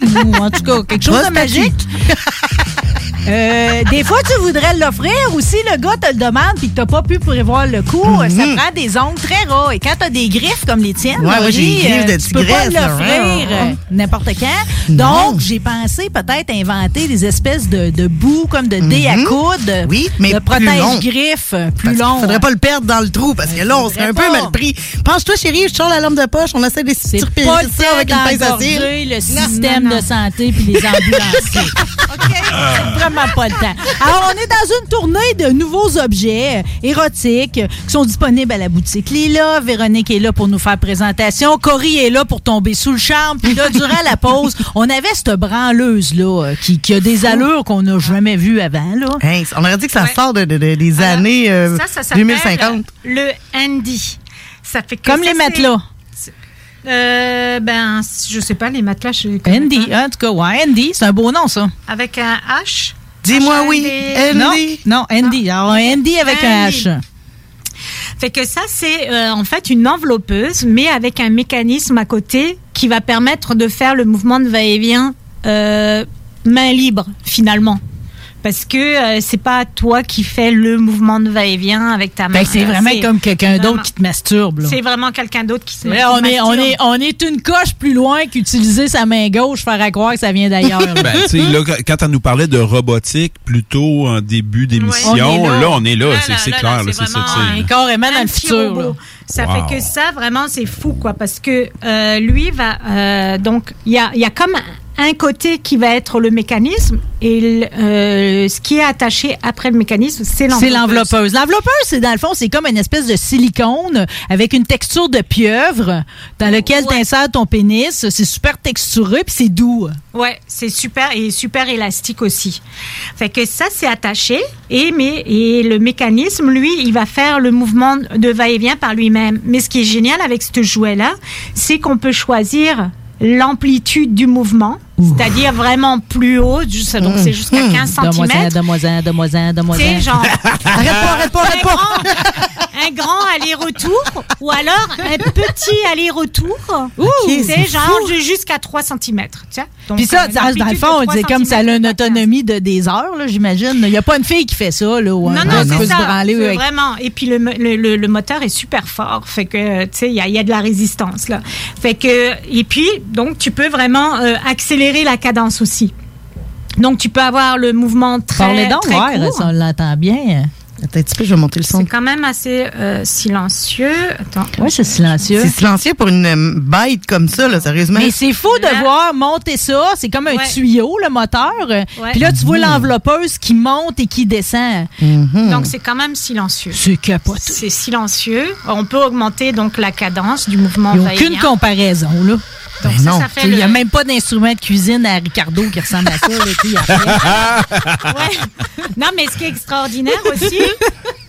Ou en tout cas, quelque chose de magique. Euh, des fois, tu voudrais l'offrir ou si le gars te le demande puis que t'as pas pu prévoir le coup, Mhm. ça prend des ongles très ras. Et quand t'as des griffes comme les tiennes, Ouais, Laurie, euh, tu peux pas là. l'offrir euh, n'importe quand. Non. Donc, j'ai pensé peut-être inventer des espèces de, de bouts comme de dés à coude. Mhm. Oui, mais de protège-griffes euh, plus long. Faudrait pas le perdre dans le trou parce que là, on serait un peu mal pris. Pense-toi, chérie, je sors la lampe de poche, on essaie de le ça avec une pince à cire. le système de santé puis les ambulanciers. OK? C'est vraiment pas le temps. Alors, on est dans une tournée de nouveaux objets euh, érotiques euh, qui sont disponibles à la boutique Lila. Véronique est là pour nous faire présentation. Cory est là pour tomber sous le charme. Puis là, durant la pause, on avait cette branleuse-là euh, qui, qui a des allures qu'on n'a jamais vues avant. Là. Hey, on aurait dit que ça sort de, de- de- des années euh, Ça, ça s'appelle 2050. le handy. Ça fait que Comme ça, les c'est- matelas. Euh, ben, je sais pas, les matelas, je Andy, pas. en tout cas, ouais, Andy, c'est un beau nom, ça. Avec un H? Dis-moi oui, A, Non, Andy. non, Andy. Alors, Andy avec un Andy. H. Fait que ça, c'est euh, en fait une enveloppeuse, mais avec un mécanisme à côté qui va permettre de faire le mouvement de va-et-vient euh, main libre, finalement. Parce que euh, c'est pas toi qui fais le mouvement de va-et-vient avec ta main. Fait que c'est vraiment comme quelqu'un d'autre qui te masturbe. C'est vraiment quelqu'un d'autre qui se Là, on, est, on, masturbe. est, on est une coche plus loin qu'utiliser sa main gauche, faire à croire que ça vient d'ailleurs. Ben, tu sais, là, quand on nous parlait de robotique, plutôt en début d'émission, là. là. on est là, Là, c'est clair, là, là, c'est ça, carrément dans le futur. là. Ça Wow. fait que ça, vraiment, c'est fou, quoi, parce que euh, lui va. euh, donc, il y a, il y a comme un côté qui va être le mécanisme, et euh, ce qui est attaché après le mécanisme, c'est l'enveloppeuse. C'est l'enveloppeuse. L'enveloppeuse, c'est dans le fond, c'est comme une espèce de silicone avec une texture de pieuvre dans lequel tu insères ton pénis. C'est super texturé puis c'est doux. Ouais, c'est super et super élastique aussi. Fait que ça c'est attaché et mais et le mécanisme lui, il va faire le mouvement de va-et-vient par lui-même. Mais ce qui est génial avec ce jouet là, c'est qu'on peut choisir l'amplitude du mouvement, c'est-à-dire vraiment plus haut, juste- donc c'est jusqu'à 15 Donne-moi ça, cm. ça, donne-moi C'est ça. genre Arrête pas, arrête pas, arrête pas. un grand aller-retour ou alors un petit aller-retour. c'est c'est genre jusqu'à 3 cm. Puis ça, dans, dans le fond, c'est comme ça a une autonomie de des heures, j'imagine. Il n'y a pas une fille qui fait ça, là. Non, non, c'est ça. avec- Vraiment. Et puis le, le, le- le moteur est super fort. Fait que, tu sais, il y y a de la résistance, là. Fait que, et puis, donc, tu peux vraiment euh, accélérer la cadence aussi. Donc, tu peux avoir le mouvement très, Parlez donc, très ouais, court. ça, on l'entend bien. Attends un petit peu, je vais monter le son. C'est quand même assez euh, silencieux. Attends. Oui, c'est silencieux. C'est silencieux pour une euh, bête comme ça, là, sérieusement. Mais c'est fou de voir monter ça. C'est comme un Ouais. tuyau, le moteur. Puis là, tu vois l'enveloppeuse qui monte et qui descend. Donc, c'est quand même silencieux. C'est capoté. C'est silencieux. On peut augmenter donc la cadence du mouvement Il n'y a aucune comparaison, là. Donc, ça, ça fait Il n'y a le- même pas d'instrument de cuisine à Ricardo qui ressemble à ça. là, tu sais, après. Ouais. Non, mais ce qui est extraordinaire aussi,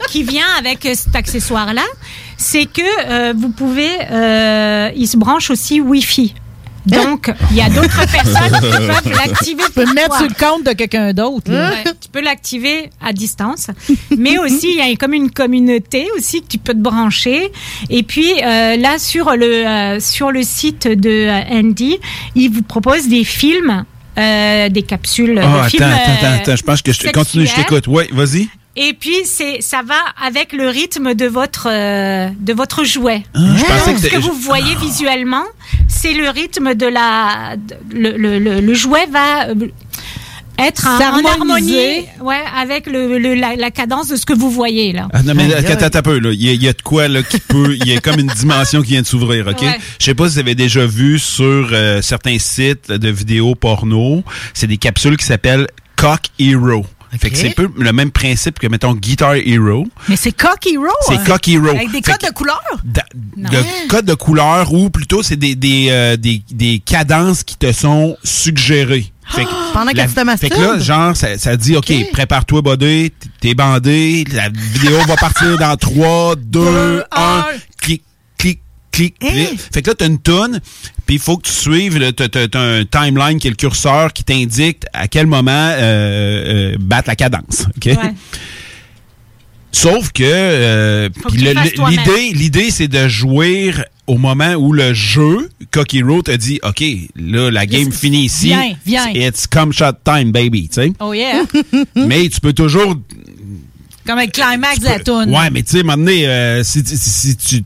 qui vient avec euh, cet accessoire-là, c'est que euh, vous pouvez, euh, il se branche aussi Wi-Fi. Donc, il y a d'autres personnes qui peuvent l'activer. Tu peux le mettre sur le compte de quelqu'un d'autre. là. Ouais, tu peux l'activer à distance. Mais aussi, il y a comme une communauté aussi que tu peux te brancher. Et puis, euh, là, sur le, euh, sur le site de euh, Andy, il vous propose des films, euh, des capsules Ah, de attends, films. attends, attends, euh, attends, je pense que je te continue, je t'écoute. Oui, vas-y. Et puis, c'est, ça va avec le rythme de votre, euh, de votre jouet. Ah, je Donc, que ce que vous voyez visuellement, c'est le rythme de la. de- le, le, le, le jouet va. euh, être en, en harmonie ouais, avec le, le- la, la cadence de ce que vous voyez là. Ah, non, mais attends, attends un peu, là. Il y, a, il y a de quoi, là, qui peut. Il y a comme une dimension qui vient de s'ouvrir, OK? Ouais. Je sais pas si vous avez déjà vu sur euh, certains sites de vidéos porno, c'est des capsules qui s'appellent Cock Hero. Fait que c'est un peu le même principe que, mettons, Guitar Hero. Mais c'est Cock Hero. C'est hein? Cock Hero. Avec des codes de couleur? De code de couleur ou plutôt c'est des, des, euh, des, des cadences qui te sont suggérées. Fait que Pendant que la- tu te masturbes? Fait que là, genre, ça, ça dit, OK, prépare-toi, body, t'es bandé, la vidéo va partir dans 3, 2, 1, clic, clic, clic. clic. Fait que là, t'as une toune, puis il faut que tu suives, t'as, un timeline qui est le curseur qui t'indique à quel moment euh, euh, battre la cadence. OK? Sauf que, euh, l'idée, l'idée, c'est de jouir au moment où le jeu, Cocky Road, te dit, OK, là, la game finit ici. Viens, viens. It's come shot time, baby, tu sais? Oh yeah. Mais tu peux toujours Comme un climax de la toune. Ouais, mais tu sais, à un moment donné, euh, si, si- si tu.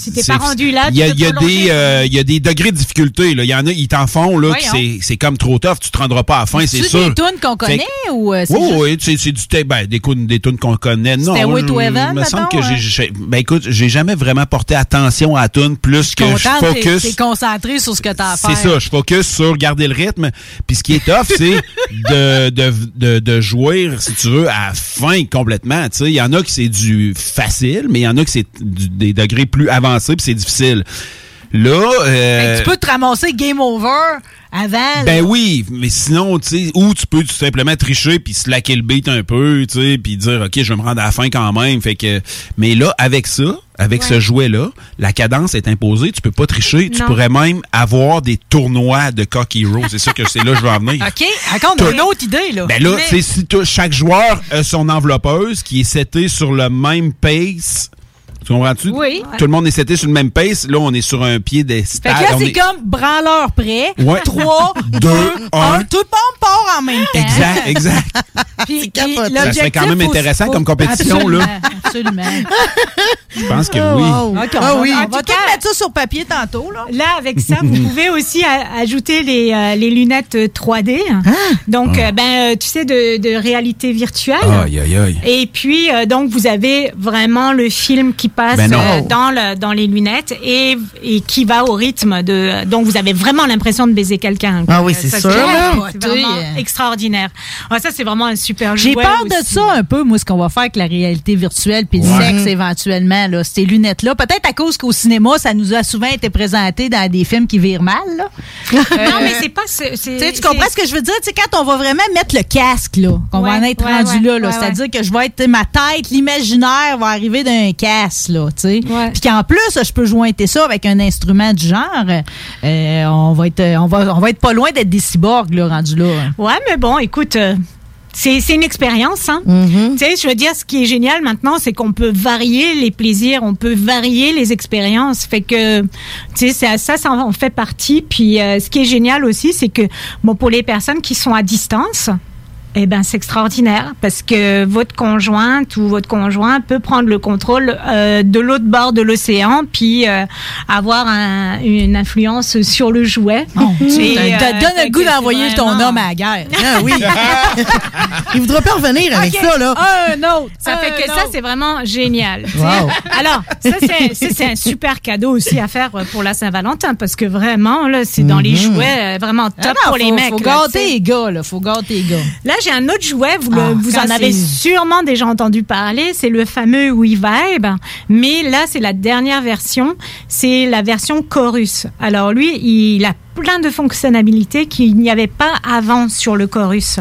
Si t'es pas rendu là, il y y euh, il y a des degrés de difficulté là il y en a ils t'en font là c'est c'est comme trop tough tu te rendras pas à la fin c'est C'est sûr des tunes qu'on Fait connaît que- ou euh, c'est oui, oui, c'est c'est du ben, des, des tunes qu'on connaît. Non, Stairway je- to Heaven, me semble que j'ai, hein? j'ai- ben écoute, j'ai jamais vraiment porté attention à la tune plus que je focus. T'es concentré sur ce que t'as à faire. C'est ça, je focus sur garder le rythme. Puis ce qui est tough, c'est de, de, de, de jouir, si tu veux, à la fin complètement. Tu sais, il y en a qui c'est du facile, mais il y en a qui c'est des degrés plus avancés, puis c'est difficile. Là, euh, tu peux te ramasser game over avant. là. ben oui, mais sinon, tu sais, ou tu peux tout simplement tricher puis slacker le beat un peu, tu sais, puis dire OK, je vais me rendre à la fin quand même, fait que mais là avec ça, avec ce jouet là, la cadence est imposée, tu peux pas tricher, tu pourrais même avoir des tournois de Cock Hero, c'est ça que c'est là que je veux en venir. OK, raconte une autre idée, là. Ben là, Mais- si chaque joueur a son enveloppeuse qui est setée sur le même pace. Tu comprends-tu? Oui. Tout le monde est seté sur le même pace. Là, on est sur un pied des Fait que là, c'est comme branleur prêt. Ouais. 3, 2, Deux, 1. un. Tout le monde part en même temps. Exact, exact. Puis, puis Ça serait quand même intéressant faut- comme compétition, là. Absolument, Absolument. Je pense que Oh, oui. on Ah va- oui. On va tout mettre ça sur papier tantôt, là. Là, avec ça, vous pouvez aussi ajouter les, euh, les lunettes euh, 3D. Donc, Ah. euh, ben, tu sais, de, de réalité virtuelle. Aïe, aïe, aïe. Et puis, euh, donc, vous avez vraiment le film qui passe Ben euh, dans, le, dans les lunettes et, et qui va au rythme de... Donc, vous avez vraiment l'impression de baiser quelqu'un. Ah oui, Euh, c'est ça, sûr. C'est vraiment extraordinaire. Ouais, ça, c'est vraiment un super J'ai jouet peur de ça un peu, moi, ce qu'on va faire avec la réalité virtuelle puis le Ouais. sexe éventuellement, là, ces lunettes-là. Peut-être à cause qu'au cinéma, ça nous a souvent été présenté dans des films qui virent mal. Là. Non, mais c'est pas... ce- c'est- Tu comprends c'est- ce que je veux dire? Tu sais, quand on va vraiment mettre le casque, là, qu'on va en être ouais, rendu ouais, là, là ouais, c'est-à-dire que je vais être, ma tête, l'imaginaire va arriver d'un casque, là, tu sais. Puis qu'en plus, je peux jointer ça avec un instrument du genre, euh, on va être, on va, on va être pas loin d'être des cyborgs, là, rendus là. Ouais, mais bon, écoute, euh, c'est c'est une expérience. Hein? Mm-hmm. Tu sais, je veux dire, ce qui est génial maintenant, c'est qu'on peut varier les plaisirs, on peut varier les expériences. Fait que, tu sais, ça, ça, ça en fait partie. Puis, euh, ce qui est génial aussi, c'est que, bon, pour les personnes qui sont à distance, eh ben, c'est extraordinaire parce que votre conjointe ou votre conjoint peut prendre le contrôle euh, de l'autre bord de l'océan puis euh, avoir un- une influence sur le jouet. Tu Et, te euh, donnes le goût d'envoyer ton homme à la guerre. Ah oui. Il voudra pas revenir avec Ok. ça, là. Un autre. Ça fait que ça, c'est vraiment génial. tu. Wow. Alors, ça, c'est- un super cadeau aussi à faire pour la Saint-Valentin parce que vraiment, là, c'est dans les Mhm. jouets euh, vraiment top Ah non, pour les mecs. Faut là, tu sais. gâter les gars, là. Faut gâter les gars. Là, j'ai un autre jouet, vous, le- Ah, vous en avez sûrement déjà entendu parler, c'est le fameux WeVibe, mais là c'est la dernière version, c'est la version Chorus. Alors lui, il a plein de fonctionnalités qu'il n'y avait pas avant sur le Chorus.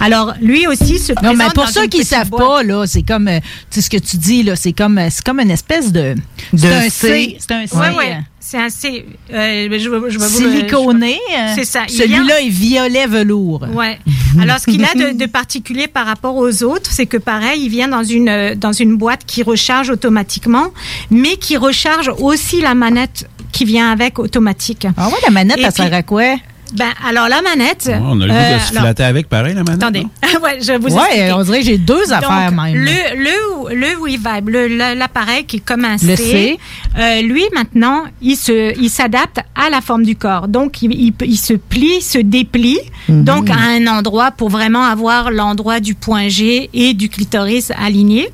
Alors lui aussi se Non, présente mais pour dans ceux une qui petite savent boîte. pas, là, c'est comme, euh, tu sais ce que tu dis, là, c'est comme, euh, c'est comme une espèce de, De c'est un C. C, c'est un C. Ouais, ouais. C'est un C. euh, je, je vais vous le- Siliconé. euh, C'est ça. Il Celui-là est violet velours. Ouais. Alors, ce qu'il a de, de particulier par rapport aux autres, c'est que pareil, il vient dans une dans une boîte qui recharge automatiquement, mais qui recharge aussi la manette qui vient avec automatique. Ah ouais, la manette, Et elle puis- sert à quoi? Ben, alors la manette. Oh, on a le goût euh, de se alors, flatter avec pareil, la manette. Attendez, ouais, je vous Ouais, on dirait que j'ai deux Donc, affaires même. Le, le, le WeVibe, le- le- l'appareil qui est comme un Le C, euh, lui maintenant, il se, il s'adapte à la forme du corps. Donc, il, il, peut- il se plie, se déplie, Mhm. donc à un endroit pour vraiment avoir l'endroit du point G et du clitoris aligné.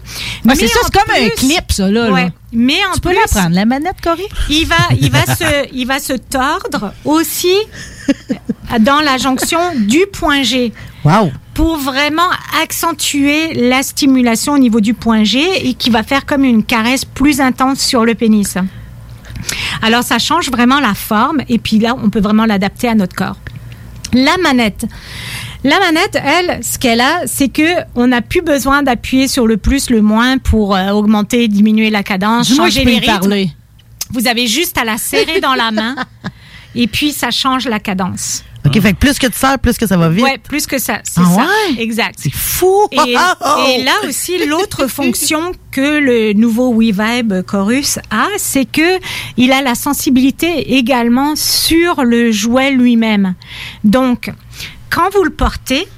Ah, c'est ça, c'est comme un clip, ça, là. là. Mais en Tu peux la prendre, la manette, Cory? il va, il va se, il va se tordre aussi dans la jonction du point G Wow. pour vraiment accentuer la stimulation au niveau du point G et qui va faire comme une caresse plus intense sur le pénis. Alors ça change vraiment la forme et puis là on peut vraiment l'adapter à notre corps. La manette. La manette, elle, ce qu'elle a, c'est que on n'a plus besoin d'appuyer sur le plus, le moins pour euh, augmenter, diminuer la cadence, changer je peux les rythmes. parler. Vous avez juste à la serrer dans la main et puis ça change la cadence. OK, fait que plus que tu sers, plus que ça va vite. Ouais, plus que ça, c'est Ah ça. ouais? Exact. C'est fou! Et, et là aussi, l'autre fonction que le nouveau WeVibe Chorus a, c'est que il a la sensibilité également sur le jouet lui-même. Donc, quand vous le portez,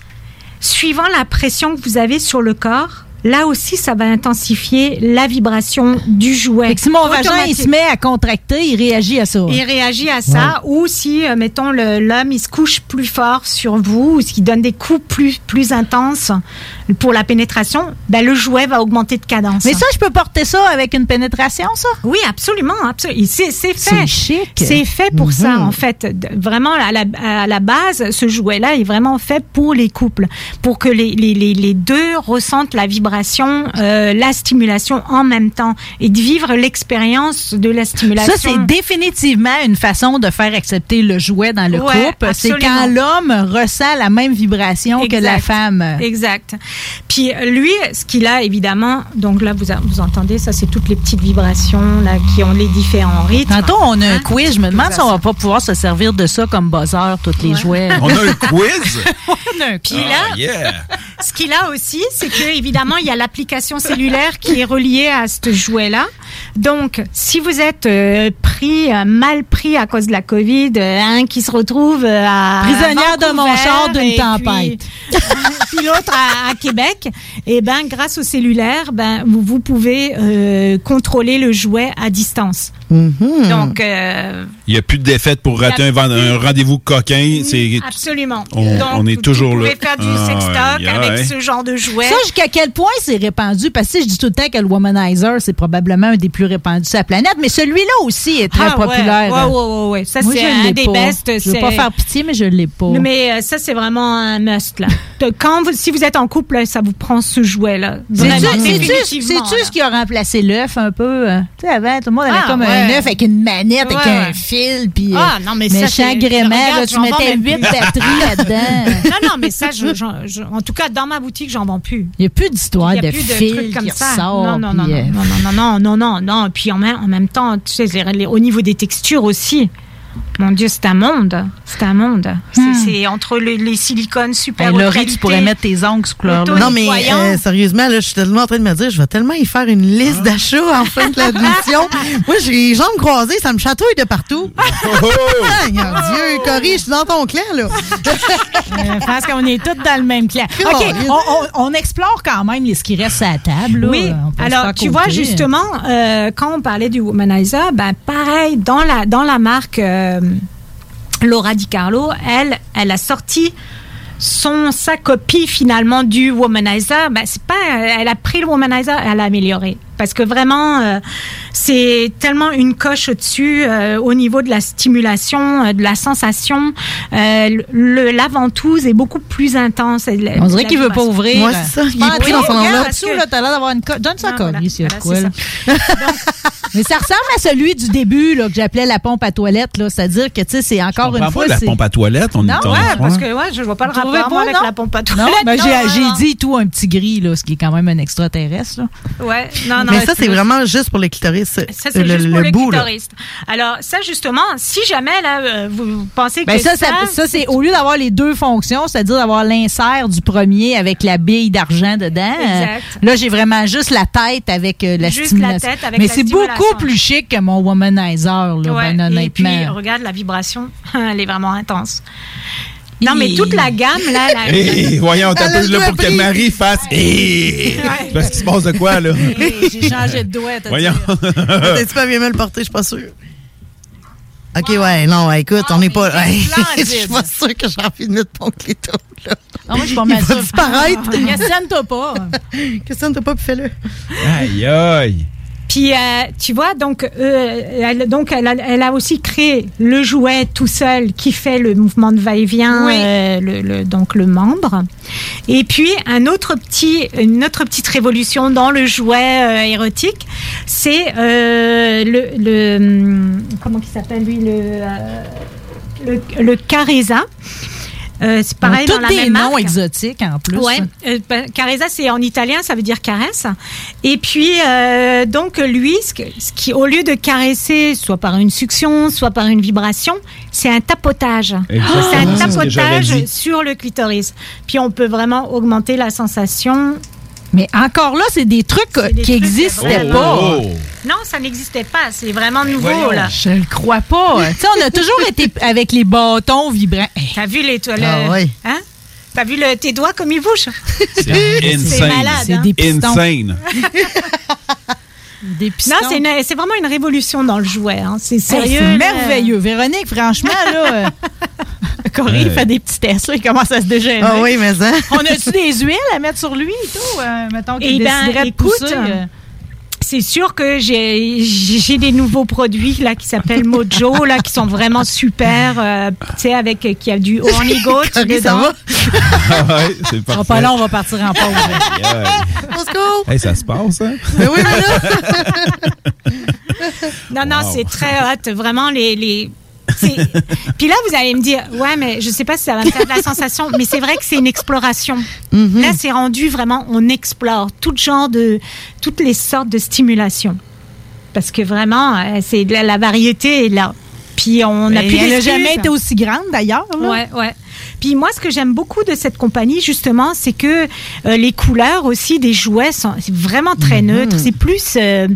suivant la pression que vous avez sur le corps, là aussi, ça va intensifier la vibration du jouet. Fait que si mon vagin, il se met à contracter, il réagit à ça. Il réagit à ça, ou si, euh, mettons, l'homme, il se couche plus fort sur vous, ou s'il donne des coups plus, plus intenses pour la pénétration, ben, le jouet va augmenter de cadence. Mais ça, je peux porter ça avec une pénétration, ça? Oui, absolument, absolument. C'est fait. C'est chic. C'est fait pour ça, Mhm. en fait. Vraiment, à la, à la base, ce jouet-là est vraiment fait pour les couples, pour que les, les, les, les deux ressentent la vibration, euh, la stimulation en même temps, et de vivre l'expérience de la stimulation. Ça, c'est définitivement une façon de faire accepter le jouet dans le Ouais, couple. C'est quand l'homme ressent la même vibration que la Exact. femme. Exact. Puis euh, lui, ce qu'il a évidemment, donc là vous, vous entendez, ça c'est toutes les petites vibrations là qui ont les différents rythmes. Tantôt, on a un Hein? quiz. Je me demande si on va pas pouvoir se servir de ça comme buzzer, tous les jouets. On a un quiz? Puis là, Ah, yeah! ce qu'il a aussi, c'est que évidemment il y a l'application cellulaire qui est reliée à ce jouet-là. Donc, si vous êtes euh, pris, euh, mal pris à cause de la Covid, euh, un qui se retrouve à Prisonnière de mon char d'une et puis- tempête. puis l'autre à, à Québec, et ben grâce au cellulaire, ben vous, vous pouvez euh, contrôler le jouet à distance. Mhm. Donc euh, Il n'y a plus de défaite pour rater un, rendez-vous coquin. C'est absolument. On- Donc, on est vous- toujours vous là. pouvez faire du Ah, sextock ouais, avec ce genre de jouet. Ça, jusqu'à quel point c'est répandu? Parce que je dis tout le temps que le womanizer, c'est probablement un des plus répandus sur la planète, mais celui-là aussi est très Ah, populaire. Ouais, ouais, ouais. Ça, c'est je un des pas. best. Je veux c'est- pas faire pitié, mais je l'ai pas. Mais euh, ça, c'est vraiment un must, là. Quand vous, si vous êtes en couple, là, ça vous prend ce jouet-là. C'est-tu ce qui a remplacé l'œuf un peu? euh? Tu sais, avant, tout le monde avait Ah, comme un œuf avec une manette, Ouais, avec un fil, puis euh, Ah, non, mais ça, méchant c'est- gréement, regarde, là, tu mettais huit batteries là-dedans. Non, non, mais ça, je, je- je- en tout cas, dans ma boutique, j'en vends plus. Il n'y a plus d'histoire de fil comme qui ça. ressort. non, non, euh, non, non, non, non, non, non. Puis en même, temps, tu sais, au niveau des textures aussi. Mon Dieu, c'est un monde. C'est un monde. C'est- C'est entre le- les silicones super haute Laurie, tu pourrais mettre tes ongles sous couleur. Non, mais euh, sérieusement, là, je suis tellement en train de me dire, je vais tellement y faire une liste d'achats en fin de la mission. Moi, j'ai les jambes croisées, ça me chatouille de partout. Ah, Mon Dieu, Cory, je suis dans ton clan, là. Je pense qu'on est tous dans le même clan. Oh, OK, on, on- on explore quand même ce qui reste à la table. là. Oui, alors tu vois justement, euh, quand on parlait du Womanizer, ben pareil, dans la, dans la marque euh, Laura Di Carlo, elle, elle a sorti son, sa copie finalement du Womanizer. Ben, c'est pas, elle a pris le Womanizer elle l'a amélioré. Parce que vraiment, euh, c'est tellement une coche au-dessus euh, au niveau de la stimulation, euh, de la sensation. Euh, le, la ventouse est beaucoup plus intense. On dirait qu'il veut pas ouvrir. C'est ça. Il Ah, est pris dans son enveloppe. dessous, là, t'as l'air d'avoir une coche. Donne sa Non, colle, voilà, ici, il y a de voilà, quoi, c'est là? Mais ça ressemble à celui du début, là, que j'appelais la pompe à toilette, là. C'est-à-dire que, tu sais, c'est encore une fois. pas la pompe à toilette, on Non, est Ouais, parce que ouais, je vois pas le rapport moi, pas, avec non? la pompe à Non, toilette. ben, j'ai non, j'ai dit tout un petit gris, là, ce qui est quand même un extraterrestre, là. Ouais, non, non. Mais ça, c'est vraiment juste pour le clitoris. Ça, c'est le, juste pour le le, bout, là. clitoris. Alors, ça, justement, si jamais, là, euh, vous pensez que Ben ça, ça, ça, c'est au lieu d'avoir les deux fonctions, c'est-à-dire d'avoir l'insert du premier avec la bille d'argent dedans. Exact. euh, là, j'ai vraiment juste la tête avec euh, la Juste la stimulation. tête avec Mais c'est beaucoup plus chic que mon womanizer, là, Ouais, ben et puis, honnêtement. regarde, la vibration, elle est vraiment intense. Non, mais toute la gamme, là, la... Hé, voyons, t'as peu là pour que. Marie fasse. Hé! Ouais. Parce qu'il se passe de quoi, là? Hey, j'ai changé de doigt. t'as Voyons. T'es-tu pas bien me le porter? Je suis pas sûre. OK, ouais, non, ouais, écoute, on n'est pas. ouais, Je suis pas sûre que j'ai envie de mettre ton clito, là. Non, moi, je suis pas Il mal va sûre. disparaître. Questionne-toi pas. Questionne-toi pas, puis fais-le. Aïe, aïe. Puis, euh, tu vois, donc, euh, elle, donc elle, a, elle a aussi créé le jouet tout seul qui fait le mouvement de va-et-vient, Oui. euh, le, le- donc le membre. Et puis, un autre petit, une autre petite révolution dans le jouet érotique, c'est le, le, hum, comment il s'appelle lui, le, le, le Careza. Euh, c'est pareil Tous dans la des même noms marque. exotiques en plus. Ouais, euh, carezza c'est en italien, ça veut dire caresse. Et puis euh, donc lui, ce, qui au lieu de caresser, soit par une succion, soit par une vibration, c'est un tapotage. Exactement, C'est un ce tapotage sur le clitoris. Puis on peut vraiment augmenter la sensation. Mais encore là, c'est des trucs euh, des qui n'existaient pas. Non, ça n'existait pas. C'est vraiment nouveau Voyons, là. Je le crois pas. tu sais, on a toujours été avec les bâtons vibrants. Hey, T'as vu les toilettes Ah ouais. Hein? T'as vu le, tes doigts comme ils bougent? C'est C'est insane. malade. C'est hein? des pistons. Insane. Des pistons. Non, c'est vraiment une révolution dans le jouet. hein. C'est Hey, sérieux. c'est merveilleux. Véronique, franchement, là. Euh, Corey, il fait des petits tests, là, il commence à se dégêner. Ah oui, mais ça. On a-tu des huiles à mettre sur lui et tout? euh, mettons qu'il Eh ben, déciderait de écoute, pousser, euh, c'est sûr que j'ai j'ai des nouveaux produits là qui s'appellent Mojo là qui sont vraiment super. euh, tu sais avec euh, qui a du horny goat dedans. va? Ah ouais, va pas là, on va partir en pause. Aïe. Let's go! Hey, ça se passe, hein? Mais oui, mais. Non non Wow. c'est très hot vraiment les les Puis là, vous allez me dire, ouais, mais je sais pas si ça va me faire de la sensation, mais c'est vrai que c'est une exploration. Mm-hmm. Là, c'est rendu vraiment, on explore tout genre de, toutes les sortes de stimulation. Parce que vraiment, euh, c'est la, la variété est là. Puis on n'a plus elle n'a jamais été aussi grande, d'ailleurs. Ouais, ouais. Puis moi, ce que j'aime beaucoup de cette compagnie, justement, c'est que euh, les couleurs aussi des jouets sont vraiment très Mhm. neutres. C'est plus, euh,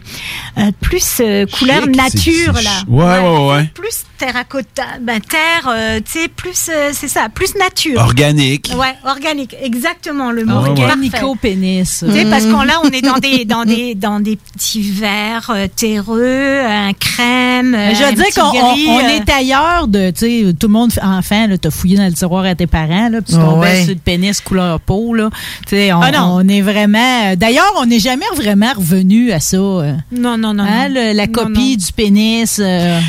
euh, plus euh, couleur Chic, nature c'est- là. Ouais, ouais, ouais. Plus terracotta, ben terre, euh, tu sais, plus euh, c'est ça, plus nature. Organique. Ouais, organique, exactement le mot. Ah, ouais. Parfait. Organico-pénis. Tu sais, parce qu'on là, on est dans des dans des dans des petits verres euh, terreux, un crème. Je veux dire qu'on on- gris, on euh, est ailleurs de, tu sais, tout le monde enfant, là, t'as fouillé dans le tiroir à tes parents, là, puis tu tombais ouais. sur le pénis couleur peau, là. Tu sais, on, Ah non. on est vraiment. D'ailleurs, on n'est jamais vraiment revenu à ça. euh. Non, non, non. Hein, non. le- la copie non. du pénis. euh.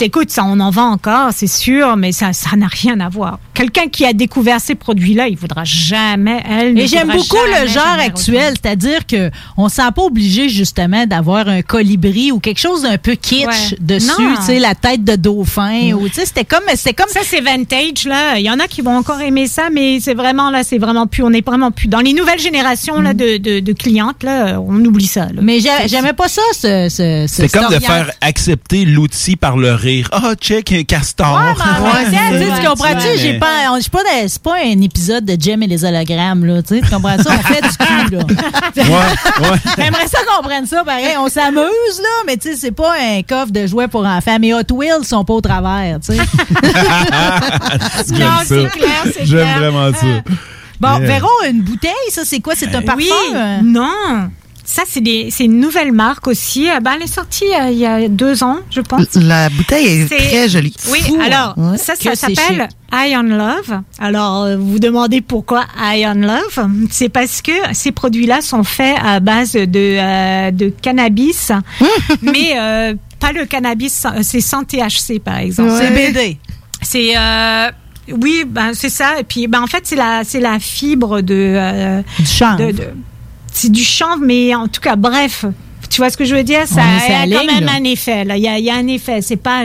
Écoute, ça, on en vend encore, c'est sûr, mais ça, ça n'a rien à voir. Quelqu'un qui a découvert ces produits-là, il voudra jamais, elle. Et j'aime beaucoup jamais, le genre actuel, c'est-à-dire que on ne sent pas obligé justement d'avoir un colibri ou quelque chose d'un peu kitsch Ouais. dessus, tu sais, la tête de dauphin ou sais, c'était comme c'était comme Ça, c'est vintage, là. Il y en a qui vont encore aimer ça, mais c'est vraiment, là, c'est vraiment plus, on est vraiment plus. Dans les nouvelles générations, là, de, de, de clientes, là, on oublie ça, là. mais j'ai- j'aimais pas ça ce, ce, ce C'est comme de faire accepter l'outil par le rire. Ah, check un castor. Ouais, tu sais, tu Ouais, comprends-tu? mais- J'ai pas, pas c'est pas un épisode de Jem et les hologrammes, là. Tu comprends ça? On fait du cul, là. Ouais, ouais. J'aimerais ça qu'on prenne ça, pareil. On s'amuse, là, mais tu sais, c'est pas un coffre de jouets pour enfants. Mais Hot Wheels sont pas au travers, tu sais. J'aime Non, ça. c'est clair, c'est J'aime vraiment ça. Bon, Yeah. Véron, une bouteille, ça, c'est quoi? C'est un parfum? Oui, euh? non. ça, c'est des- c'est une nouvelle marque aussi. Euh, ben, elle est sortie euh, il y a deux ans, je pense. La bouteille est, C'est- très jolie. Oui, Fou, alors, hein? ça, ça s'appelle Iron Love. Alors, vous vous demandez pourquoi Iron Love? C'est parce que ces produits-là sont faits à base de, euh, de cannabis, mais euh, pas le cannabis, c'est sans THC, par exemple. Ouais. CBD. C'est... oui, ben c'est ça. Et puis, ben en fait, c'est la, c'est la fibre de euh, du chanvre. de- de- c'est du chanvre, mais en tout cas, bref, tu vois ce que je veux dire? Ça a quand même là. un effet. Là, il y a, il y a un effet. C'est pas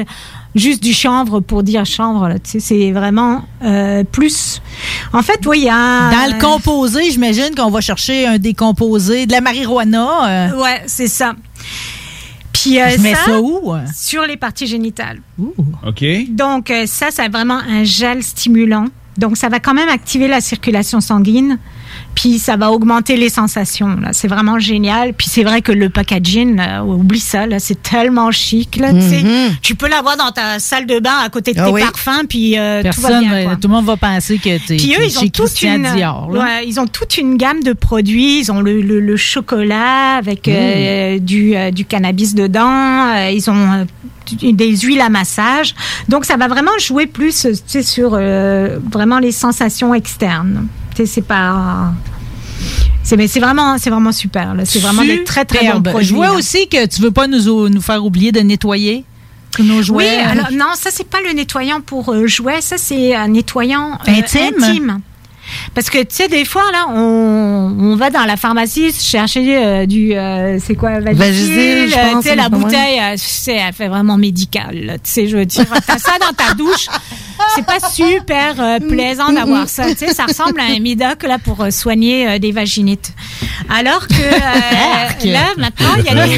juste du chanvre pour dire chanvre. Là. Tu sais, c'est vraiment euh, plus. En fait, oui, il y a. Dans le composé, j'imagine qu'on va chercher un décomposé, de la marijuana. euh, Ouais, c'est ça. Puis euh, Je mets ça où? Sur les parties génitales. OK. Donc, euh, ça, c'est vraiment un gel stimulant. Donc, ça va quand même activer la circulation sanguine. Puis, ça va augmenter les sensations. Là. C'est vraiment génial. Puis, c'est vrai que le packaging, là, oublie ça, là, c'est tellement chic. Là, tu. Mhm. Tu peux l'avoir dans ta salle de bain à côté de Ah tes oui. parfums. Puis, euh, tout va Personne, bien. quoi. euh, tout le monde va penser que t'es Puis eux, ils ont toute Christian une, Dior. là. ouais, ils ont toute une gamme de produits. Ils ont le, le- le chocolat avec euh, du, euh, du cannabis dedans. Euh, ils ont euh, des huiles à massage. Donc ça va vraiment jouer plus, euh, tu sais, sur euh, vraiment les sensations externes. C'est pas. C'est mais c'est vraiment c'est vraiment super. C'est vraiment des très très bons produits. Je vois là. aussi que tu veux pas nous, nous faire oublier de nettoyer nos jouets. Oui, alors non, ça c'est pas le nettoyant pour euh, jouets, ça c'est un nettoyant euh, Intime? intime. Parce que tu sais des fois là on, on va dans la pharmacie chercher euh, du euh, c'est quoi Vagisil, euh, tu sais la bouteille euh, tu sais elle fait vraiment médical là, tu sais je veux dire t'as ça dans ta douche. C'est pas super plaisant d'avoir ça tu sais ça ressemble à un médoc là pour soigner des vaginites. Alors que là maintenant il y a des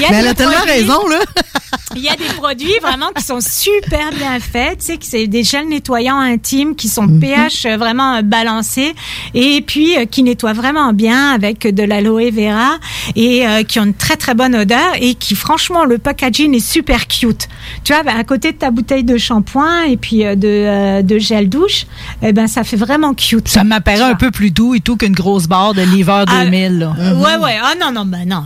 y a Mais elle des a tellement produits- raison, là. il y a des produits vraiment qui sont super bien faits, tu sais, c'est des gels nettoyants intimes qui sont pH euh, vraiment balancés et puis euh, qui nettoient vraiment bien avec de l'aloe vera et euh, qui ont une très très bonne odeur et qui franchement le packaging est super cute. Tu vois, à côté de ta bouteille de shampoing et puis euh, de, euh, de gel douche, eh ben ça fait vraiment cute. Ça m'apparaît un peu plus doux et tout qu'une grosse barre de l'hiver Ah, 2000. là. Ouais, ouais. Ah non, non, ben non.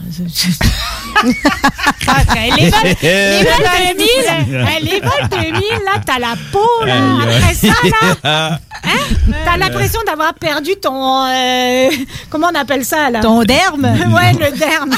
Ah, les vols, les vols 2000, hein, les vols 2000, là, t'as la peau, là. Après ça, là, hein, t'as l'impression d'avoir perdu ton... euh, comment on appelle ça, là? Ton derme? Ouais, le derme.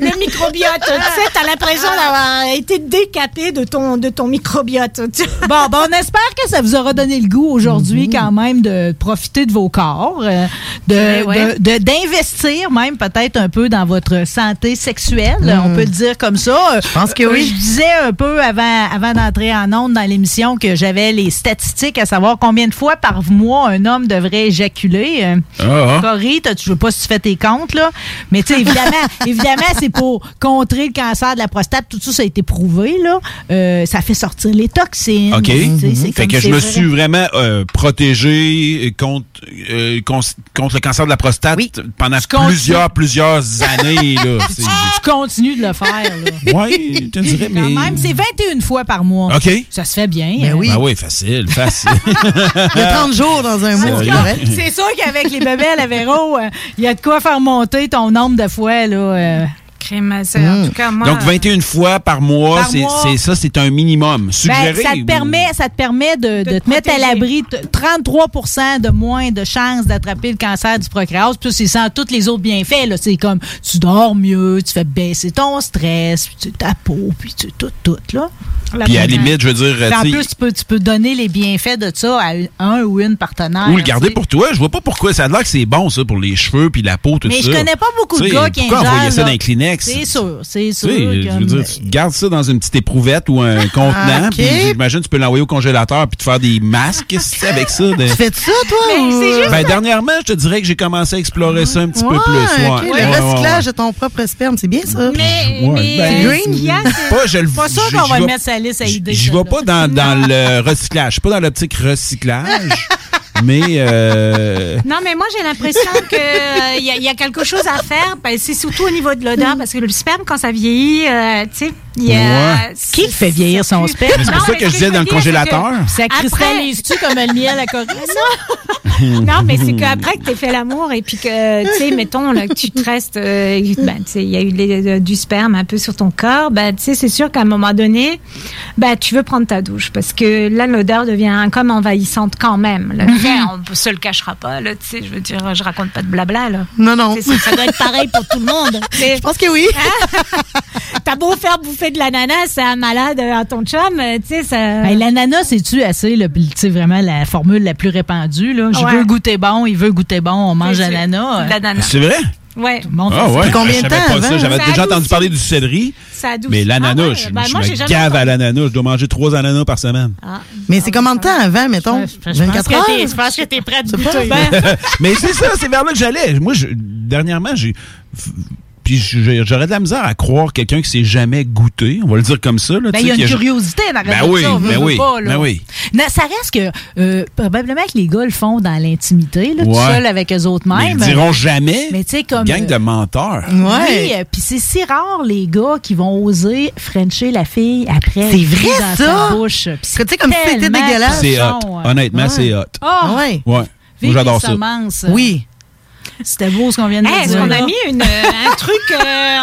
Le microbiote. Tu sais, t'as l'impression d'avoir été décapé de ton, de ton microbiote. Bon, ben, on espère que ça vous aura donné le goût aujourd'hui quand même de profiter de vos corps, euh, de- Eh ouais. de- d'investir même peut-être un peu dans votre santé sexuelle, on peut le dire comme ça. Je pense que oui. Je disais un peu avant, avant d'entrer en onde dans l'émission que j'avais les statistiques à savoir combien de fois par mois un homme devrait éjaculer. Euh, Ah, ah. Cory, t'as- je sais pas si tu fais tes comptes, là. Mais tu sais, évidemment, évidemment, c'est pour contrer le cancer de la prostate. Tout ça, ça a été prouvé, là. Euh, ça fait sortir les toxines. OK. Tu c'est Fait que je me vrai. suis vraiment euh, protégé contre, euh, contre le cancer de la prostate pendant plusieurs, plusieurs années. Là. Tu continues de le faire, je te dirais, Quand mais. même, c'est 21 fois par mois. OK. Ça se fait bien. Ben hein. oui. Ah oui, facile, facile. Il y a 30 jours dans un mois, c'est sûr qu'avec les bébés à Véro, euh, il y a de quoi faire monter ton nombre de fois, là. Euh. Crème, c'est- en tout cas, moi... Donc, 21 fois par mois, c'est ça, c'est un minimum. Ben, Suggéré. ça te ou- permet, ça te permet de, de te mettre à l'abri de 33 de moins de chances d'attraper le cancer du pancréas. Puis ça, c'est sans tous les autres bienfaits. là. C'est comme tu dors mieux, tu fais baisser ton stress, puis tu, ta peau, puis tu, tout, tout. Là. Puis à la limite, je veux dire, Puis en plus, tu peux, tu peux donner les bienfaits de ça à un ou une partenaire. ou le garder pour toi. Je vois pas pourquoi. Ça a l'air que c'est bon, ça, pour les cheveux puis la peau, tout Mais ça. je connais pas beaucoup de gars qui Pourquoi ingèrent, envoyer ça là? dans les Kleenex? C'est sûr, c'est sûr. sais, je veux dire, tu gardes ça dans une petite éprouvette ou un contenant, puis j'imagine tu peux l'envoyer au congélateur puis te faire des masques avec ça. de- Tu fais ça, toi? Mais ou- c'est juste- Ben, dernièrement, je te dirais que j'ai commencé à explorer ça un petit peu Ouais, plus. ouais. Le recyclage ouais. de ton propre sperme, c'est bien ça. Mais, Ouais, mais ben, c'est- Pas, je le Pas sûr je- qu'on va mettre sa liste à idées. Je ça, vais pas dans, dans le recyclage. Je suis pas dans l'optique recyclage. mais euh, Non, mais moi, j'ai l'impression qu'il y, a- y a quelque chose à faire. Ben, c'est surtout au niveau de l'odeur, parce que le sperme, quand ça vieillit, euh, tu sais, il y a... Ouais. Qui fait vieillir son sperme? C'est pour Non, ça que je disais dans le congélateur. Ça Après- cristallise-tu comme le miel à Corinne? non, mais c'est qu'après que tu fait l'amour et puis que, tu sais, mettons, là, que tu te restes, euh, ben, tu sais, il y a eu les- euh, du sperme un peu sur ton corps, ben, tu sais, c'est sûr qu'à un moment donné, ben, tu veux prendre ta douche parce que là, l'odeur devient comme envahissante quand même. Là. On se le cachera pas, là, tu sais, je veux dire, je raconte pas de blabla, là. Non, non. Ça, ça doit être pareil pour tout le monde. Je pense que oui. T'as beau faire bouffer de l'ananas à un malade à ton chum, euh, tu sais, ça. Ben, l'ananas, c'est-tu assez, le- tu sais, vraiment la formule la plus répandue, là? Je Ouais. veux goûter bon, il veut goûter bon, on mange C'est- ananas. de l'ananas? C'est vrai? Ouais. Tout le monde Ah ouais. Combien Je de temps pas avant? ça. J'avais Ça déjà adoucit. entendu parler du céleri. Ça adoucit. Mais l'ananas, Ah ouais. je, Ben, je me à l'ananas. Je dois manger trois ananas par semaine. Mais c'est combien de temps avant, mettons? Je pense 24 que heures? t'es- je pense que t'es prêt C'est goûter. Mais c'est ça, c'est vers là que j'allais. Moi, je- dernièrement, j'ai. Puis j'aurais de la misère à croire quelqu'un qui s'est jamais goûté. On va le dire comme ça. Là, Ben, il y a une curiosité arrière Ben de oui, ça, on ben oui, pas, là. ben oui. Non, ça reste que euh, probablement que les gars le font dans l'intimité, là, tout Ouais. seul avec eux autres Mais mêmes. ils diront jamais. Mais tu sais, comme. Gang de euh, menteurs. Oui, euh, puis c'est si rare les gars qui vont oser frencher la fille après. C'est vrai, dans ça? sa bouche. Sais, comme si c'était dégueulasse. C'est. Honnêtement, Ouais. c'est hot. Ah, ouais. Ouais. Moi, Vive j'adore les ça. semences. Oui. C'était beau ce qu'on vient de Hey, dire. Est-ce qu'on a mis une, euh, un truc euh,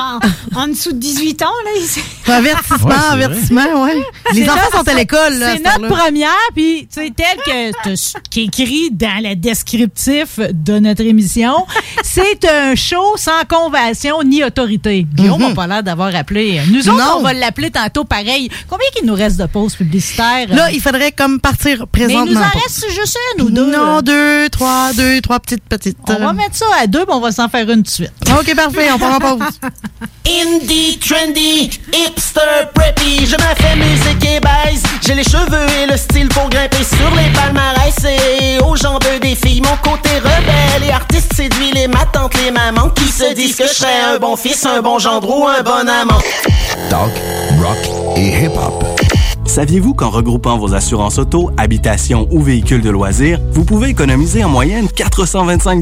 en, en dessous de 18 ans, là? ici? Avertissement, Ouais, avertissement, ouais. Les enfants notre- sont à l'école, là. C'est notre première, puis tu sais, tel que qui est écrit dans le descriptif de notre émission, c'est un show sans convention ni autorité. Guillaume n'a pas l'air d'avoir appelé. Nous autres. Non. on va l'appeler tantôt pareil. Combien qu'il nous reste de pauses publicitaires? Là, il faudrait comme partir Mais il présentement. nous en reste juste une ou deux. Non, là. deux, trois, deux, trois petites, petites. On va mettre ça à deux, puis on va s'en faire une de suite. OK, parfait, on prend pas pause. Indie, trendy, hipster, preppy, je me fais musique et baise. J'ai les cheveux et le style pour grimper sur les palmarès et aux jambes des filles. Mon côté rebelle et artiste séduit les ma tante, les mamans qui se disent que je serais un bon fils, un bon gendre ou un bon amant. Talk, rock et hip-hop. Saviez-vous qu'en regroupant vos assurances auto, habitation ou véhicules de loisirs, vous pouvez économiser en moyenne 425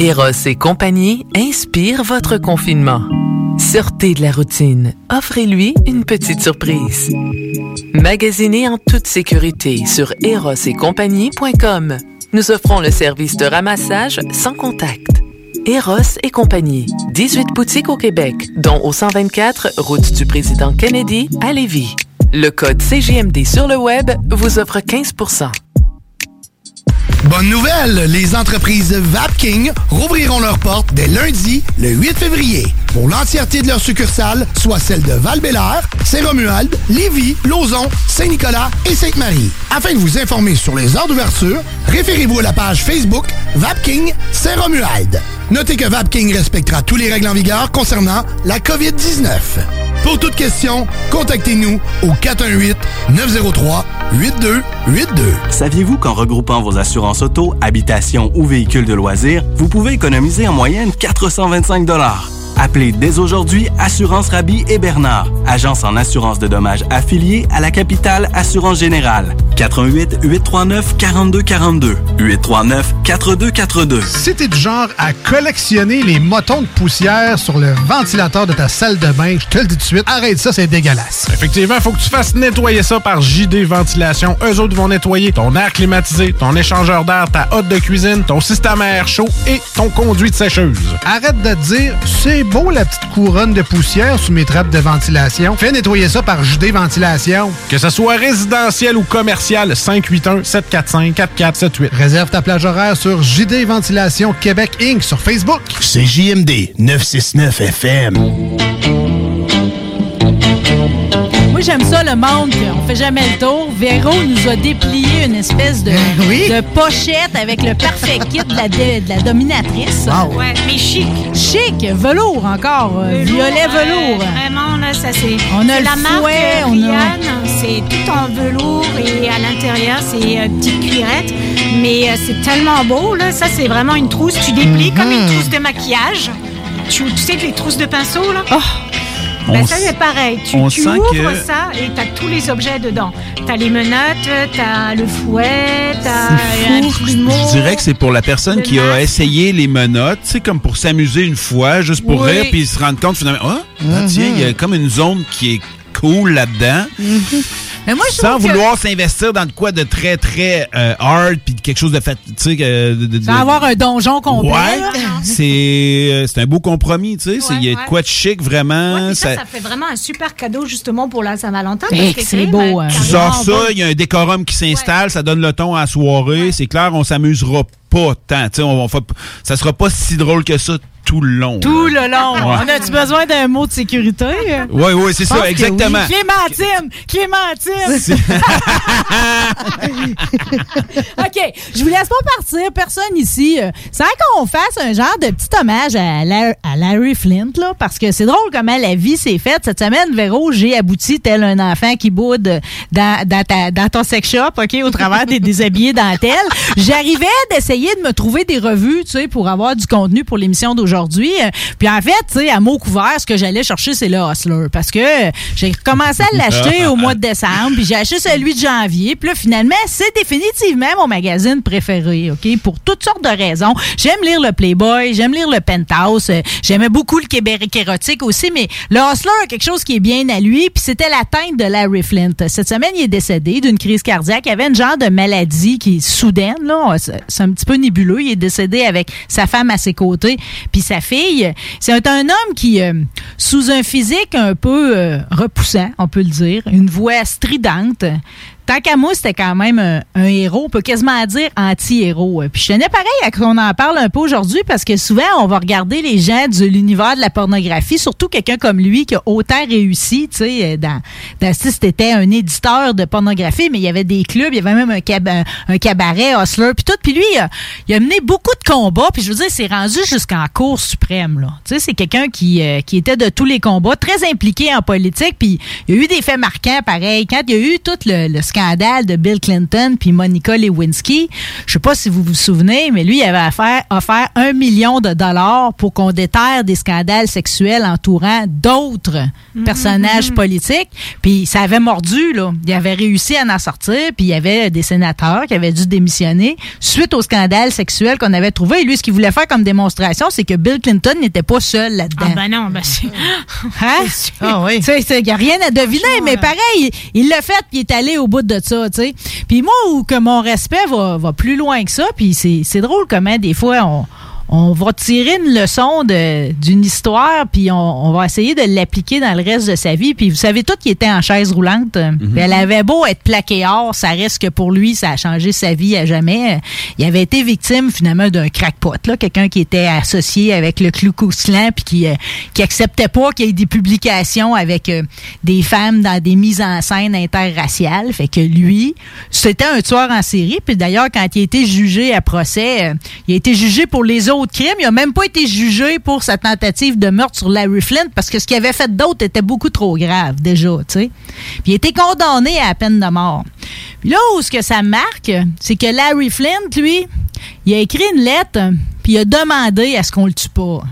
Eros et compagnie inspire votre confinement. Sortez de la routine. Offrez-lui une petite surprise. Magasinez en toute sécurité sur erosetcompagnie.com. Nous offrons le service de ramassage sans contact. Eros et compagnie. 18 boutiques au Québec, dont au 124 route du président Kennedy à Lévis. Le code CGMD sur le web vous offre 15 Bonne nouvelle, les entreprises Vapking rouvriront leurs portes dès lundi, le 8 février, pour l'entièreté de leurs succursales, soit celles de val Saint-Romuald, Lévis, Lauson, Saint-Nicolas et Sainte-Marie. Afin de vous informer sur les heures d'ouverture, référez-vous à la page Facebook Vapking Saint-Romuald. Notez que Vapking respectera tous les règles en vigueur concernant la COVID-19. Pour toute question, contactez-nous au 418-903-8282. Saviez-vous qu'en regroupant vos assurances auto, habitation ou véhicules de loisirs, vous pouvez économiser en moyenne 425 Appelez dès aujourd'hui Assurance Rabi et Bernard, agence en assurance de dommages affiliée à la capitale Assurance Générale. 88 839 4242 839 4242. Si t'es du genre à collectionner les motons de poussière sur le ventilateur de ta salle de bain, je te le dis tout de suite, arrête ça, c'est dégueulasse. Effectivement, faut que tu fasses nettoyer ça par JD Ventilation. Eux autres vont nettoyer ton air climatisé, ton échangeur d'air, ta hotte de cuisine, ton système à air chaud et ton conduit de sécheuse. Arrête de te dire, c'est beau la petite couronne de poussière sous mes trappes de ventilation. Fais nettoyer ça par JD Ventilation. Que ce soit résidentiel ou commercial, 581-745-4478. Réserve ta plage horaire sur JD Ventilation Québec Inc. sur Facebook. C'est JMD 969 FM. Moi, j'aime ça, le monde, on fait jamais le tour. Véro nous a déplié une espèce de, de pochette avec le parfait kit de la, de, de la dominatrice. Ouais, mais chic. Chic, velours encore, euh, violet velours. Vraiment, là, ça c'est. On a le la marque fouet, euh, on a-. C'est tout en velours et à l'intérieur, c'est euh, petite cuirette. Mais euh, c'est tellement beau, là. Ça, c'est vraiment une trousse. Tu déplies comme une trousse de maquillage. Tu, tu sais, les trousses de pinceau, là? Ben, ça, c'est pareil. Tu, on tu sent ouvres que- ça et t'as tous les objets dedans. T'as les menottes, t'as le fouet, t'as un plumeau. Je dirais que c'est pour la personne qui a essayé les menottes, tu sais, comme pour s'amuser une fois, juste pour Oui. rire, puis se rendre compte finalement, ah, ah, tiens, il y a comme une zone qui est cool là-dedans. Mais moi, je Sans que- vouloir s'investir dans de quoi de très, très euh, hard, puis de quelque chose de fait, tu sais, que- de, de- Sans avoir un donjon complet. Ouais, c'est euh, c'est un beau compromis, tu sais. c'est- Il y a de ouais. quoi de chic, vraiment. Ça, ça- ça fait vraiment un super cadeau justement pour la Saint-Valentin. C'est beau, euh, hein. Tu sors ça, il y a un décorum qui s'installe, ça donne le ton à la soirée. C'est clair, on s'amusera pas tant. Tu sais, on, on fait- ça sera pas si drôle que ça tout le long. Tout là. le long. Ouais. On a-tu besoin d'un mot de sécurité? Oui, oui, c'est ça, exactement. oui. Clémentine! Clémentine! OK, je vous laisse pas partir, personne ici, euh, sans qu'on fasse un genre de petit hommage à, La- à Larry Flint, là, parce que c'est drôle comment la vie s'est faite. Cette semaine, Véro, j'ai abouti tel un enfant qui boude dans, dans, ta- dans ton sex shop, OK, au travers des déshabillés dentelles. J'arrivais d'essayer de me trouver des revues, tu sais, pour avoir du contenu pour l'émission d'aujourd'hui. Euh, Puis en fait, tu sais, à mot couvert, ce que j'allais chercher, c'est le Hustler, parce que j'ai commencé à l'acheter au mois de décembre, puis j'ai acheté celui de janvier. Puis là, finalement, c'est définitivement mon magazine préféré, OK? Pour toutes sortes de raisons. J'aime lire le Playboy, j'aime lire le Penthouse, euh, j'aimais beaucoup le Québec érotique aussi, mais le Hustler a quelque chose qui est bien à lui, puis c'était l'atteinte de Larry Flint. Cette semaine, il est décédé d'une crise cardiaque. Il avait une genre de maladie qui est soudaine, là. C'est un petit peu nébuleux. Il est décédé avec sa femme à ses côtés, puis sa fille. C'est un homme qui, euh, sous un physique un peu euh, repoussant, on peut le dire, une voix stridente, Moi, c'était quand même un, un héros, on peut quasiment dire anti-héros. Puis je tenais pareil à qu'on en parle un peu aujourd'hui parce que souvent, on va regarder les gens de l'univers de la pornographie, surtout quelqu'un comme lui qui a autant réussi, tu sais, dans, dans si c'était un éditeur de pornographie, mais il y avait des clubs, il y avait même un, cab- un, un cabaret, Hustler, puis tout. Puis lui, il a, mené beaucoup de combats, puis je veux dire, c'est rendu jusqu'en Cour suprême, là. Tu sais, c'est quelqu'un qui, euh, qui était de tous les combats, très impliqué en politique, puis il y a eu des faits marquants, pareil. Quand il y a eu tout le, le scandale de Bill Clinton puis Monica Lewinsky, je sais pas si vous vous souvenez, mais lui, il avait affaire, offert un million de dollars pour qu'on déterre des scandales sexuels entourant d'autres personnages politiques. Puis ça avait mordu, là. Il avait réussi à en sortir, puis il y avait des sénateurs qui avaient dû démissionner suite au scandale sexuel qu'on avait trouvé. Et lui, ce qu'il voulait faire comme démonstration, c'est que Bill Clinton n'était pas seul là-dedans. Ah ben non, ben c'est... Hein? Ah oui. Il n'y a rien à deviner, mais pareil, il l'a fait, puis il est allé au bout de ça, tu sais. Puis moi, où que mon respect va, plus loin que ça, puis c'est drôle comment des fois on, on va tirer une leçon de- d'une histoire, puis on, on va essayer de l'appliquer dans le reste de sa vie. Puis vous savez tout qu'il était en chaise roulante. Puis Elle avait beau être plaquée or, ça reste que pour lui, ça a changé sa vie à jamais. Il avait été victime finalement d'un crackpot, là, quelqu'un qui était associé avec le Klux Klan, puis qui, euh, qui acceptait pas qu'il y ait des publications avec euh, des femmes dans des mises en scène interraciales. Fait que lui, c'était un tueur en série. Puis d'ailleurs, quand il a été jugé à procès, euh, il a été jugé pour les autres Il a même pas été jugé pour sa tentative de meurtre sur Larry Flint parce que ce qu'il avait fait d'autre était beaucoup trop grave déjà, tu sais. Puis il a été condamné à la peine de mort. Puis là où ce que ça marque, c'est que Larry Flint, lui, il a écrit une lettre puis il a demandé à ce qu'on le tue pas.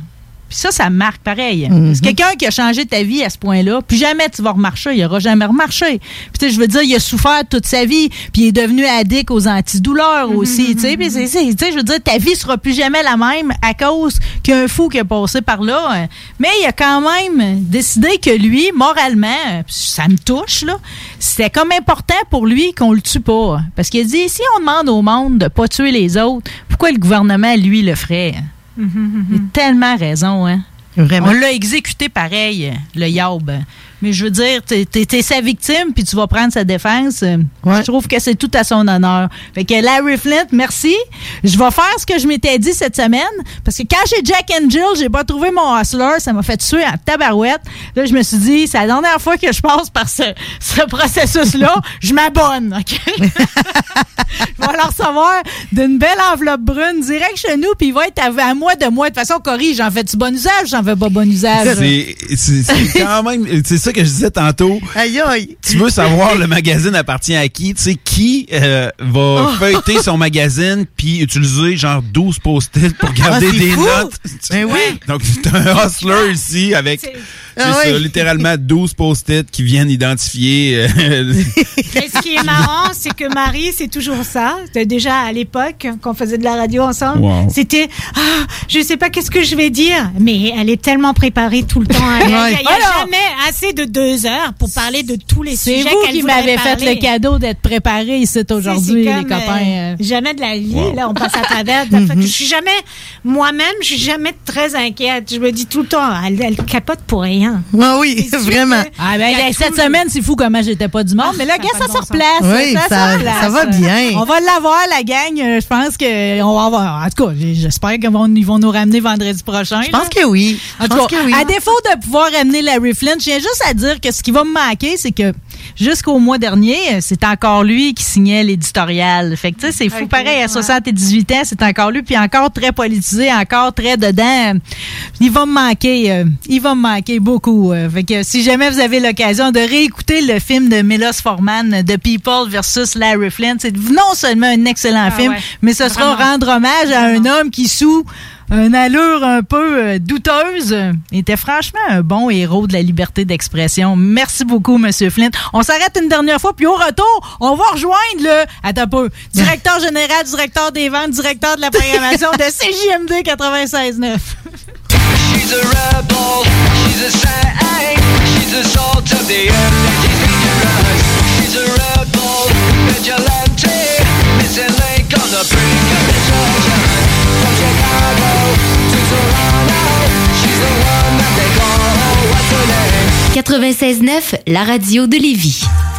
Puis ça, ça marque pareil. C'est quelqu'un qui a changé ta vie à ce point-là. Puis jamais tu vas remarcher. Il n'aura jamais remarché. Puis tu sais, je veux dire, il a souffert toute sa vie. Puis il est devenu addict aux antidouleurs aussi. tu sais. Puis c'est- c'est- tu sais, je veux dire, ta vie sera plus jamais la même à cause qu'un fou qui a passé par là. Mais il a quand même décidé que lui, moralement, ça me touche, là, c'était comme important pour lui qu'on le tue pas. Parce qu'il a dit, si on demande au monde de pas tuer les autres, pourquoi le gouvernement, lui, le ferait? Il a tellement raison, hein. Vraiment. On l'a exécuté pareil, le Yaub. Mais je veux dire, t'es es, sa victime, puis tu vas prendre sa défense. Je trouve que c'est tout à son honneur. Fait que Larry Flint, merci. Je vais faire ce que je m'étais dit cette semaine, parce que quand j'ai Jack and Jill, j'ai pas trouvé mon hustler, ça m'a fait tuer en tabarouette. Là, je me suis dit, c'est la dernière fois que je passe par ce, ce processus-là, je m'abonne, OK? je vais le recevoir d'une belle enveloppe brune direct chez nous, puis il va être à, à moi de moi. De toute façon, Cory, j'en fais-tu bon usage, j'en fais pas bon usage. C'est quand même. C'est ça que je disais tantôt. Aïe, aïe. Tu veux savoir le magazine appartient à qui? Tu sais, qui euh, va Oh. feuilleter son magazine puis utiliser genre 12 post-it pour garder Ah, c'est des fou! notes? Ben oui. Donc, c'est un hustler ici avec, c'est Ah ça, oui. littéralement 12 post-it qui viennent identifier. euh, Mais ce qui est marrant, c'est que Marie, c'est toujours ça. C'était déjà à l'époque, quand on faisait de la radio ensemble. Wow. C'était, ah, je sais pas qu'est-ce que je vais dire. Mais elle est tellement préparée tout le temps. Il n'y a, y a Alors- jamais assez de deux heures pour parler de tous les C'est sujets vous qu'elle qui m'avez fait le cadeau d'être préparé ici aujourd'hui, C'est les comme, copains. euh, euh. jamais de la vie. Wow. Là, on passe à travers. Je suis jamais, moi-même, je suis jamais très inquiète. Je me dis tout le temps, elle, elle capote pour rien. Ah oui, vraiment. Ah ben, cette semaine, c'est fou comment j'étais pas du monde. mais là, ça gars, ça se bon sens. replace. Oui, ça, ça- se replace. ça va bien. On va l'avoir, la gang. Euh, Je pense qu'on va avoir. En tout cas, j'espère qu'ils vont, nous ramener vendredi prochain. Je pense que oui. En Je tout pense cas, que oui. à défaut de pouvoir amener Larry Flint, je viens juste à dire que ce qui va me manquer, c'est que jusqu'au mois dernier, c'est encore lui qui signait l'éditorial. Fait que, tu sais, c'est fou pareil. À ouais. 78 ans, c'est encore lui, puis encore très politisé, encore très dedans. Il va me manquer. euh, il va me manquer beaucoup. Euh. Fait que si jamais vous avez l'occasion de réécouter le film de Milos Forman, The People versus Larry Flint, c'est non seulement un excellent Ah film, ouais. mais ce sera rendre hommage à un homme qui, sous une allure un peu euh, douteuse, euh, était franchement un bon héros de la liberté d'expression. Merci beaucoup, Monsieur Flint. On s'arrête une dernière fois, puis au retour, on va rejoindre le, attends peu, directeur général, directeur des ventes, directeur de la programmation de CJMD 96.9. She's a rebel, she's a saint, she's a salt of the earth that is dangerous. She's a rebel, vigilante, missing link on the brink of destruction. From Chicago to Toronto, she's the one that they call, what's her name? 96.9, la radio de Lévis.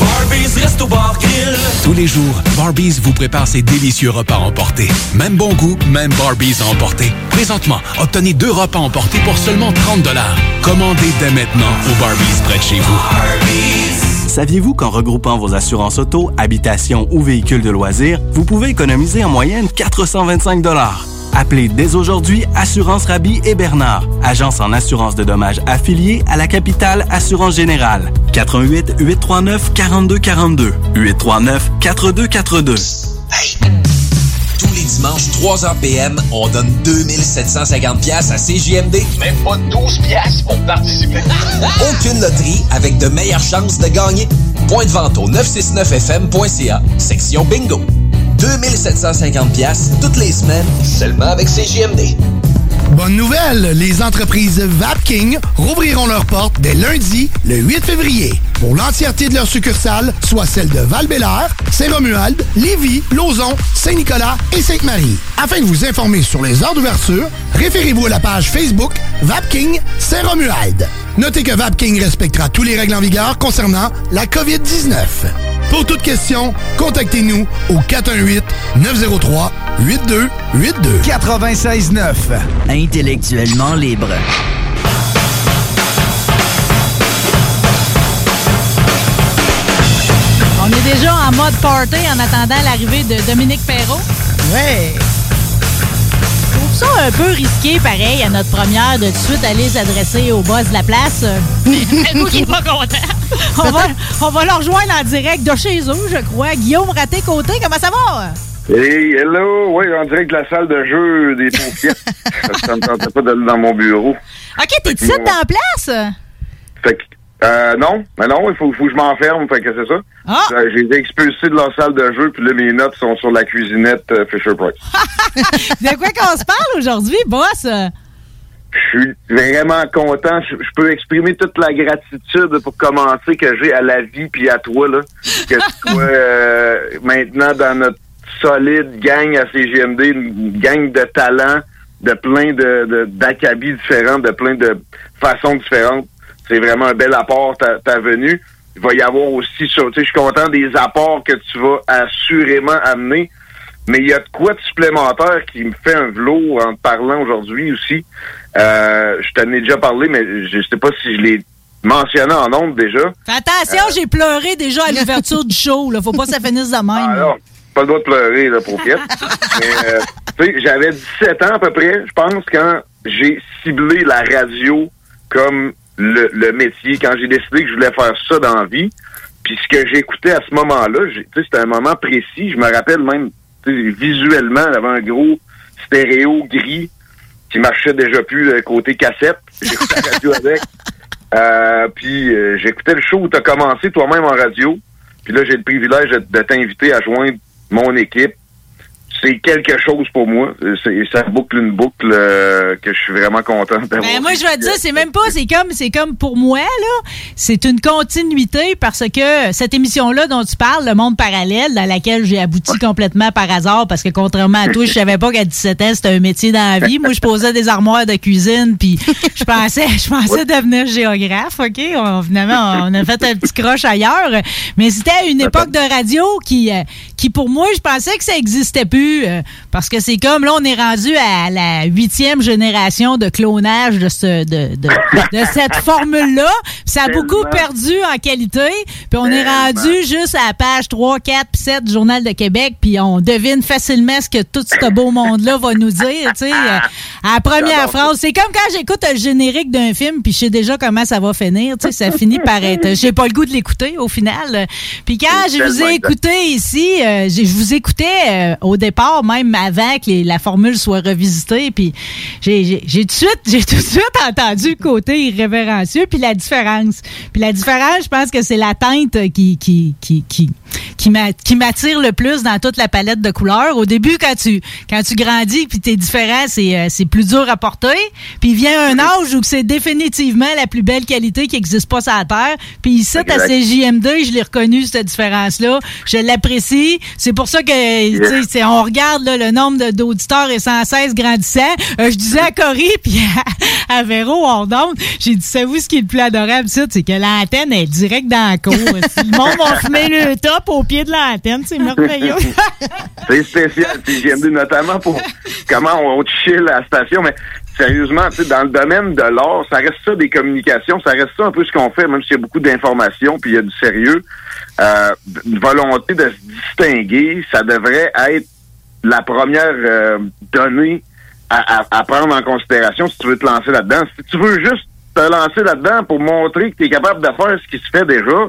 Barbies Resto Bar Grill. Tous les jours, Barbies vous prépare ses délicieux repas emportés. Même bon goût, même Barbies à emporter. Présentement, obtenez deux repas emportés pour seulement 30 Commandez dès maintenant au Barbies près de chez vous. Saviez-vous qu'en regroupant vos assurances auto, habitation ou véhicules de loisirs, vous pouvez économiser en moyenne 425 Appelez dès aujourd'hui Assurance Rabi et Bernard, agence en assurance de dommages affiliée à la capitale Assurance Générale. 88 839 4242 839 4242. Tous les dimanches, 3h PM, on donne 2750 pièces à CJMD. Même pas 12 pièces pour participer. Aucune loterie avec de meilleures chances de gagner. Point de vente au 969fm.ca, section bingo. 2750 pièces toutes les semaines, seulement avec CJMD. Bonne nouvelle, les entreprises VAP Vapking rouvriront leurs portes dès lundi, le 8 février. Pour l'entièreté de leurs succursales, soit celles de val Saint-Romuald, Lévis, Lauson, Saint-Nicolas et Sainte-Marie. Afin de vous informer sur les heures d'ouverture, référez-vous à la page Facebook Vapking Saint-Romuald. Notez que Vapking respectera tous les règles en vigueur concernant la COVID-19. Pour toute question, contactez-nous au 418-903-8282. 96.9. Intellectuellement libre. Déjà en mode party en attendant l'arrivée de Dominique Perrault. Ouais. Je trouve ça un peu risqué, pareil, à notre première, de tout de suite aller s'adresser au boss de la place. Vous qui n'est pas content. On va, on va le rejoindre en direct de chez eux, je crois. Guillaume Raté-Côté, comment ça va? Hey, hello! Oui, en direct de la salle de jeu des paupières. ça me tentait pas d'aller dans mon bureau. OK, t'es ici dans la place? Fait que, euh, non, mais non, il faut, faut que je m'enferme, fait que c'est ça. Ah! Euh, J'ai été expulsé de leur salle de jeu, puis là, mes notes sont sur la cuisinette euh, Fisher-Price. De quoi qu'on se parle aujourd'hui, boss? Je suis vraiment content. Je, je peux exprimer toute la gratitude pour commencer que j'ai à la vie puis à toi, là. Que tu sois euh, maintenant dans notre solide gang à CGMD, une gang de talents, de plein de d'acabits différents, de plein de façons différentes. C'est vraiment un bel apport ta, ta venue. Il va y avoir aussi tu sais, je suis content des apports que tu vas assurément amener. Mais il y a de quoi de supplémentaire qui me fait un velours en te parlant aujourd'hui aussi. Euh, je t'en ai déjà parlé, mais je sais pas si je l'ai mentionné en ondes déjà. Fais attention, j'ai pleuré déjà à l'ouverture du show. Là. Faut pas que ça finisse de même. Alors, pas le droit de pleurer, là, pour euh, tu sais, j'avais 17 ans à peu près, je pense, quand j'ai ciblé la radio comme le, le métier, quand j'ai décidé que je voulais faire ça dans la vie. Puis ce que j'écoutais à ce moment-là, c'était un moment précis. Je me rappelle même, visuellement, il y avait un gros stéréo gris qui marchait déjà plus euh, côté cassette. J'écoutais la radio avec. Euh, puis euh, j'écoutais le show où tu as commencé toi-même en radio. Puis là, j'ai le privilège de, de t'inviter à joindre mon équipe. C'est quelque chose pour moi. Ça boucle une boucle euh, que je suis vraiment content d'avoir. Ben, moi, je vais te dire, c'est même pas, c'est comme, c'est comme pour moi, là, c'est une continuité parce que cette émission-là dont tu parles, Le Monde Parallèle, dans laquelle j'ai abouti complètement par hasard parce que contrairement à toi, je savais pas qu'à 17 ans, c'était un métier dans la vie. Moi, je posais des armoires de cuisine puis je pensais, je pensais devenir géographe, OK? On, finalement, on a fait un petit croche ailleurs. Mais c'était une époque de radio qui, euh, qui pour moi, je pensais que ça existait plus euh, parce que c'est comme, là, on est rendu à la huitième génération de clonage de, ce, de, de, de cette formule-là. Ça a beaucoup perdu en qualité. Puis on est rendu juste à la page 3, 4, puis 7 du Journal de Québec. Puis on devine facilement ce que tout ce beau monde-là va nous dire. Tu sais, euh, à la première phrase, c'est comme quand j'écoute le générique d'un film, puis je sais déjà comment ça va finir. Tu sais, ça finit par être... J'ai pas le goût de l'écouter au final. Puis quand je vous ai écouté ici, euh, je vous écoutais euh, au départ, même avant que la formule soit revisitée. Puis j'ai tout de suite, tout de suite entendu le côté irrévérencieux, puis la différence. Puis la différence, je pense que c'est la teinte qui qui qui qui qui m'a- qui m'attire le plus dans toute la palette de couleurs. Au début, quand tu quand tu grandis, puis t'es différent, c'est euh, c'est plus dur à porter. Puis il vient un âge où c'est définitivement la plus belle qualité qui existe pas sur la terre. Puis ici, à Exact. CJM2, je l'ai reconnu cette différence-là. Je l'apprécie. C'est pour ça que tu sais, on regarde là, le nombre d'auditeurs est sans cesse grandissant. Euh, je disais à Cory puis à, à Véro on donne, j'ai dit savez-vous ce qui est le plus adorable ça, c'est que l'antenne est direct dans la cour. le monde va fumer le top au pied de l'antenne, c'est merveilleux. C'est spécial, CGMD, notamment pour comment on, chill la station, mais sérieusement, dans le domaine de l'art, ça reste ça des communications, ça reste ça un peu ce qu'on fait, même s'il y a beaucoup d'informations, puis il y a du sérieux. Euh, une volonté de se distinguer, ça devrait être la première euh, donnée à- à prendre en considération si tu veux te lancer là-dedans. Si tu veux juste te lancer là-dedans pour montrer que tu es capable de faire ce qui se fait déjà,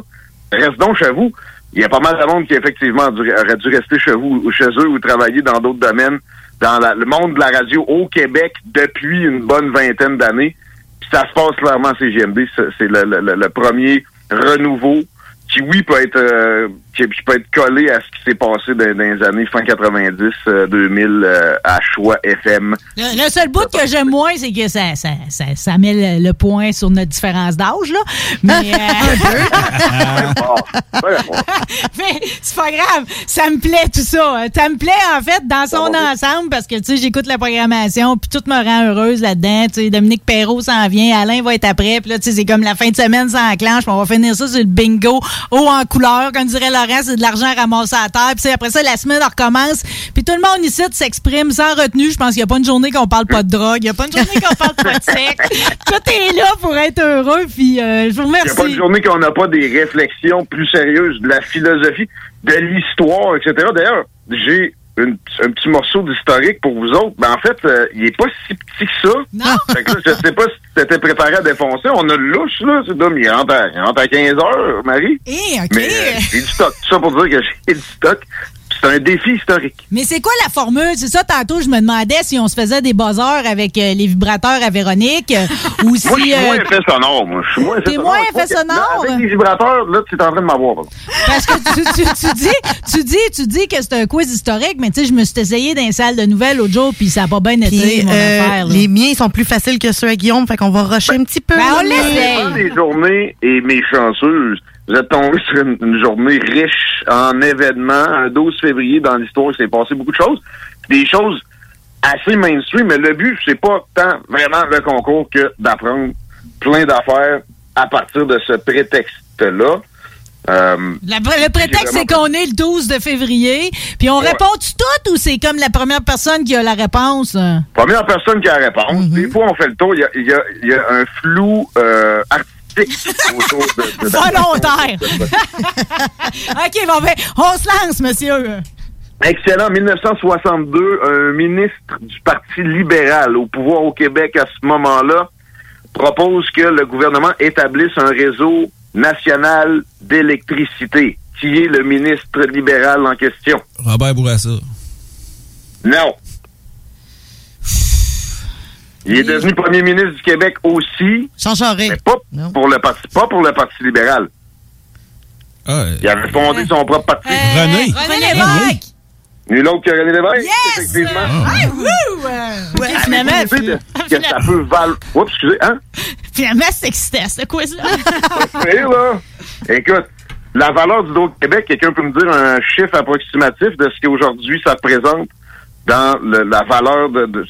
reste donc chez vous. Il y a pas mal de monde qui effectivement aurait dû rester chez vous ou chez eux ou travailler dans d'autres domaines dans le monde de la radio au Québec depuis une bonne vingtaine d'années. Puis ça se passe clairement à CGMD. C'est le- le premier renouveau qui oui peut être euh, qui, qui peut être collé à ce qui s'est passé dans, dans les années fin 90 euh, 2000 euh, à choix FM. Le, le seul bout que j'aime moins, c'est que ça, ça, ça, ça met le, le point sur notre différence d'âge, là. Mais, euh, mais c'est pas grave. Ça me plaît, tout ça. Ça me plaît, en fait, dans son ensemble, parce que, tu sais, j'écoute la programmation, puis tout me rend heureuse là-dedans. Tu sais, Dominique Perrault s'en vient, Alain va être après, puis là, tu sais, c'est comme la fin de semaine, ça enclenche, puis on va finir ça sur le bingo, haut en couleur, comme dirait Laurent, c'est de l'argent ramassé à terre, puis après ça, la semaine recommence, puis tout le monde ici s'exprime sans retenue. Je pense qu'il n'y a pas une journée qu'on parle pas de drogue, il n'y a pas une journée qu'on parle pas de sexe. Tout est là pour être heureux, puis euh, je vous Il n'y a pas remercie. une journée qu'on n'a pas des réflexions plus sérieuses de la philosophie, de l'histoire, etc. D'ailleurs, j'ai une- un petit morceau d'historique pour vous autres. Ben, en fait, euh, il est pas si petit que ça. Non. Fait que là, je sais pas si tu étais préparé à défoncer. On a le louche, là. C'est d'homme, il rentre à, il rentre à 15 heures, Marie. Eh, OK. Mais euh, j'ai du stock. Tout ça pour dire que j'ai du stock. C'est un défi historique. Mais c'est quoi la formule? C'est ça, tantôt, je me demandais si on se faisait des buzzers avec euh, les vibrateurs à Véronique euh, ou si... Moi, je suis euh, moins effet sonore, moi. Je suis moins effet T'es sonore. moins que-? Avec les vibrateurs, là, tu es en train de m'avoir. Parce que tu, tu- tu dis, tu dis, tu dis que c'est un quiz historique, mais tu sais, je me suis essayé dans les salles de nouvelles l'autre jour, puis ça n'a pas bien été, mon euh, affaire. là. les miens sont plus faciles que ceux à Guillaume, fait qu'on va rusher un petit peu. Ben, on l'essaye. Journées et mes chanceuses, vous êtes tombés sur une, une journée riche en événements. Un 12 février, dans l'histoire, il s'est passé beaucoup de choses. Des choses assez mainstream, mais le but, c'est pas tant vraiment le concours que d'apprendre plein d'affaires à partir de ce prétexte-là. Euh, La- le prétexte, c'est qu'on est le 12 de février, puis on Ouais. répond-tu tout ou c'est comme la première personne qui a la réponse? Première personne qui a la réponse. Des fois, on fait le tour. Il y a, il y a- il y a un flou euh, artistique autour de, de- Volontaire. OK, bon, ben, on se lance, monsieur. Excellent. 1962, un ministre du Parti libéral au pouvoir au Québec à ce moment-là propose que le gouvernement établisse un réseau national d'électricité. Qui est le ministre libéral en question? Robert Bourassa. Non. Il est devenu premier ministre du Québec aussi. Jean Charest. Mais pas pour le parti, pas pour le Parti libéral. Il avait fondé son propre parti. René. René Lévesque. Nul autre que René Lévesque, Yes! effectivement. Ah, wouh! Euh, OK, finalement, idée de- que ça peut valoir. Oups, excusez, hein? finalement, c'est excitant, ce quiz-là. Là. Écoute, la valeur du Québec, quelqu'un peut me dire un chiffre approximatif de ce qu'aujourd'hui ça représente dans le- la valeur de, de-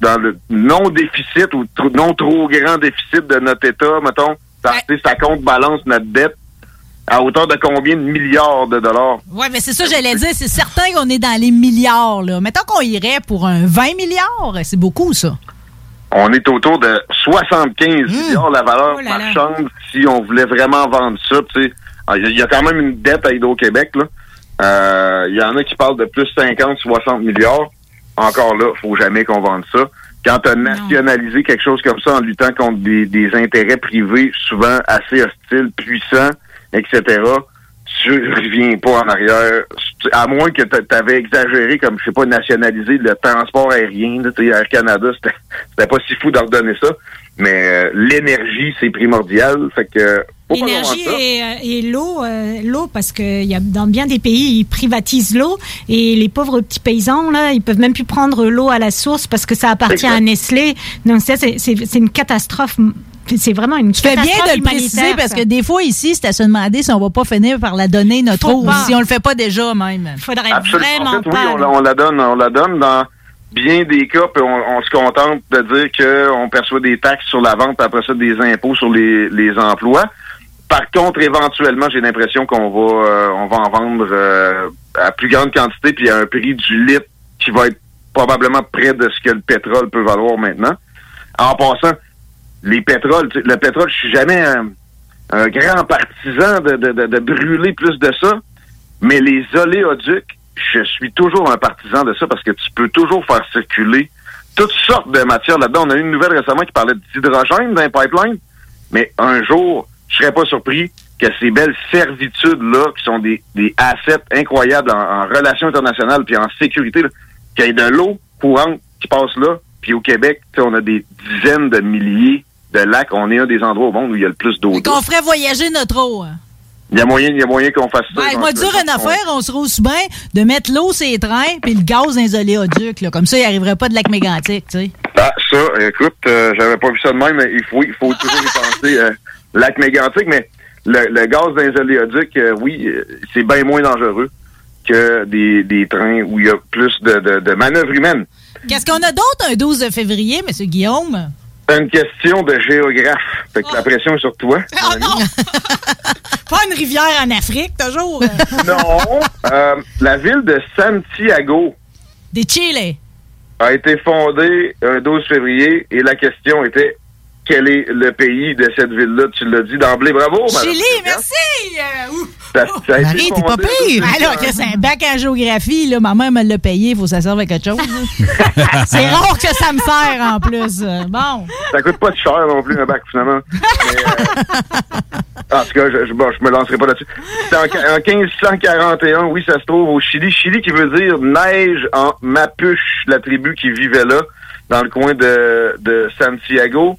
dans le non-déficit ou non trop grand déficit de notre État, mettons, ça, tu sais, ça compte balance notre dette à hauteur de combien de milliards de dollars? Oui, mais c'est ça, j'allais dire. C'est certain qu'on est dans les milliards, là. Mettons qu'on irait pour un 20 milliards. C'est beaucoup, ça. On est autour de 75 Mmh. milliards la valeur Oh là là. marchande si on voulait vraiment vendre ça. tu sais. Ah, Il y, a- quand même une dette à Hydro-Québec. Euh, Il y en a qui parlent de plus 50, 60 milliards. Encore là, faut jamais qu'on vende ça. Quand tu as nationalisé quelque chose comme ça en luttant contre des, des intérêts privés souvent assez hostiles, puissants, etc., tu reviens pas en arrière. À moins que tu avais exagéré, comme, je sais pas, nationaliser le transport aérien. Air Canada, c'était c'était pas si fou d'ordonner ça. Mais euh, l'énergie, c'est primordial. Fait que... L'énergie et, euh, et l'eau, euh, l'eau parce que il y a dans bien des pays ils privatisent l'eau et les pauvres petits paysans là, ils peuvent même plus prendre l'eau à la source parce que ça appartient à Nestlé. Donc ça c'est c'est c'est une catastrophe. C'est vraiment une Tu fais bien catastrophe de le préciser parce que des fois, ici, c'est à se demander si on va pas finir par la donner, notre Faut eau, pas. si on le fait pas déjà, même. faudrait Absolument. vraiment En fait, oui, on la donne, on la donne dans bien des cas, puis on, on se contente de dire qu'on perçoit des taxes sur la vente, après ça des impôts sur les, les emplois. Par contre, éventuellement, j'ai l'impression qu'on va euh, on va en vendre euh, à plus grande quantité, puis à un prix du litre qui va être probablement près de ce que le pétrole peut valoir maintenant. En passant, les pétroles, le pétrole, je suis jamais un, un grand partisan de, de, de, de brûler plus de ça, mais les oléoducs, je suis toujours un partisan de ça parce que tu peux toujours faire circuler toutes sortes de matières là-dedans. On a eu une nouvelle récemment qui parlait d'hydrogène dans les pipelines, mais un jour, je serais pas surpris que ces belles servitudes-là, qui sont des, des assets incroyables en, en relations internationales puis en sécurité, qu'il y ait de l'eau courante qui passe là, puis au Québec, tu sais, on a des dizaines de milliers de lacs. On est un des endroits au monde où il y a le plus d'eau. Qu'on ferait voyager notre eau. Il y a moyen, il y a moyen qu'on fasse ça. Ben, moi, dire une affaire, on serait aussi bien de mettre l'eau sur les trains puis le gaz dans les oléoducs. Là. Comme ça, il n'arriverait pas de lac mégantique, tu sais. Ah, ça, écoute, euh, j'avais pas vu ça de même, mais il faut, il faut toujours y penser. euh, lac mégantique, mais le, le gaz dans les oléoducs, euh, oui, c'est bien moins dangereux que des, des trains où il y a plus de, de, de manœuvres humaines. Qu'est-ce qu'on a d'autre un 12 février, M. Guillaume? Une question de géographe. Fait que la pression est sur toi. Oh non! pas une rivière en Afrique, toujours. non. Euh, la ville de Santiago Des Chile. a été fondée un 12 février et la question était quel est le pays de cette ville-là? Tu l'as dit d'emblée. Bravo, madame. Chili, merci! Euh. Ça, ça été Marie, t'es pas pire! Alors que c'est un bac en géographie, là, ma mère me l'a payé, il faut que ça serve à quelque chose. là. c'est rare que ça me sert en plus. Bon. Ça coûte pas de cher non plus, un bac, finalement. Mais, euh, en tout cas, je, je, bon, je me lancerai pas là-dessus. C'est en, en 1541, oui, ça se trouve au Chili. Chili qui veut dire neige en Mapuche, la tribu qui vivait là, dans le coin de, de Santiago.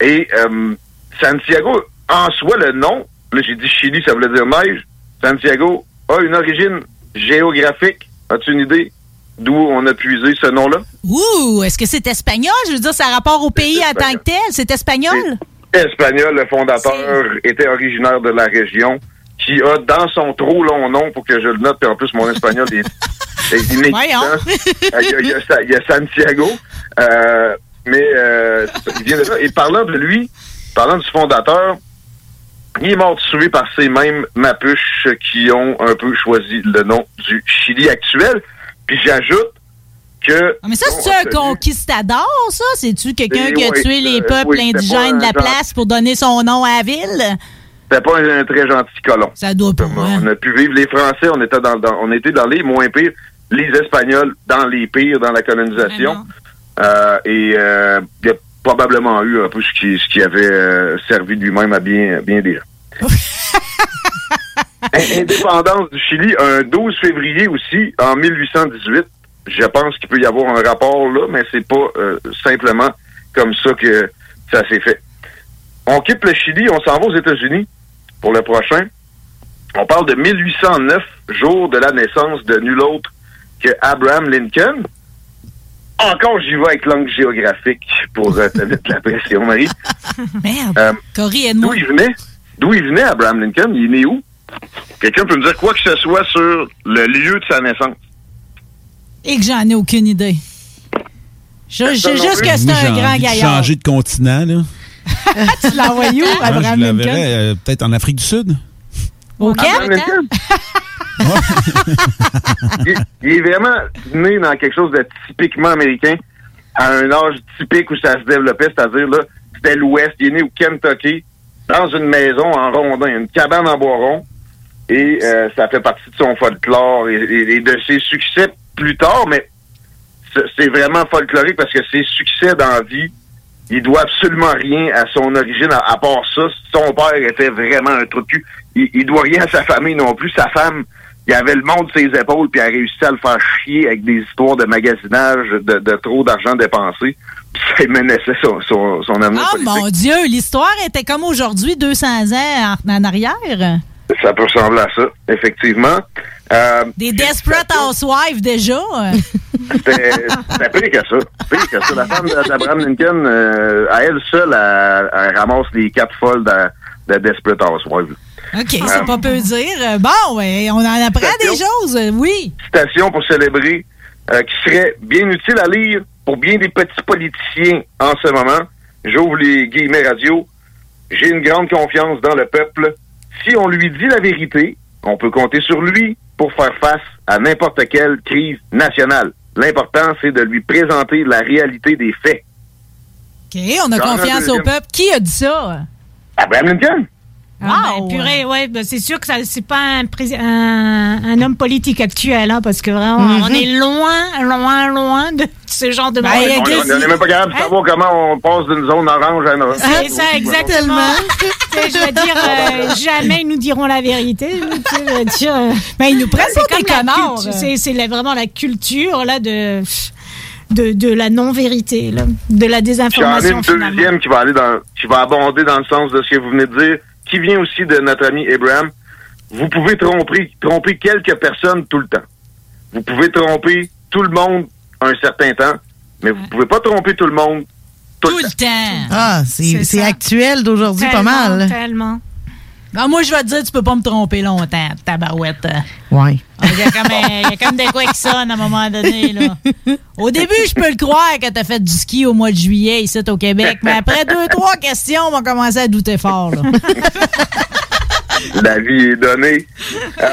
Et euh, Santiago, en soi, le nom, là j'ai dit Chili, ça voulait dire neige. Santiago a une origine géographique. As-tu une idée d'où on a puisé ce nom-là? Ouh, est-ce que c'est espagnol? Je veux dire, ça a rapport au pays en tant que tel? C'est espagnol? espagnol, le fondateur était originaire de la région, qui a dans son trop long nom, pour que je le note, puis en plus mon espagnol est, est. Euh, Il y, a- il y a Sa- il y a Santiago, euh, mais euh, il vient de là. Et parlant de lui, parlant du fondateur, il est mort tué par ces mêmes Mapuches qui ont un peu choisi le nom du Chili actuel. Puis j'ajoute que... Ah, mais ça, c'est un conquistador, ça? C'est-tu quelqu'un Eh qui a tué les euh, peuples indigènes de la genre- place pour donner son nom à la ville? C'était pas un, un très gentil colon. Ça doit pas. On a pu vivre les Français, on était dans, dans- on était dans les moins pires, les Espagnols dans les pires dans la colonisation. Euh, et euh, il y a probablement eu un peu ce qui, ce qui avait euh, servi de lui-même à bien, bien dire. Indépendance du Chili, un 12 février aussi, en 1818. Je pense qu'il peut y avoir un rapport là, mais c'est pas euh, simplement comme ça que ça s'est fait. On quitte le Chili, on s'en va aux États-Unis pour le prochain. On parle de 1809, jour de la naissance de nul autre que Abraham Lincoln. Encore, j'y vais avec l'angle géographique pour euh, te mettre la pression, Marie. Merde. Euh, D'où il venait? D'où il venait, Abraham Lincoln? Il est né où? Quelqu'un peut me dire quoi que ce soit sur le lieu de sa naissance? Et que j'en ai aucune idée. Je je sais juste que c'est un grand gaillard. changer de continent, là. tu l'envoies où, Moi, Abraham je Lincoln? euh, peut-être en Afrique du Sud. Au Abraham? Lincoln? il, est vraiment né dans quelque chose de typiquement américain, à un âge typique où ça se développait, c'est-à-dire, là, c'était l'Ouest. Il est né au Kentucky, dans une maison en rondin, une cabane en bois rond. Et euh, ça fait partie de son folklore et, et- de ses succès plus tard, mais c'est- c'est vraiment folklorique parce que ses succès dans la vie, il doit absolument rien à son origine, à, à part ça. Son père était vraiment un trou de cul. Il, il doit rien à sa famille non plus. Sa femme, il avait le monde sur ses épaules, puis elle a réussi à le faire chier avec des histoires de magasinage, de, de trop d'argent dépensé. Puis ça menaçait son, son, son avenir Oh politique. mon Dieu, l'histoire était comme aujourd'hui, 200 ans en, en arrière. Ça peut ressembler à ça, effectivement. Euh, Des Desperate Housewives déjà. C'était c'était pire que ça. Pire que ça. La femme d'Abraham Lincoln, euh, à elle seule, elle, elle ramasse les quatre folles de, de Desperate Housewives. OK, c'est pas peu dire. Bon, ouais, on en apprend des choses, euh, oui. Citation pour célébrer euh, qui serait bien utile à lire pour bien des petits politiciens en ce moment. J'ouvre les guillemets radio. J'ai une grande confiance dans le peuple. Si on lui dit la vérité, on peut compter sur lui pour faire face à n'importe quelle crise nationale. L'important, c'est de lui présenter la réalité des faits. OK, on a confiance au peuple. Qui a dit ça? Abraham Lincoln. Ah, ben, purée, ouais, ben, c'est sûr que ça, c'est pas un, prés- un, un homme politique actuel, hein, parce que vraiment, Mhm. on est loin, loin, loin de ce genre de on on n'est même pas capable de savoir comment on passe d'une zone orange à une autre. C'est ça, exactement. Je veux dire, euh, jamais ils nous diront la vérité. Je veux dire, euh, Ben, ils nous prennent pour des connards. C'est vraiment la culture là de de, de la non-vérité, de la J'en ai désinformation une finalement. deuxième qui va aller dans, qui va abonder dans le sens de ce que vous venez de dire, qui vient aussi de notre ami Abraham. vous pouvez tromper, tromper quelques personnes tout le temps. Vous pouvez tromper tout le monde un certain temps, mais vous pouvez pas tromper tout le monde tout, le temps. Ah, c'est c'est actuel d'aujourd'hui pas mal. Tellement. Ben, moi, je vais te dire, tu peux pas me tromper longtemps, tabarouette. Ouais. Il y, a comme, un- il y a comme de quoi qui sonne à un moment donné. Là. Au début, je peux le croire que tu as fait du ski au mois de juillet ici au Québec, mais après deux, trois questions, on va commencer à douter fort. Là. La vie est donnée. Euh,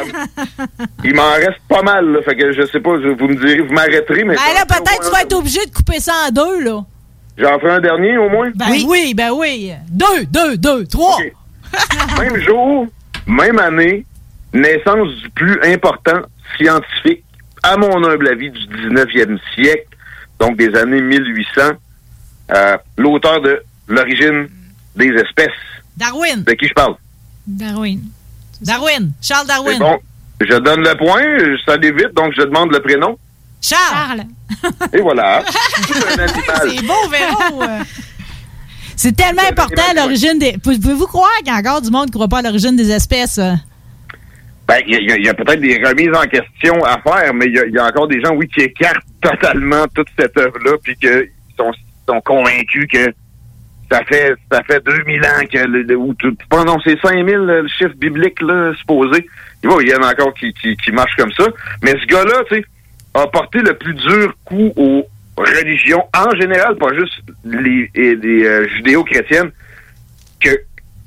il m'en reste pas mal, là, fait que je sais pas, je- vous me direz, vous m'arrêterez, mais Ben là, peut-être tu vas être obligé de couper ça en deux. là. j'en ferai un dernier au moins? Ben oui, ben oui. Deux, deux, deux, trois. même jour, même année, naissance du plus important scientifique, à mon humble avis, du 19e siècle, donc des années 1800, euh, l'auteur de L'origine des espèces. Darwin. De qui je parle? Darwin. Darwin. Charles Darwin. C'est bon. Je donne le point, ça allait vite, donc je demande le prénom. Charles. Et voilà. C'est beau, Véro. C'est tellement important l'origine des. Pouvez-vous croire qu'il y a encore du monde qui ne croit pas à l'origine des espèces? euh? Ben, il y a, peut-être des remises en question à faire, mais il y a, il y a encore des gens, oui, qui écartent totalement toute cette œuvre-là, puis qu'ils sont, sont convaincus que ça fait ça fait 2000 ans que le, ou tout- non, c'est 5000 le chiffre biblique là supposé. Il y en a encore qui, qui, qui marchent comme ça, mais ce gars-là, tu sais, a porté le plus dur coup aux religions en général, pas juste les, et les euh, judéo-chrétiennes, que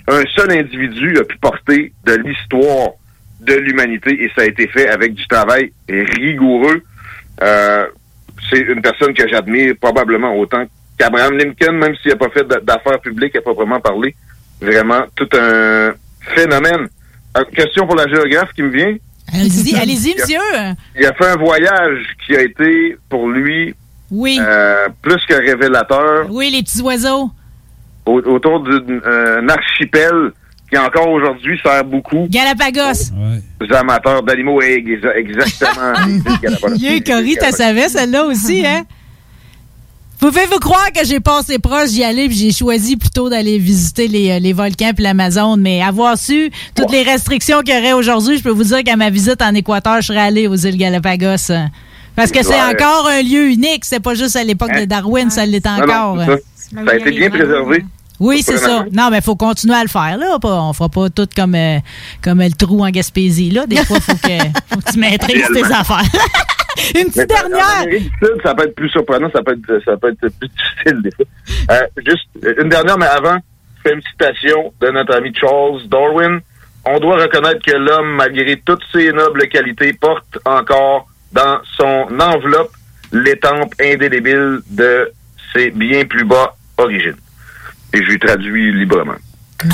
un seul individu a pu porter de l'histoire de l'humanité et ça a été fait avec du travail rigoureux. Euh, c'est une personne que j'admire probablement autant qu'Abraham Lincoln, même s'il n'a pas fait d'a- d'affaires publiques à proprement parler. Vraiment, tout un phénomène. Euh, question pour la géographe qui me vient. Allez-y, allez-y, monsieur. Il a fait un voyage qui a été pour lui Oui. euh, plus que révélateur Oui, les petits oiseaux. au- autour d'un archipel qui encore aujourd'hui sert beaucoup Galapagos. aux amateurs d'animaux. ex- Exactement. Yeah, Cory, t'as savais celle-là aussi, hein? Pouvez-vous croire que j'ai passé proche d'y aller puis j'ai choisi plutôt d'aller visiter les, euh, les volcans puis l'Amazon, mais avoir su toutes les restrictions qu'il y aurait aujourd'hui, je peux vous dire qu'à ma visite en Équateur, je serais allé aux îles Galapagos. Hein. Parce que c'est Ouais. encore un lieu unique, c'est pas juste à l'époque de Darwin, ça l'est encore. non, hein. c'est ça. Ça a été bien préservé. Oui, c'est ça. Non, mais il faut continuer à le faire, là. Pas- On fera pas tout comme, euh, comme le trou en Gaspésie, là. Des fois, il faut que, faut que tu maîtrises tes affaires. Une petite en dernière. Amérique du Sud, ça peut être plus surprenant, ça peut être, ça peut être plus difficile des fois. Euh, juste euh, une dernière, mais avant, je fais une citation de notre ami Charles Darwin. On doit reconnaître que l'homme, malgré toutes ses nobles qualités, porte encore dans son enveloppe l'étampe indélébile de ses bien plus bas origines. Et je lui traduis librement.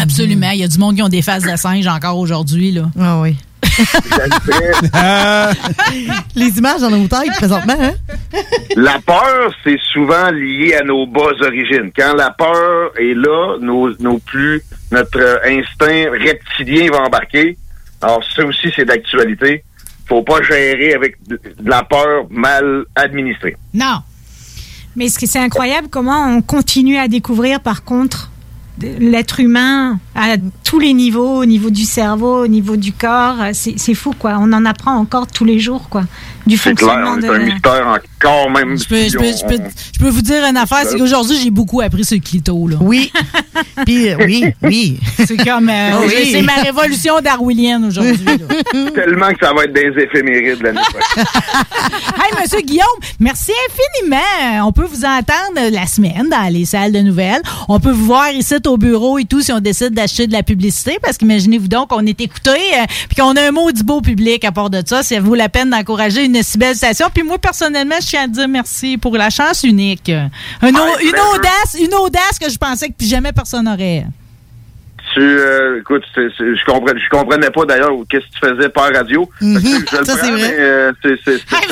Absolument. Il y a du monde qui ont des faces de singe encore aujourd'hui, là. Ah oui. Les images en hauteur présentement, hein? La peur, c'est souvent lié à nos bas origines. Quand la peur est là, nos, nos plus, notre euh, instinct reptilien va embarquer. Alors ça aussi, c'est d'actualité. Faut pas gérer avec de la peur mal administrée. Non. Mais c'est incroyable comment on continue à découvrir par contre l'être humain à tous les niveaux, au niveau du cerveau, au niveau du corps. C'est c'est fou quoi. On en apprend encore tous les jours quoi. Du C'est clair, fonctionnement c'est un de. mystère encore même. Je peux, si je, peux, on- je, peux, je peux vous dire une affaire, c'est qu'aujourd'hui, j'ai beaucoup appris sur le clito, là. Oui. Puis, euh, oui, oui. C'est comme. euh, Ah oui. C'est ma révolution darwinienne aujourd'hui, là. Tellement que ça va être des éphémérides l'année prochaine. Hey, Monsieur Guillaume, merci infiniment. On peut vous entendre la semaine dans les salles de nouvelles. On peut vous voir ici au bureau et tout si on décide d'acheter de la publicité. Parce qu'imaginez-vous donc qu'on est écouté euh, puis qu'on a un maudit beau public à part de ça. Ça vaut la peine d'encourager une si belle station. Puis moi, personnellement, je tiens à dire merci pour la chance unique. Un au- une audace, une audace que je pensais que plus jamais personne n'aurait. Tu, euh, écoute, je comprenais, je comprenais pas d'ailleurs qu'est-ce que tu faisais par radio. Fait que, je le Ça, c'est vrai. euh, c'est- c'est- Hey,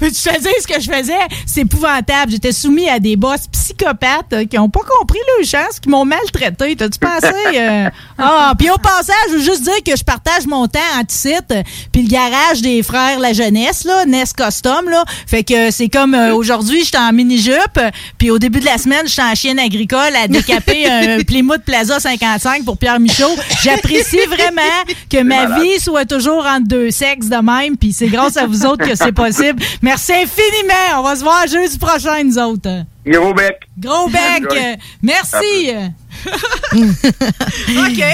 veux-tu te dise ce que je faisais? C'est épouvantable. J'étais soumis à des boss psychopathes euh, qui n'ont pas compris leur chance, qui m'ont maltraité. T'as-tu pensé? euh? Ah, puis au passage, je veux juste dire que je partage mon temps anti-site, puis le garage des frères La Jeunesse, là, Nest Custom, là. Fait que c'est comme aujourd'hui, j'étais en mini-jupe, puis au début de la semaine, j'étais en chienne agricole à décaper un Plymouth Plaza 55 5 pour Pierre Michaud. J'apprécie vraiment que ma malade. vie soit toujours entre deux sexes de même, puis c'est grâce à vous autres que c'est possible. Merci infiniment. On va se voir jeudi prochain, nous autres. Gros bec. Gros bec. Merci. OK.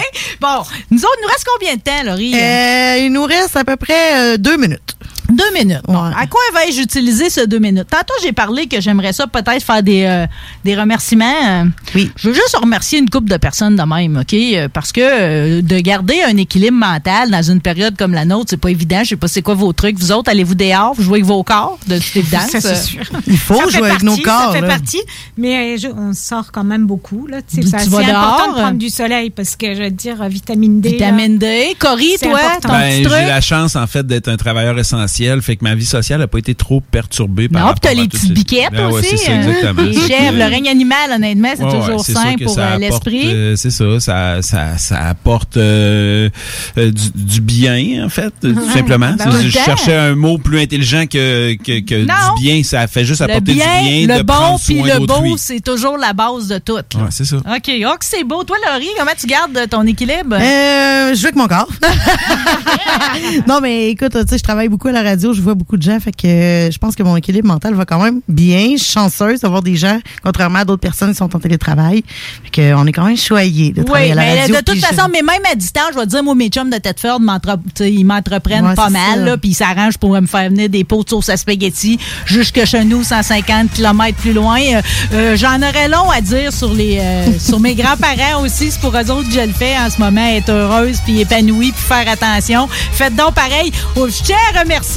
Bon, nous autres, nous reste combien de temps, Laurie? Euh, il nous reste à peu près euh, deux minutes. Deux minutes. À quoi vais-je utiliser ce deux minutes? Tantôt, j'ai parlé que j'aimerais ça peut-être faire des, euh, des remerciements. Oui. Je veux juste remercier une couple de personnes de même, OK? Euh, Parce que euh, de garder un équilibre mental dans une période comme la nôtre, c'est pas évident. Je sais pas c'est quoi vos trucs. Vous autres, allez-vous dehors? Vous jouez avec vos corps, de toute évidence? Ça, c'est sûr. Il faut jouer avec nos corps, Ça fait là. partie, mais euh, je- on sort quand même beaucoup. Là. C'est important de prendre du soleil parce que, je veux dire, vitamine D. Vitamine D. Cory, C'est toi, important. ton Ben, j'ai la chance, en fait, d'être un travailleur essentiel. Fait que ma vie sociale n'a pas été trop perturbée par Non, puis t'as les petites ces- biquettes ouais, aussi. c'est ça, hein. exactement. Les chèvres, le règne animal, honnêtement, c'est Ouais, ouais, toujours c'est sain pour euh, l'esprit. euh, c'est ça, ça, ça, ça apporte euh, euh, du, du bien, en fait, tout Ouais, simplement. ben, je cherchais un mot plus intelligent que, que, que Non. du bien. Ça fait juste apporter bien, du bien le de bon, puis le beau, c'est toujours la base de tout. Ouais, c'est ça. OK, oh, c'est beau. Toi, Laurie, comment tu gardes ton équilibre? Euh, je joue avec mon corps. non, mais écoute, tu sais, je travaille beaucoup à la radio, je vois beaucoup de gens, fait que euh, je pense que mon équilibre mental va quand même bien. Je suis chanceuse d'avoir des gens, contrairement à d'autres personnes qui sont en télétravail. Fait que, euh, on est quand même choyés de travailler Oui, à la mais radio. de toute je- façon, mais même à distance, je vais dire, moi, mes chums de sais, ils m'entreprennent Ouais, pas mal, ça. là, puis ils s'arrangent pour me faire venir des pots de sauce à spaghetti jusque chez nous, 150 km plus loin. Euh, euh, J'en aurais long à dire sur les euh, sur mes grands-parents aussi. C'est pour eux autres que je le fais en ce moment, être heureuse, puis épanouie, puis faire attention. Faites donc pareil. Oh, je tiens à remercier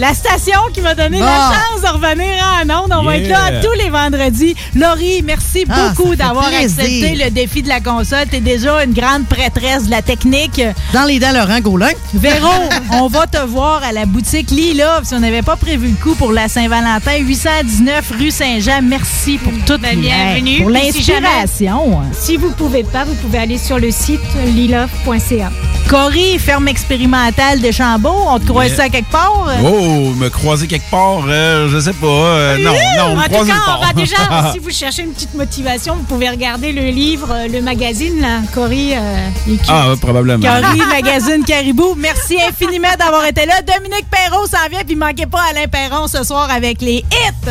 la station qui m'a donné la Bon. chance de revenir en ondes. On va être là tous les vendredis. Laurie, merci Ah, beaucoup d'avoir accepté le défi de la console. T'es déjà une grande prêtresse de la technique. Dans les dents, Laurent Gaulin. Véro, on va te voir à la boutique Lila. Si on n'avait pas prévu le coup pour la Saint-Valentin, 819 rue Saint-Jean. Merci pour toute Ben, bienvenue. Pour Puis si l'inspiration. Si vous pouvez pas, vous pouvez aller sur le site lilove.ca. Cory, ferme expérimentale de Chambault. On te croise Yeah. ça quelque part? Oh, me croiser quelque part, euh, je sais pas. euh, non, non, en tout croiser cas, quelque on va part. déjà, si vous cherchez une petite motivation, vous pouvez regarder le livre, euh, le magazine, là, Cory. euh. Ah, ouais, probablement. Cory, magazine Caribou. Merci infiniment d'avoir été là. Dominique Perrault s'en vient, puis manquez pas Alain Perron ce soir avec les hits.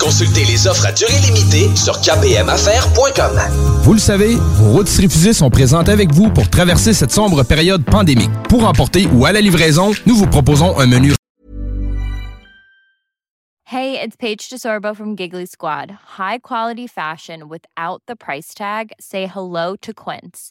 Consultez les offres à durée limitée sur kpmaffaires.com. Vous le savez, vos routes refusées sont présentes avec vous pour traverser cette sombre période pandémique. Pour emporter ou à la livraison, nous vous proposons un menu Hey, it's Paige DeSorbo from Giggly Squad. High quality fashion without the price tag. Say hello to Quince.